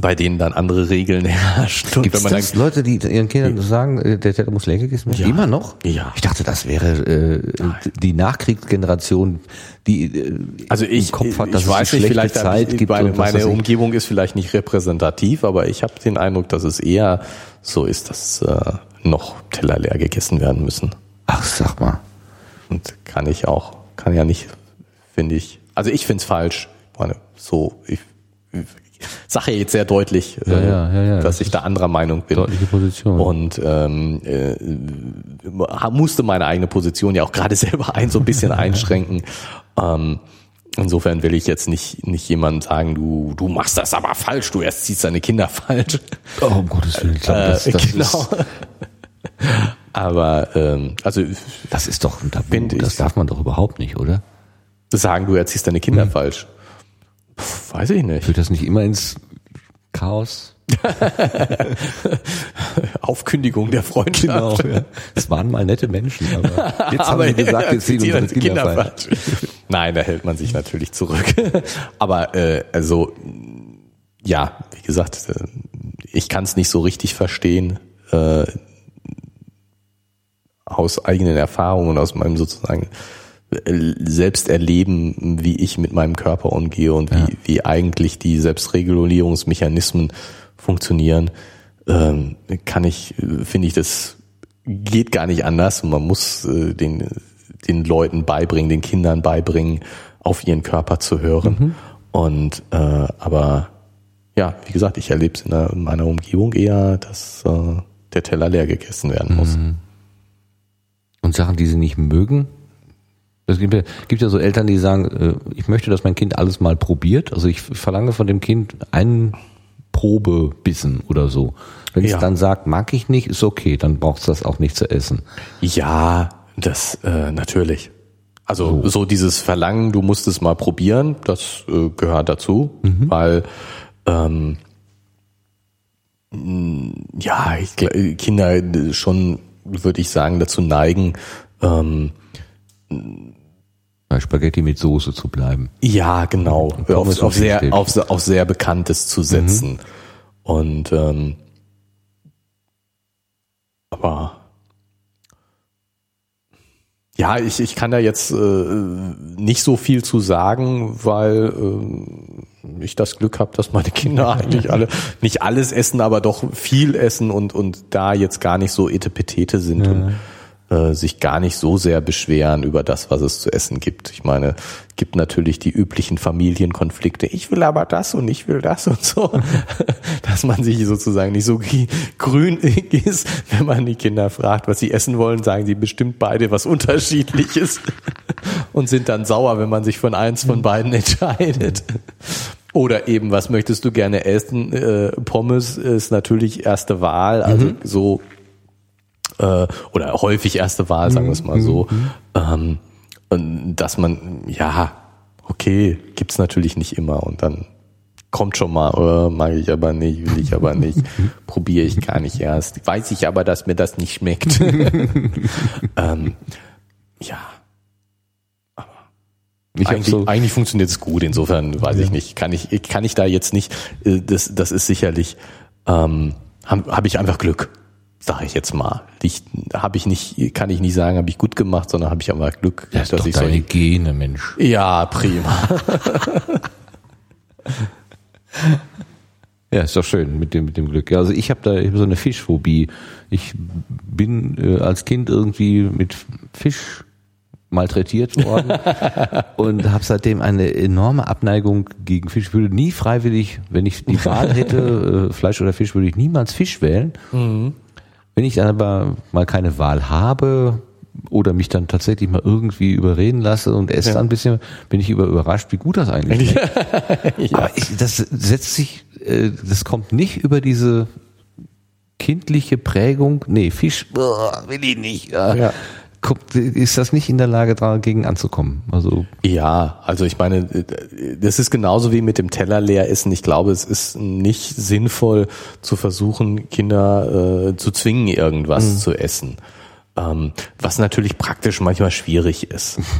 bei denen dann andere Regeln herrschen. Gibt es Leute, die ihren Kindern sagen, äh, der Teller muss leer gegessen werden? Ja. Immer noch? Ja. Ich dachte, das wäre äh, die Nachkriegsgeneration, die äh, also ich, im Kopf hat, ich dass es weiß nicht, vielleicht Zeit ich, gibt. meine, meine weiß. Umgebung ist vielleicht nicht repräsentativ, aber ich habe den Eindruck, dass es eher so ist, dass äh, noch Teller leer gegessen werden müssen. Ach, sag mal. Und kann ich auch, kann ja nicht, finde ich. Also ich finde es falsch. Ich meine, so, ich, ich sage jetzt sehr deutlich, Ja, äh, ja, ja, dass das ich da anderer Meinung bin. Deutliche Position. Und ähm, äh, musste meine eigene Position ja auch gerade selber ein so ein bisschen einschränken. Ähm, insofern will ich jetzt nicht nicht jemand sagen, du du machst das aber falsch, du erziehst deine Kinder falsch. oh, um Gottes Willen. Ich glaube, das, Äh, das, genau. ist, Aber ähm, also das ist doch ein Tabu. Das darf man doch überhaupt nicht, oder? sagen, du erziehst deine Kinder falsch. Puh, weiß ich nicht. Führt das nicht immer ins Chaos? Aufkündigung der Freundschaft. ja. Das waren mal nette Menschen, aber jetzt haben Aber sie gesagt, jetzt ziehen erzieht unsere Kinder falsch. falsch. Nein, da hält man sich natürlich zurück. Aber äh, also ja, wie gesagt, äh, ich kann es nicht so richtig verstehen äh, aus eigenen Erfahrungen und aus meinem sozusagen äh, Selbsterleben, wie ich mit meinem Körper umgehe und wie, wie eigentlich die Selbstregulierungsmechanismen funktionieren, ähm, kann ich, äh, finde ich, das geht gar nicht anders. Man muss äh, den den Leuten beibringen, den Kindern beibringen, auf ihren Körper zu hören. Mhm. Und äh, aber ja, wie gesagt, ich erlebe es in, in, meiner Umgebung eher, dass äh, der Teller leer gegessen werden muss. Mhm. Und Sachen, die sie nicht mögen? Es gibt ja, gibt ja so Eltern, die sagen, äh, ich möchte, dass mein Kind alles mal probiert. Also ich verlange von dem Kind einen Probebissen oder so. Wenn ja. es dann sagt, mag ich nicht, ist okay, dann braucht es das auch nicht zu essen. Ja, das äh, natürlich. Also so. so dieses Verlangen, du musst es mal probieren, das äh, gehört dazu, mhm. weil ähm, ja, ich, Kinder schon, würde ich sagen, dazu neigen, ähm, bei Spaghetti mit Soße zu bleiben. Ja, genau. Auf, auf, sehr, auf, auf, sehr Bekanntes zu setzen. Mhm. Und ähm, aber ja, ich, ich kann da jetzt äh, nicht so viel zu sagen, weil äh, ich das Glück habe, dass meine Kinder eigentlich alle nicht alles essen, aber doch viel essen und und da jetzt gar nicht so etepetete sind ja. und äh, sich gar nicht so sehr beschweren über das, was es zu essen gibt. Ich meine, gibt natürlich die üblichen Familienkonflikte. Ich will aber das und ich will das und so, dass man sich sozusagen nicht so grün ist, wenn man die Kinder fragt, was sie essen wollen, sagen sie bestimmt beide was Unterschiedliches und sind dann sauer, wenn man sich von eins von beiden entscheidet. Oder eben, was möchtest du gerne essen? Äh, Pommes ist natürlich erste Wahl, also mhm. so äh, oder häufig erste Wahl, sagen wir es mal so. Mhm. Ähm, dass man, ja, okay, gibt's natürlich nicht immer und dann kommt schon mal, oh, mag ich aber nicht, will ich aber nicht, probiere ich gar nicht erst. Weiß ich aber, dass mir das nicht schmeckt. ähm, ja. Aber eigentlich, so eigentlich funktioniert es gut, insofern weiß ja. ich nicht. Kann ich, kann ich da jetzt nicht, äh, das, das ist sicherlich, ähm, habe hab ich einfach Glück sage ich jetzt mal. Ich, habe ich nicht, kann ich nicht sagen, habe ich gut gemacht, sondern habe ich aber Glück, das dass ist ich deine so Gene, Mensch. Ja, prima. ja, ist doch schön mit dem mit dem Glück. Ja, also ich habe da ich hab so eine Fischphobie. Ich bin äh, als Kind irgendwie mit Fisch malträtiert worden und habe seitdem eine enorme Abneigung gegen Fisch. Ich würde nie freiwillig, wenn ich die Wahl hätte, äh, Fleisch oder Fisch, würde ich niemals Fisch wählen. Mhm. Wenn ich dann aber mal keine Wahl habe oder mich dann tatsächlich mal irgendwie überreden lasse und esse ja. dann ein bisschen, bin ich über überrascht, wie gut das eigentlich ist. ja. Aber ich, das setzt sich, äh, das kommt nicht über diese kindliche Prägung. Nee, Fisch, will ich nicht. Ja ist das nicht in der Lage, dagegen anzukommen? Also ja, also ich meine, das ist genauso wie mit dem Teller leer essen. Ich glaube, es ist nicht sinnvoll zu versuchen, Kinder äh, zu zwingen, irgendwas mhm. zu essen. Ähm, was natürlich praktisch manchmal schwierig ist.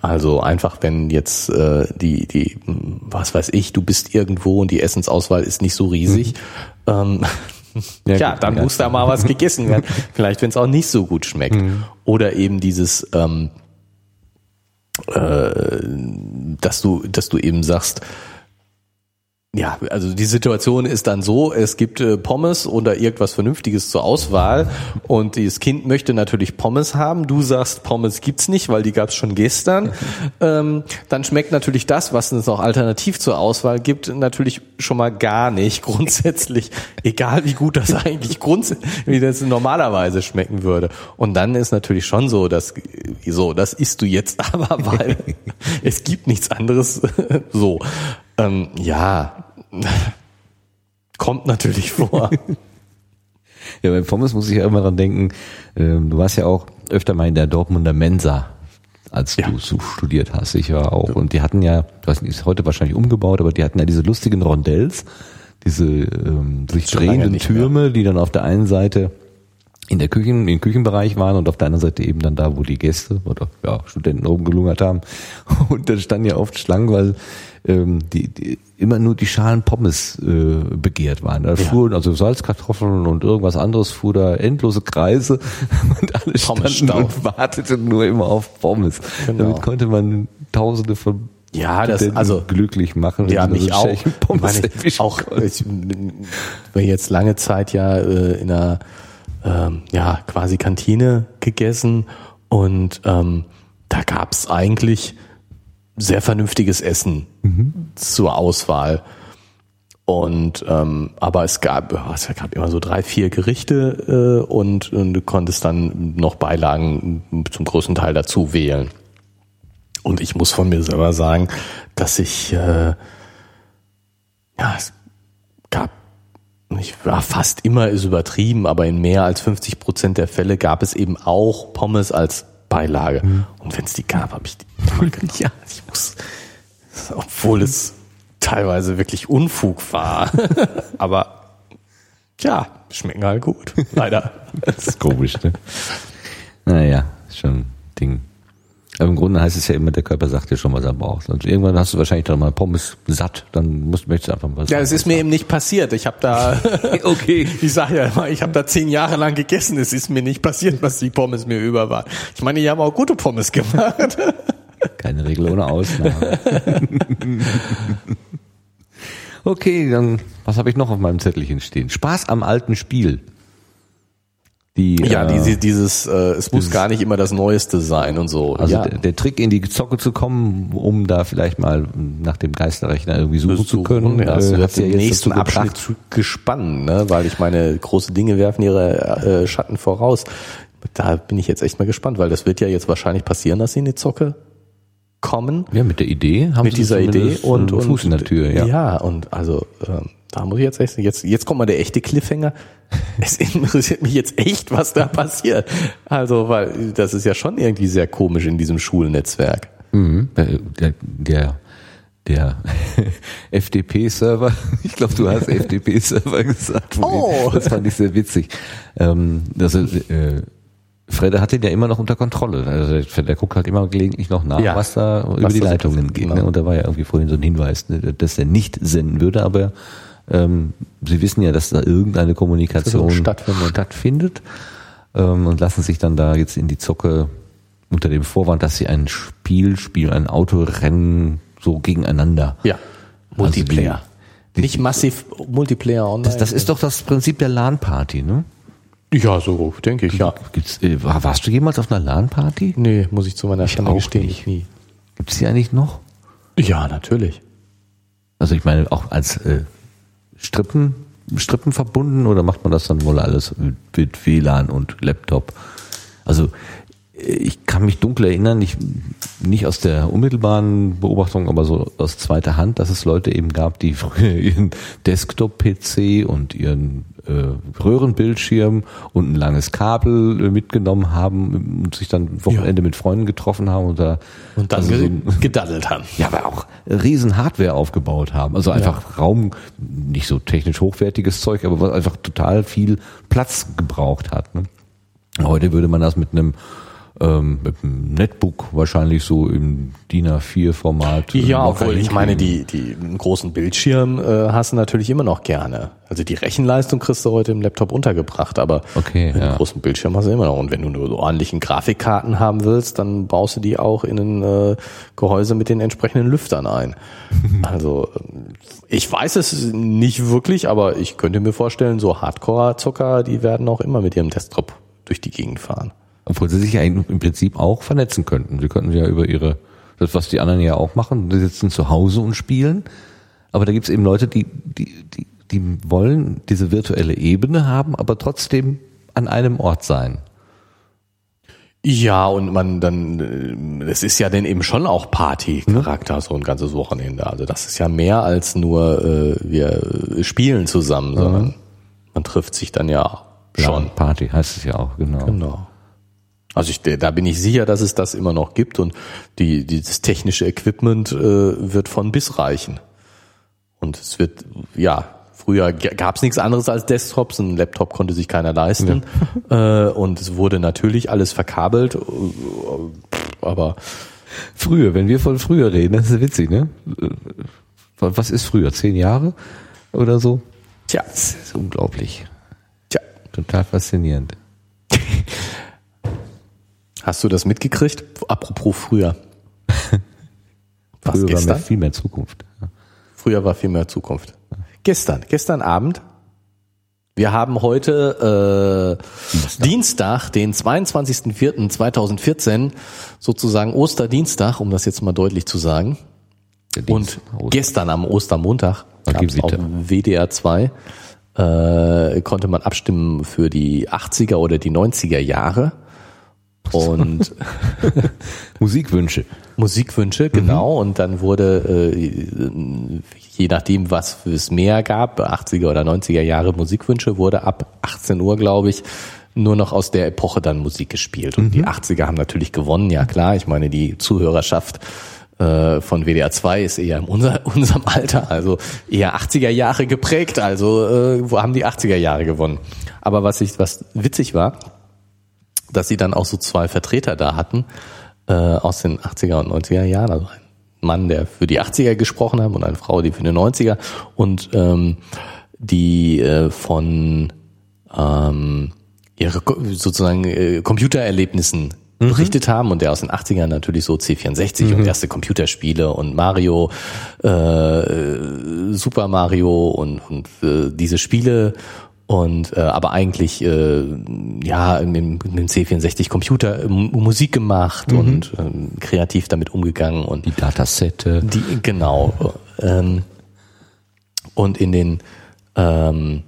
Also einfach, wenn jetzt äh, die, die, was weiß ich, du bist irgendwo und die Essensauswahl ist nicht so riesig, mhm. ähm, ja, ja dann muss da mal was gegessen werden. Vielleicht, wenn es auch nicht so gut schmeckt. Mhm. Oder eben dieses, ähm, äh, dass du, dass du eben sagst, ja, also die Situation ist dann so, es gibt äh, Pommes oder irgendwas Vernünftiges zur Auswahl und das Kind möchte natürlich Pommes haben. Du sagst, Pommes gibt's nicht, weil die gab's schon gestern. Ähm, dann schmeckt natürlich das, was es noch alternativ zur Auswahl gibt, natürlich schon mal gar nicht grundsätzlich, egal wie gut das eigentlich grundsätzlich, wie das normalerweise schmecken würde. Und dann ist natürlich schon so, dass so, das isst du jetzt aber, weil es gibt nichts anderes so. Ähm, ja, kommt natürlich vor. ja, beim Pommes muss ich ja immer dran denken, ähm, du warst ja auch öfter mal in der Dortmunder Mensa, als ja. du so studiert hast. Ich war auch. Und die hatten ja, ich weiß nicht, ist heute wahrscheinlich umgebaut, aber die hatten ja diese lustigen Rondells, diese ähm, sich drehenden Türme, mehr. die dann auf der einen Seite in der Küchen, im Küchenbereich waren und auf der anderen Seite eben dann da, wo die Gäste oder ja, Studenten oben gelungert haben. Und da standen ja oft Schlangen, weil ähm, die, die immer nur die Schalen Pommes äh, begehrt waren. Da ja. fuhren also Salzkartoffeln und irgendwas anderes fuhr da endlose Kreise und alle standen und warteten nur immer auf Pommes. Genau. Damit konnte man Tausende von ja, das also glücklich machen. Ja, mich auch. Pommes ich, auch ich war jetzt lange Zeit ja äh, in einer ähm, ja quasi Kantine gegessen und ähm, da gab's eigentlich sehr vernünftiges Essen zur Auswahl. Und ähm, aber es gab, ja, es gab immer so drei, vier Gerichte äh, und, und du konntest dann noch Beilagen zum größten Teil dazu wählen. Und ich muss von mir selber sagen, dass ich äh, ja es gab ich war fast immer ist übertrieben, aber in mehr als 50 Prozent der Fälle gab es eben auch Pommes als Beilage. Und wenn es die gab, habe ich die immer genommen. ja, ich muss, obwohl es teilweise wirklich Unfug war. aber ja, schmecken halt gut. Leider. Das ist komisch, ne? Naja, ist schon ein Ding. Aber im Grunde heißt es ja immer, der Körper sagt dir schon, was er braucht. Und irgendwann hast du wahrscheinlich dann mal Pommes satt, dann musst, möchtest du einfach was. Ja, es ist mir eben nicht passiert. Ich habe da, okay. ich sage ja immer, ich habe da zehn Jahre lang gegessen. Es ist mir nicht passiert, was die Pommes mir über war. Ich meine, die haben auch gute Pommes gemacht. Keine Regel ohne Ausnahme. okay, dann was habe ich noch auf meinem Zettelchen stehen? Spaß am alten Spiel. Die, Ja, äh, diese, dieses, äh, es muss gar nicht immer das Neueste sein und so. Also ja. der, der Trick, in die Zocke zu kommen, um da vielleicht mal nach dem Geisterrechner irgendwie suchen zu können, Ja, äh, wird hat ja jetzt nächsten Abschnitt zu gespannt, ne? weil ich meine, große Dinge werfen ihre äh, Schatten voraus. Da bin ich jetzt echt mal gespannt, weil das wird ja jetzt wahrscheinlich passieren, dass sie in die Zocke kommen Ja, mit der Idee haben mit sie dieser Idee und, und Fuß in der Tür, ja. ja und also ähm, da muss ich jetzt echt jetzt jetzt kommt mal der echte Cliffhanger. Es interessiert mich jetzt echt, was da passiert. Also weil das ist ja schon irgendwie sehr komisch in diesem Schulnetzwerk. Mhm. Äh, Der, der, der FDP-Server, ich glaube, du hast FDP-Server gesagt. Oh. Das fand ich sehr witzig. Ähm, also, äh, Fredde hat den ja immer noch unter Kontrolle. Also der, der guckt halt immer gelegentlich noch nach, Ja. was da über Was die da so Leitungen geht. genau. Ne? Und da war ja irgendwie vorhin so ein Hinweis, ne, dass er nicht senden würde, aber ähm, sie wissen ja, dass da irgendeine Kommunikation stattfindet. stattfindet ähm, und lassen sich dann da jetzt in die Zocke unter dem Vorwand, dass sie ein Spiel spielen, ein Autorennen so gegeneinander. Ja, Multiplayer. die- Nicht massiv Multiplayer online. Das, das ist doch das Prinzip der LAN-Party, ne? Ja so denke ich ja. Gibt's, äh, war- warst du jemals auf einer LAN-Party? Nee, muss ich zu meiner Schande gestehen, nicht. ich nie. Gibt's die eigentlich noch? Ja, natürlich. Also ich meine, auch als äh, Strippen, Strippen verbunden oder macht man das dann wohl alles mit, mit WLAN und Laptop? Also ich kann mich dunkel erinnern, nicht, nicht aus der unmittelbaren Beobachtung, aber so aus zweiter Hand, dass es Leute eben gab, die früher ihren Desktop-PC und ihren äh, Röhrenbildschirm und ein langes Kabel äh, mitgenommen haben und sich dann Wochenende mit Freunden getroffen haben und da Und dann also so gedaddelt haben. ja, aber auch riesen Hardware aufgebaut haben. Also einfach Raum, nicht so technisch hochwertiges Zeug, aber was einfach total viel Platz gebraucht hat. Ne? Heute würde man das mit einem ähm, mit einem Netbook wahrscheinlich so im DIN A4-Format. äh, Ja, obwohl ich meine, die, die einen großen Bildschirm äh, hast du natürlich immer noch gerne. Also die Rechenleistung kriegst du heute im Laptop untergebracht, aber Okay, einen ja. großen Bildschirm hast du immer noch. Und wenn du nur so ordentlichen Grafikkarten haben willst, dann baust du die auch in ein äh, Gehäuse mit den entsprechenden Lüftern ein. Also ähm, ich weiß es nicht wirklich, aber ich könnte mir vorstellen, so Hardcore-Zocker, die werden auch immer mit ihrem Desktop durch die Gegend fahren. Obwohl sie sich ja im Prinzip auch vernetzen könnten. Sie könnten ja über ihre, das was die anderen ja auch machen, die sitzen zu Hause und spielen. Aber da gibt's eben Leute, die, die, die, die wollen diese virtuelle Ebene haben, aber trotzdem an einem Ort sein. Ja, und man dann, äh, es ist ja dann eben schon auch Party-Charakter, so ein ganzes Wochenende. Also das ist ja mehr als nur äh, wir spielen zusammen, sondern man trifft sich dann ja schon. Party heißt es ja auch, genau. Genau. Also ich, da bin ich sicher, dass es das immer noch gibt und die, dieses technische Equipment äh, wird von bis reichen. Und es wird, ja, früher gab es nichts anderes als Desktops, ein Laptop konnte sich keiner leisten äh, und es wurde natürlich alles verkabelt, äh, aber Früher, wenn wir von früher reden, das ist witzig, ne? Was ist früher? Zehn Jahre oder so? tja, Das ist unglaublich. tja. Total faszinierend. Hast du das mitgekriegt? Apropos früher. Was, Früher war gestern? mehr, viel mehr Zukunft. Früher war viel mehr Zukunft. Gestern, gestern Abend Wir haben heute äh, Dienstag. Dienstag, den 22.04.2014, sozusagen Osterdienstag, um das jetzt mal deutlich zu sagen. Und gestern am Ostermontag gab es auf WDR 2 äh, konnte man abstimmen für die 80er oder die 90er Jahre. Und Musikwünsche. Musikwünsche, genau. Mhm. Und dann wurde, äh, je nachdem, was es mehr gab, 80er oder 90er Jahre Musikwünsche, wurde ab 18 Uhr, glaube ich, nur noch aus der Epoche dann Musik gespielt. Und mhm. die 80er haben natürlich gewonnen, ja klar. Ich meine, die Zuhörerschaft äh, von WDR 2 ist eher in unser, unserem Alter, also eher 80er Jahre geprägt. Also äh, wo haben die 80er Jahre gewonnen? Aber was ich, was witzig war, dass sie dann auch so zwei Vertreter da hatten äh, aus den 80er und 90er Jahren. Also ein Mann, der für die 80er gesprochen hat und eine Frau, die für die 90er und ähm, die äh, von ähm, ihre sozusagen äh, Computererlebnissen mhm. berichtet haben und der aus den 80ern natürlich so C64 mhm. und erste Computerspiele und Mario, äh, Super Mario und, und äh, diese Spiele und äh, aber eigentlich äh, ja mit, dem C64 Computer äh, Musik gemacht mhm. und ähm, kreativ damit umgegangen und die Datasette. Die genau. Ähm, und in den ähm,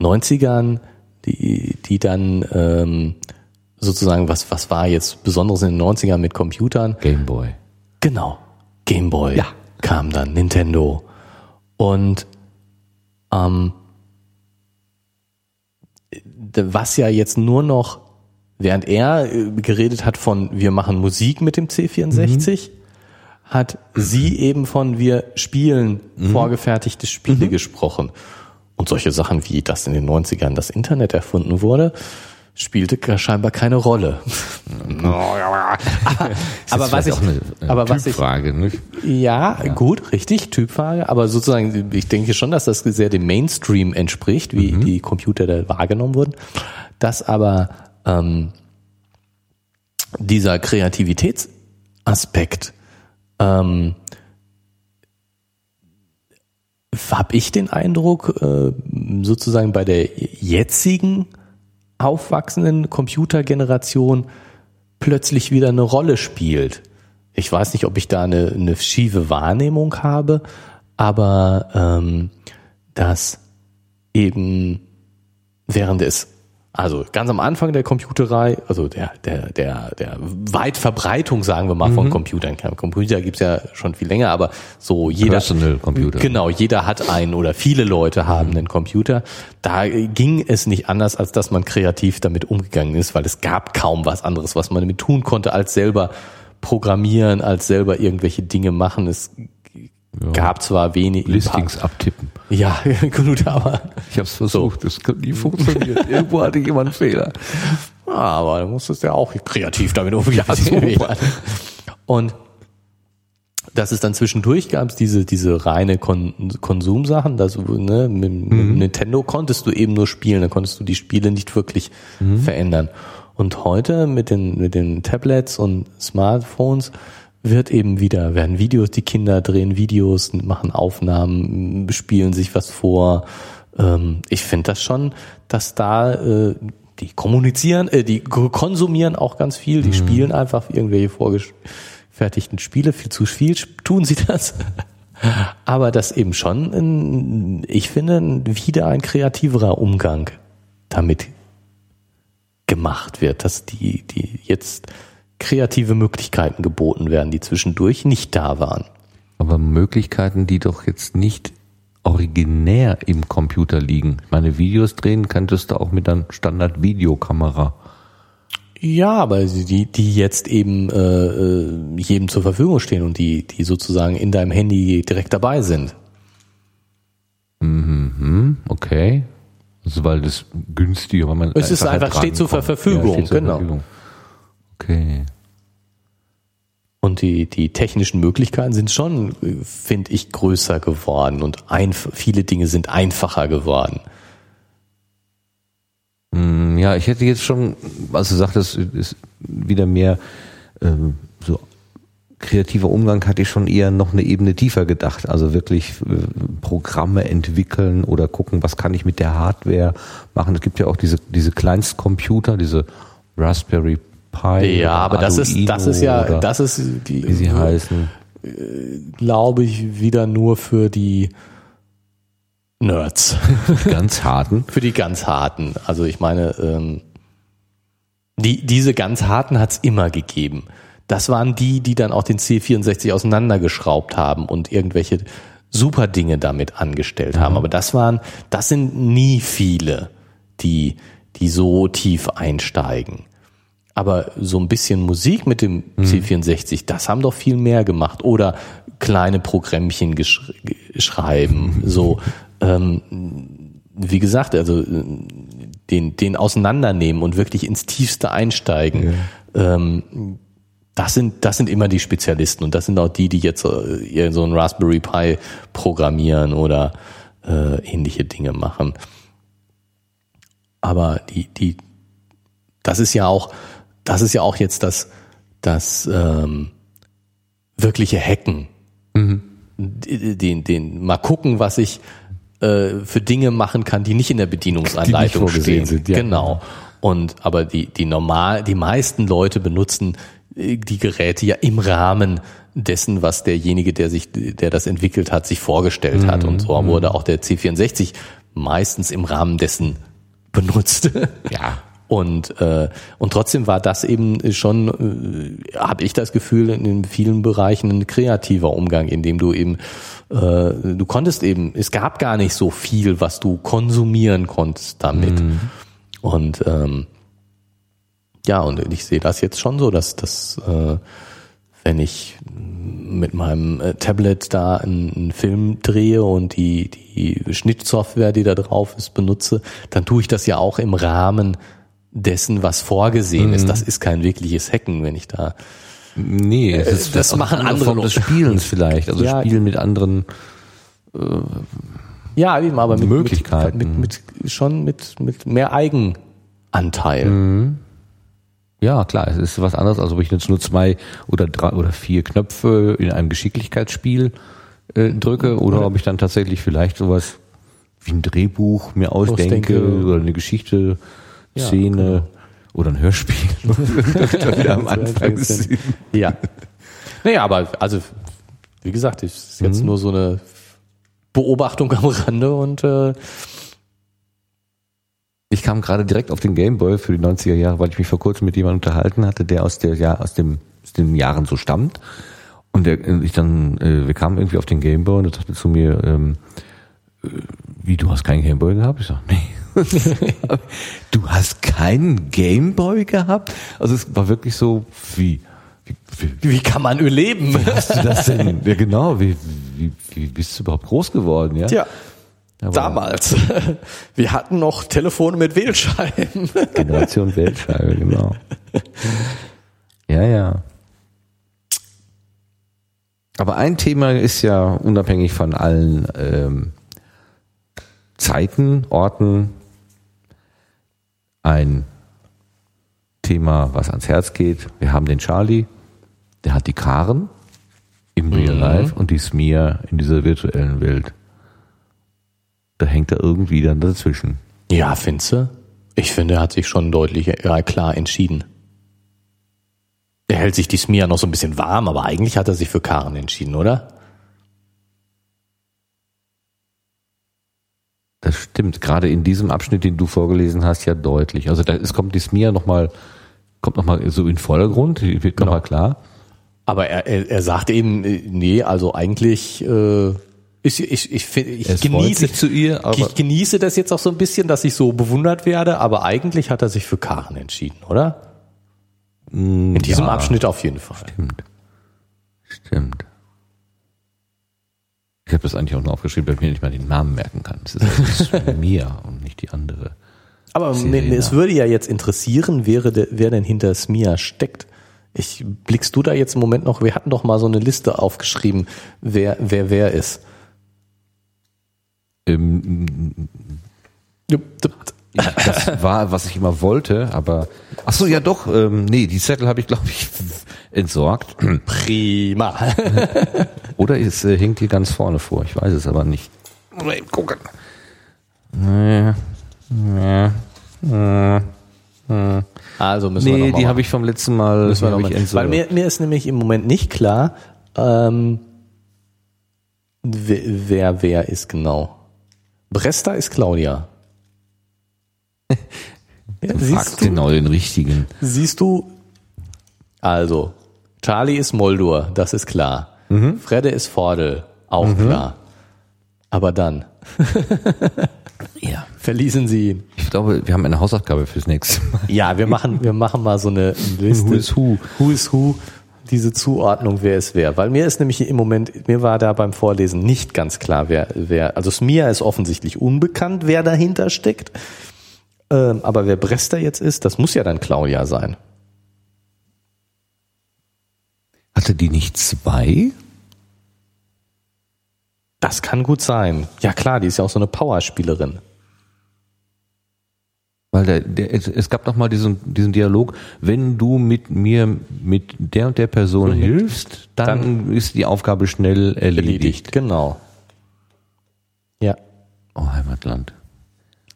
90ern die die dann ähm, sozusagen was was war jetzt besonderes in den 90ern mit Computern? Gameboy genau. Gameboy ja. kam dann Nintendo. Und ähm, was ja jetzt nur noch, während er äh, geredet hat von wir machen Musik mit dem C64, mhm. hat sie eben von wir spielen mhm. vorgefertigte Spiele mhm. gesprochen. Und solche Sachen wie, dass in den 90ern das Internet erfunden wurde, spielte scheinbar keine Rolle. aber, aber was ich, eine, eine aber was ich, nicht? Ja, ja, gut, richtig, Typfrage, aber sozusagen, ich denke schon, dass das sehr dem Mainstream entspricht, wie mhm. die Computer da wahrgenommen wurden, dass aber ähm, dieser Kreativitätsaspekt ähm, habe ich den Eindruck, äh, sozusagen bei der jetzigen aufwachsenden Computergeneration plötzlich wieder eine Rolle spielt. Ich weiß nicht, ob ich da eine, eine schiefe Wahrnehmung habe, aber ähm, dass eben während es also ganz am Anfang der Computerei, also der, der, der, der Weitverbreitung, sagen wir mal, mhm. von Computern. Computer gibt's ja schon viel länger, aber so jeder. Personal Computer. Genau, jeder hat einen oder viele Leute haben mhm. einen Computer. Da ging es nicht anders, als dass man kreativ damit umgegangen ist, weil es gab kaum was anderes, was man damit tun konnte, als selber programmieren, als selber irgendwelche Dinge machen. Es ja. Gab zwar wenig. Listings abtippen. Ja, gut, aber. Ich habe es versucht, das so. nie funktioniert. Irgendwo hatte jemand einen Fehler. Ja, aber du musstest ja auch kreativ damit umgehen. Ja, super. Und dass es dann zwischendurch gab es diese, diese reine Kon Konsumsachen, dass ne, mit, mhm. mit, Nintendo konntest du eben nur spielen, da konntest du die Spiele nicht wirklich mhm. verändern. Und heute mit den, mit den Tablets und Smartphones wird eben wieder, werden Videos, die Kinder drehen Videos, machen Aufnahmen, spielen sich was vor. Ähm, ich finde das schon, dass da äh, die kommunizieren, äh, die konsumieren auch ganz viel, die mhm. spielen einfach irgendwelche vorgefertigten Spiele, viel zu viel tun sie das. Aber das eben schon, in, ich finde, wieder ein kreativerer Umgang damit gemacht wird, dass die, die jetzt kreative Möglichkeiten geboten werden, die zwischendurch nicht da waren. Aber Möglichkeiten, die doch jetzt nicht originär im Computer liegen. Meine Videos drehen könntest du auch mit einer Standard-Videokamera. Ja, aber die, die jetzt eben äh, äh, jedem zur Verfügung stehen und die, die sozusagen in deinem Handy direkt dabei sind. Mhm, okay. Also weil das günstiger, weil man es ist einfach steht zur Verfügung, ja, steht zur genau. Verfügung. Okay. Und die, die technischen Möglichkeiten sind schon, finde ich, größer geworden und ein, viele Dinge sind einfacher geworden. Hm, ja, ich hätte jetzt schon, was du sagtest, ist wieder mehr ähm, so kreativer Umgang hatte ich schon eher noch eine Ebene tiefer gedacht. Also wirklich äh, Programme entwickeln oder gucken, was kann ich mit der Hardware machen. Es gibt ja auch diese, diese Kleinstcomputer, diese Raspberry Pi. Ja, aber das ist, das ist ja, das ist, wie sie heißen. Glaube ich, wieder nur für die Nerds. Ganz harten. für die ganz harten. Also ich meine, ähm, die, diese ganz harten hat's immer gegeben. Das waren die, die dann auch den C64 auseinandergeschraubt haben und irgendwelche super Dinge damit angestellt haben. Mhm. Aber das waren, das sind nie viele, die, die so tief einsteigen. Aber so ein bisschen Musik mit dem mhm. C64, das haben doch viel mehr gemacht. Oder kleine Programmchen gesch schreiben. So, ähm, wie gesagt, also den, den auseinandernehmen und wirklich ins Tiefste einsteigen. Ja. Ähm, das sind, das sind immer die Spezialisten und das sind auch die, die jetzt äh, so ein Raspberry Pi programmieren oder äh, ähnliche Dinge machen. Aber die, die, das ist ja auch, das ist ja auch jetzt das, das ähm, wirkliche Hacken. Mhm. Den, den, mal gucken, was ich äh, für Dinge machen kann, die nicht in der Bedienungsanleitung stehen. Sind, ja. Genau. Und aber die, die normal, die meisten Leute benutzen äh, die Geräte ja im Rahmen dessen, was derjenige, der sich, der das entwickelt hat, sich vorgestellt hat. Und so mhm. wurde auch der C64 meistens im Rahmen dessen benutzt. Ja. Und, äh, und trotzdem war das eben schon, äh, habe ich das Gefühl, in vielen Bereichen ein kreativer Umgang, in dem du eben, äh, du konntest eben, es gab gar nicht so viel, was du konsumieren konntest damit. Mhm. Und ähm, ja, und ich sehe das jetzt schon so, dass das, äh, wenn ich mit meinem äh, Tablet da einen, einen, Film drehe und die, die Schnittsoftware, die da drauf ist, benutze, dann tue ich das ja auch im Rahmen dessen, was vorgesehen mhm. ist. Das ist kein wirkliches Hacken, wenn ich da. Nee, es ist das machen andere Form des Spielens vielleicht. Also ja, Spielen mit anderen. Äh, ja, eben, aber mit Möglichkeiten. Mit, mit, mit, schon mit, mit mehr Eigenanteil. Mhm. Ja, klar, es ist was anderes, als ob ich jetzt nur zwei oder drei oder vier Knöpfe in einem Geschicklichkeitsspiel äh, drücke oder ja. ob ich dann tatsächlich vielleicht sowas wie ein Drehbuch mir ausdenke, ausdenke. oder eine Geschichte, ja, Szene genau. oder ein Hörspiel. am Anfang ja. Naja, aber also wie gesagt, es ist jetzt mhm. nur so eine Beobachtung am Rande und äh, ich kam gerade direkt auf den Gameboy für die 90er Jahre, weil ich mich vor kurzem mit jemandem unterhalten hatte, der aus der ja aus dem aus den Jahren so stammt. Und der, ich dann, äh, wir kamen irgendwie auf den Gameboy und er sagte zu mir, ähm, äh, wie, du hast keinen Gameboy gehabt? Ich sag, nee. Du hast keinen Gameboy gehabt? Also es war wirklich so, wie, wie, wie, wie kann man überleben? Wie hast du das denn? Ja genau, wie, wie, wie bist du überhaupt groß geworden? Ja. Tja. Aber Damals. Wir hatten noch Telefone mit Wählscheiben. Generation Wählscheibe, genau. Ja, ja. Aber ein Thema ist ja unabhängig von allen ähm, Zeiten, Orten ein Thema, was ans Herz geht. Wir haben den Charlie, der hat die Karen im Real mhm. Life und die Smia in dieser virtuellen Welt da hängt er irgendwie dann dazwischen. Ja, findest du? Ich finde, er hat sich schon deutlich ja, klar entschieden. Er hält sich die Smia noch so ein bisschen warm, aber eigentlich hat er sich für Karen entschieden, oder? Das stimmt, gerade in diesem Abschnitt, den du vorgelesen hast, ja deutlich. Also da es kommt die Smia nochmal, kommt nochmal so in Vordergrund, wird genau. nochmal klar. Aber er, er, er sagt eben, äh, nee, also eigentlich äh, ich, ich, ich, ich, genieße, zu ihr, aber ich genieße das jetzt auch so ein bisschen, dass ich so bewundert werde, aber eigentlich hat er sich für Karen entschieden, oder? Mm, In diesem ja, Abschnitt auf jeden Fall. Stimmt. Stimmt. Ich habe das eigentlich auch nur aufgeschrieben, weil ich mir nicht mal den Namen merken kann. Es ist, ist Mia und nicht die andere. Aber Serena. es würde ja jetzt interessieren, der, wer denn hinter Smia steckt. Ich blickst du da jetzt im Moment noch? Wir hatten doch mal so eine Liste aufgeschrieben, wer wer wer ist. Ähm, Das war, was ich immer wollte, aber ach so, ja doch, ähm, nee, die Zettel habe ich glaube ich entsorgt. Prima. Oder es äh, hängt hier ganz vorne vor, ich weiß es aber nicht. Mal eben gucken. Nee. Also müssen wir Nee, noch mal die habe ich vom letzten Mal Müssen wir noch mal. Weil mir, mir ist nämlich im Moment nicht klar, ähm, wer, wer wer ist genau. Bresta ist Claudia. Ja, Du siehst, fragst du, genau den richtigen. siehst du, also, Charlie ist Moldur, das ist klar. Mhm. Fredde ist Vordel, auch klar. Aber dann Ja. verließen sie ihn. Ich glaube, wir haben eine Hausaufgabe fürs nächste Mal. Ja, wir machen, wir machen mal so eine Liste. Who is who. Who is who, diese Zuordnung, wer ist wer. Weil mir ist nämlich im Moment, mir war da beim Vorlesen nicht ganz klar, wer, wer, also Smia ist offensichtlich unbekannt, wer dahinter steckt. Ähm, aber wer Brester jetzt ist, das muss ja dann Claudia sein. Hatte die nicht zwei? Das kann gut sein. Ja klar, die ist ja auch so eine Powerspielerin. Weil der, der, es, es gab noch mal diesen, diesen Dialog, wenn du mit mir, mit der und der Person hilfst, dann, ist die Aufgabe schnell erledigt. Genau. Ja. Oh, Heimatland.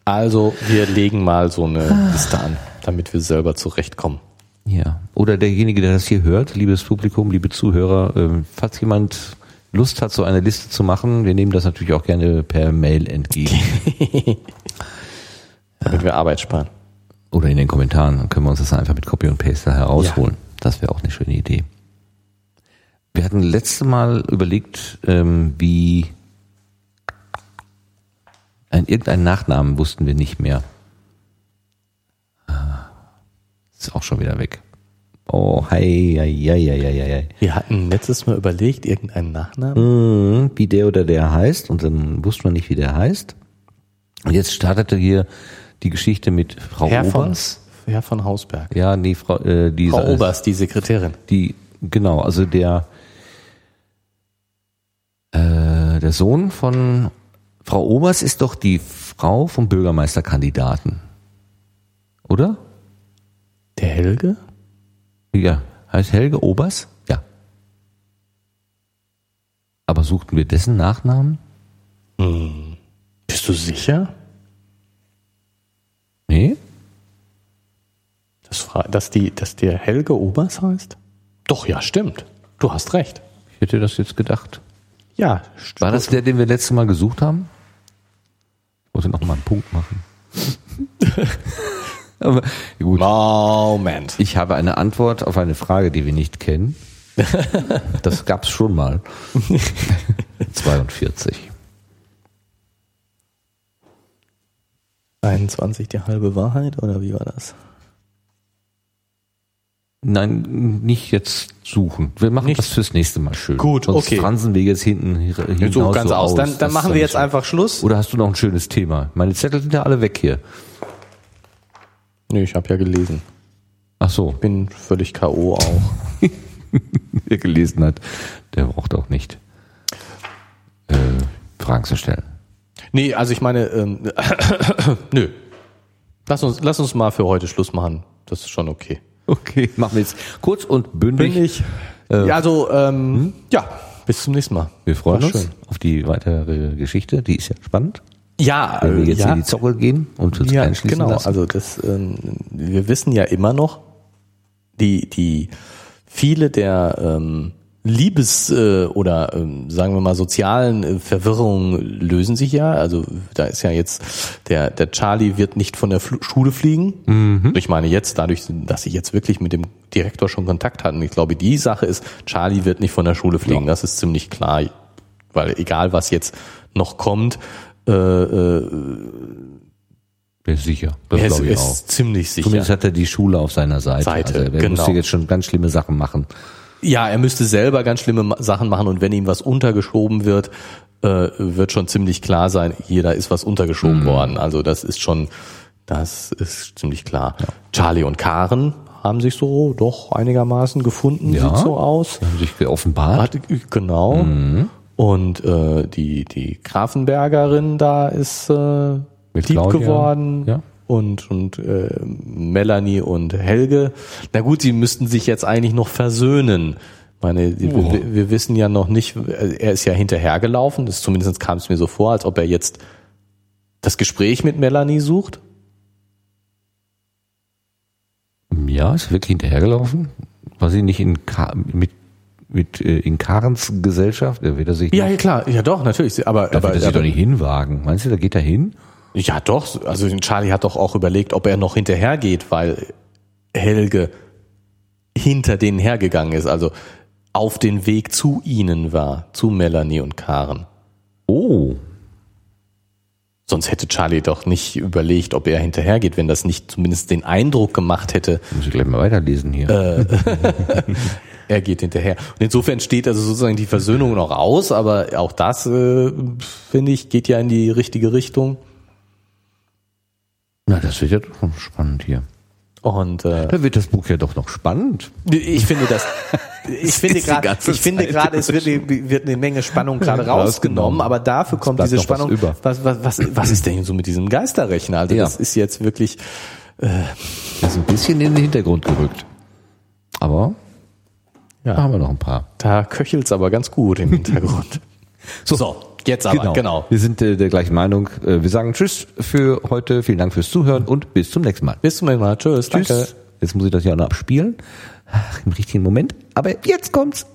Also, wir legen mal so eine Liste an, damit wir selber zurechtkommen. Ja. Oder derjenige, der das hier hört, liebes Publikum, liebe Zuhörer, ähm, falls jemand Lust hat, so eine Liste zu machen, wir nehmen das natürlich auch gerne per Mail entgegen. Damit wir Arbeit sparen. Oder in den Kommentaren, dann können wir uns das einfach mit Copy und Paste da herausholen. Das wäre auch eine schöne Idee. Wir hatten letzte Mal überlegt, ähm, wie ein, irgendeinen Nachnamen wussten wir nicht mehr. Ah, Ist auch schon wieder weg. Oh, hei, hei, hei, hei, hei. Wir hatten letztes Mal überlegt, irgendeinen Nachnamen. Mhm, wie der oder der heißt und dann wusste man nicht, wie der heißt. Und jetzt startete hier die Geschichte mit Frau Herr von, Obers. Herr von Hausberg. Ja, nee, Frau, äh, die Frau Obers, die Sekretärin. die genau, also der äh, der Sohn von Frau Obers ist doch die Frau vom Bürgermeisterkandidaten, oder? Der Helge? Ja, heißt Helge Obers? Ja. Aber suchten wir dessen Nachnamen? Bist du sicher? Nee? Das dass, die, dass der Helge Obers heißt? Doch, ja, stimmt. Du hast recht. Ich hätte das jetzt gedacht. Ja, War das der, den wir letztes Mal gesucht haben? Ich wollte noch mal einen Punkt machen. Aber gut. Moment. Ich habe eine Antwort auf eine Frage, die wir nicht kennen. Das gab's schon mal. 42. 21 die halbe Wahrheit oder wie war das? Nein, nicht jetzt suchen. Wir machen Nicht? das fürs nächste Mal schön. Gut, Sonst okay. fransen wir jetzt hinten hi- hinaus So ganz so aus. Dann, dann machen wir jetzt einfach Schluss. Oder hast du noch ein schönes Thema? Meine Zettel sind ja alle weg hier. Nö, ich habe ja gelesen. Ach so, Bin völlig K.O. auch. wer gelesen hat, der braucht auch nicht äh, Fragen zu stellen. Nee, also ich meine, ähm, nö. Lass uns, lass uns mal für heute Schluss machen. Das ist schon okay. Okay, machen wir jetzt kurz und bündig. Bin ich. ja, also, ähm, ja, bis zum nächsten Mal. Wir freuen War uns schön. auf die weitere Geschichte. Die ist ja spannend. Ja, Wenn wir äh, jetzt ja. in die Zockel gehen und uns ja, einschließen genau. lassen. Also das, ähm, wir wissen ja immer noch, die, die viele der ähm, Liebes- äh, oder ähm, sagen wir mal sozialen äh, Verwirrungen lösen sich ja. Also da ist ja jetzt der der Charlie wird nicht von der Fl Schule fliegen. Ich meine jetzt dadurch, dass sie jetzt wirklich mit dem Direktor schon Kontakt hatten. Ich glaube, die Sache ist, Charlie wird nicht von der Schule fliegen. Das ist ziemlich klar, weil egal was jetzt noch kommt, äh, äh, Bin ich sicher. Das er ist, glaube ich ist auch. ziemlich sicher. Zumindest hat er die Schule auf seiner Seite. Seite, also er genau. musste jetzt schon ganz schlimme Sachen machen. Ja, er müsste selber ganz schlimme Sachen machen und wenn ihm was untergeschoben wird, äh, wird schon ziemlich klar sein, hier, da ist was untergeschoben Mhm. worden. Also das ist schon, das ist ziemlich klar. Charlie und Karen haben sich so doch einigermaßen gefunden, Ja. sieht so aus. Haben sich offenbart. Hat, genau. Mhm. Und äh, die, die Grafenbergerin da ist äh, Mit lieb Claudia. geworden. Ja. Und, und äh, Melanie und Helge. Na gut, sie müssten sich jetzt eigentlich noch versöhnen. Meine, Oh. wir, wir wissen ja noch nicht, er ist ja hinterhergelaufen, das zumindest kam es mir so vor, als ob er jetzt das Gespräch mit Melanie sucht. Ja, ist wirklich hinterhergelaufen. War sie nicht in Ka mit, mit äh, in Karens Gesellschaft? Da wird er sich Ja, nicht, ja klar, ja doch, natürlich. Aber, da aber, wird er sich aber doch nicht hinwagen. Meinst du, da geht er hin? Ja doch, also Charlie hat doch auch überlegt, ob er noch hinterhergeht, weil Helge hinter denen hergegangen ist, also auf den Weg zu ihnen war, zu Melanie und Karen. Oh. Sonst hätte Charlie doch nicht überlegt, ob er hinterhergeht, wenn das nicht zumindest den Eindruck gemacht hätte, Muss ich gleich mal weiterlesen hier. er geht hinterher. Und insofern steht also sozusagen die Versöhnung noch aus, aber auch das, äh, finde ich, geht ja in die richtige Richtung. Na, das wird ja doch noch spannend hier. Und äh, Da wird das Buch ja doch noch spannend. ich finde das, ich finde gerade, ich finde gerade, es wird, wird eine Menge Spannung gerade rausgenommen, Rausgenommen. aber dafür kommt diese Spannung. über. Was, was, was, was ist denn so mit diesem Geisterrechner? Also Ja. das ist jetzt wirklich, Das ist ein bisschen in den Hintergrund gerückt. Aber da ja, haben wir noch ein paar. da köchelt's aber ganz gut im Hintergrund. so, jetzt aber, genau. Wir sind äh, der gleichen Meinung. Äh, wir sagen Tschüss für heute. Vielen Dank fürs Zuhören und bis zum nächsten Mal. Bis zum nächsten Mal. Tschüss. Tschüss. Danke. Jetzt muss ich das ja noch abspielen. Ach, Im richtigen Moment. Aber jetzt kommt's.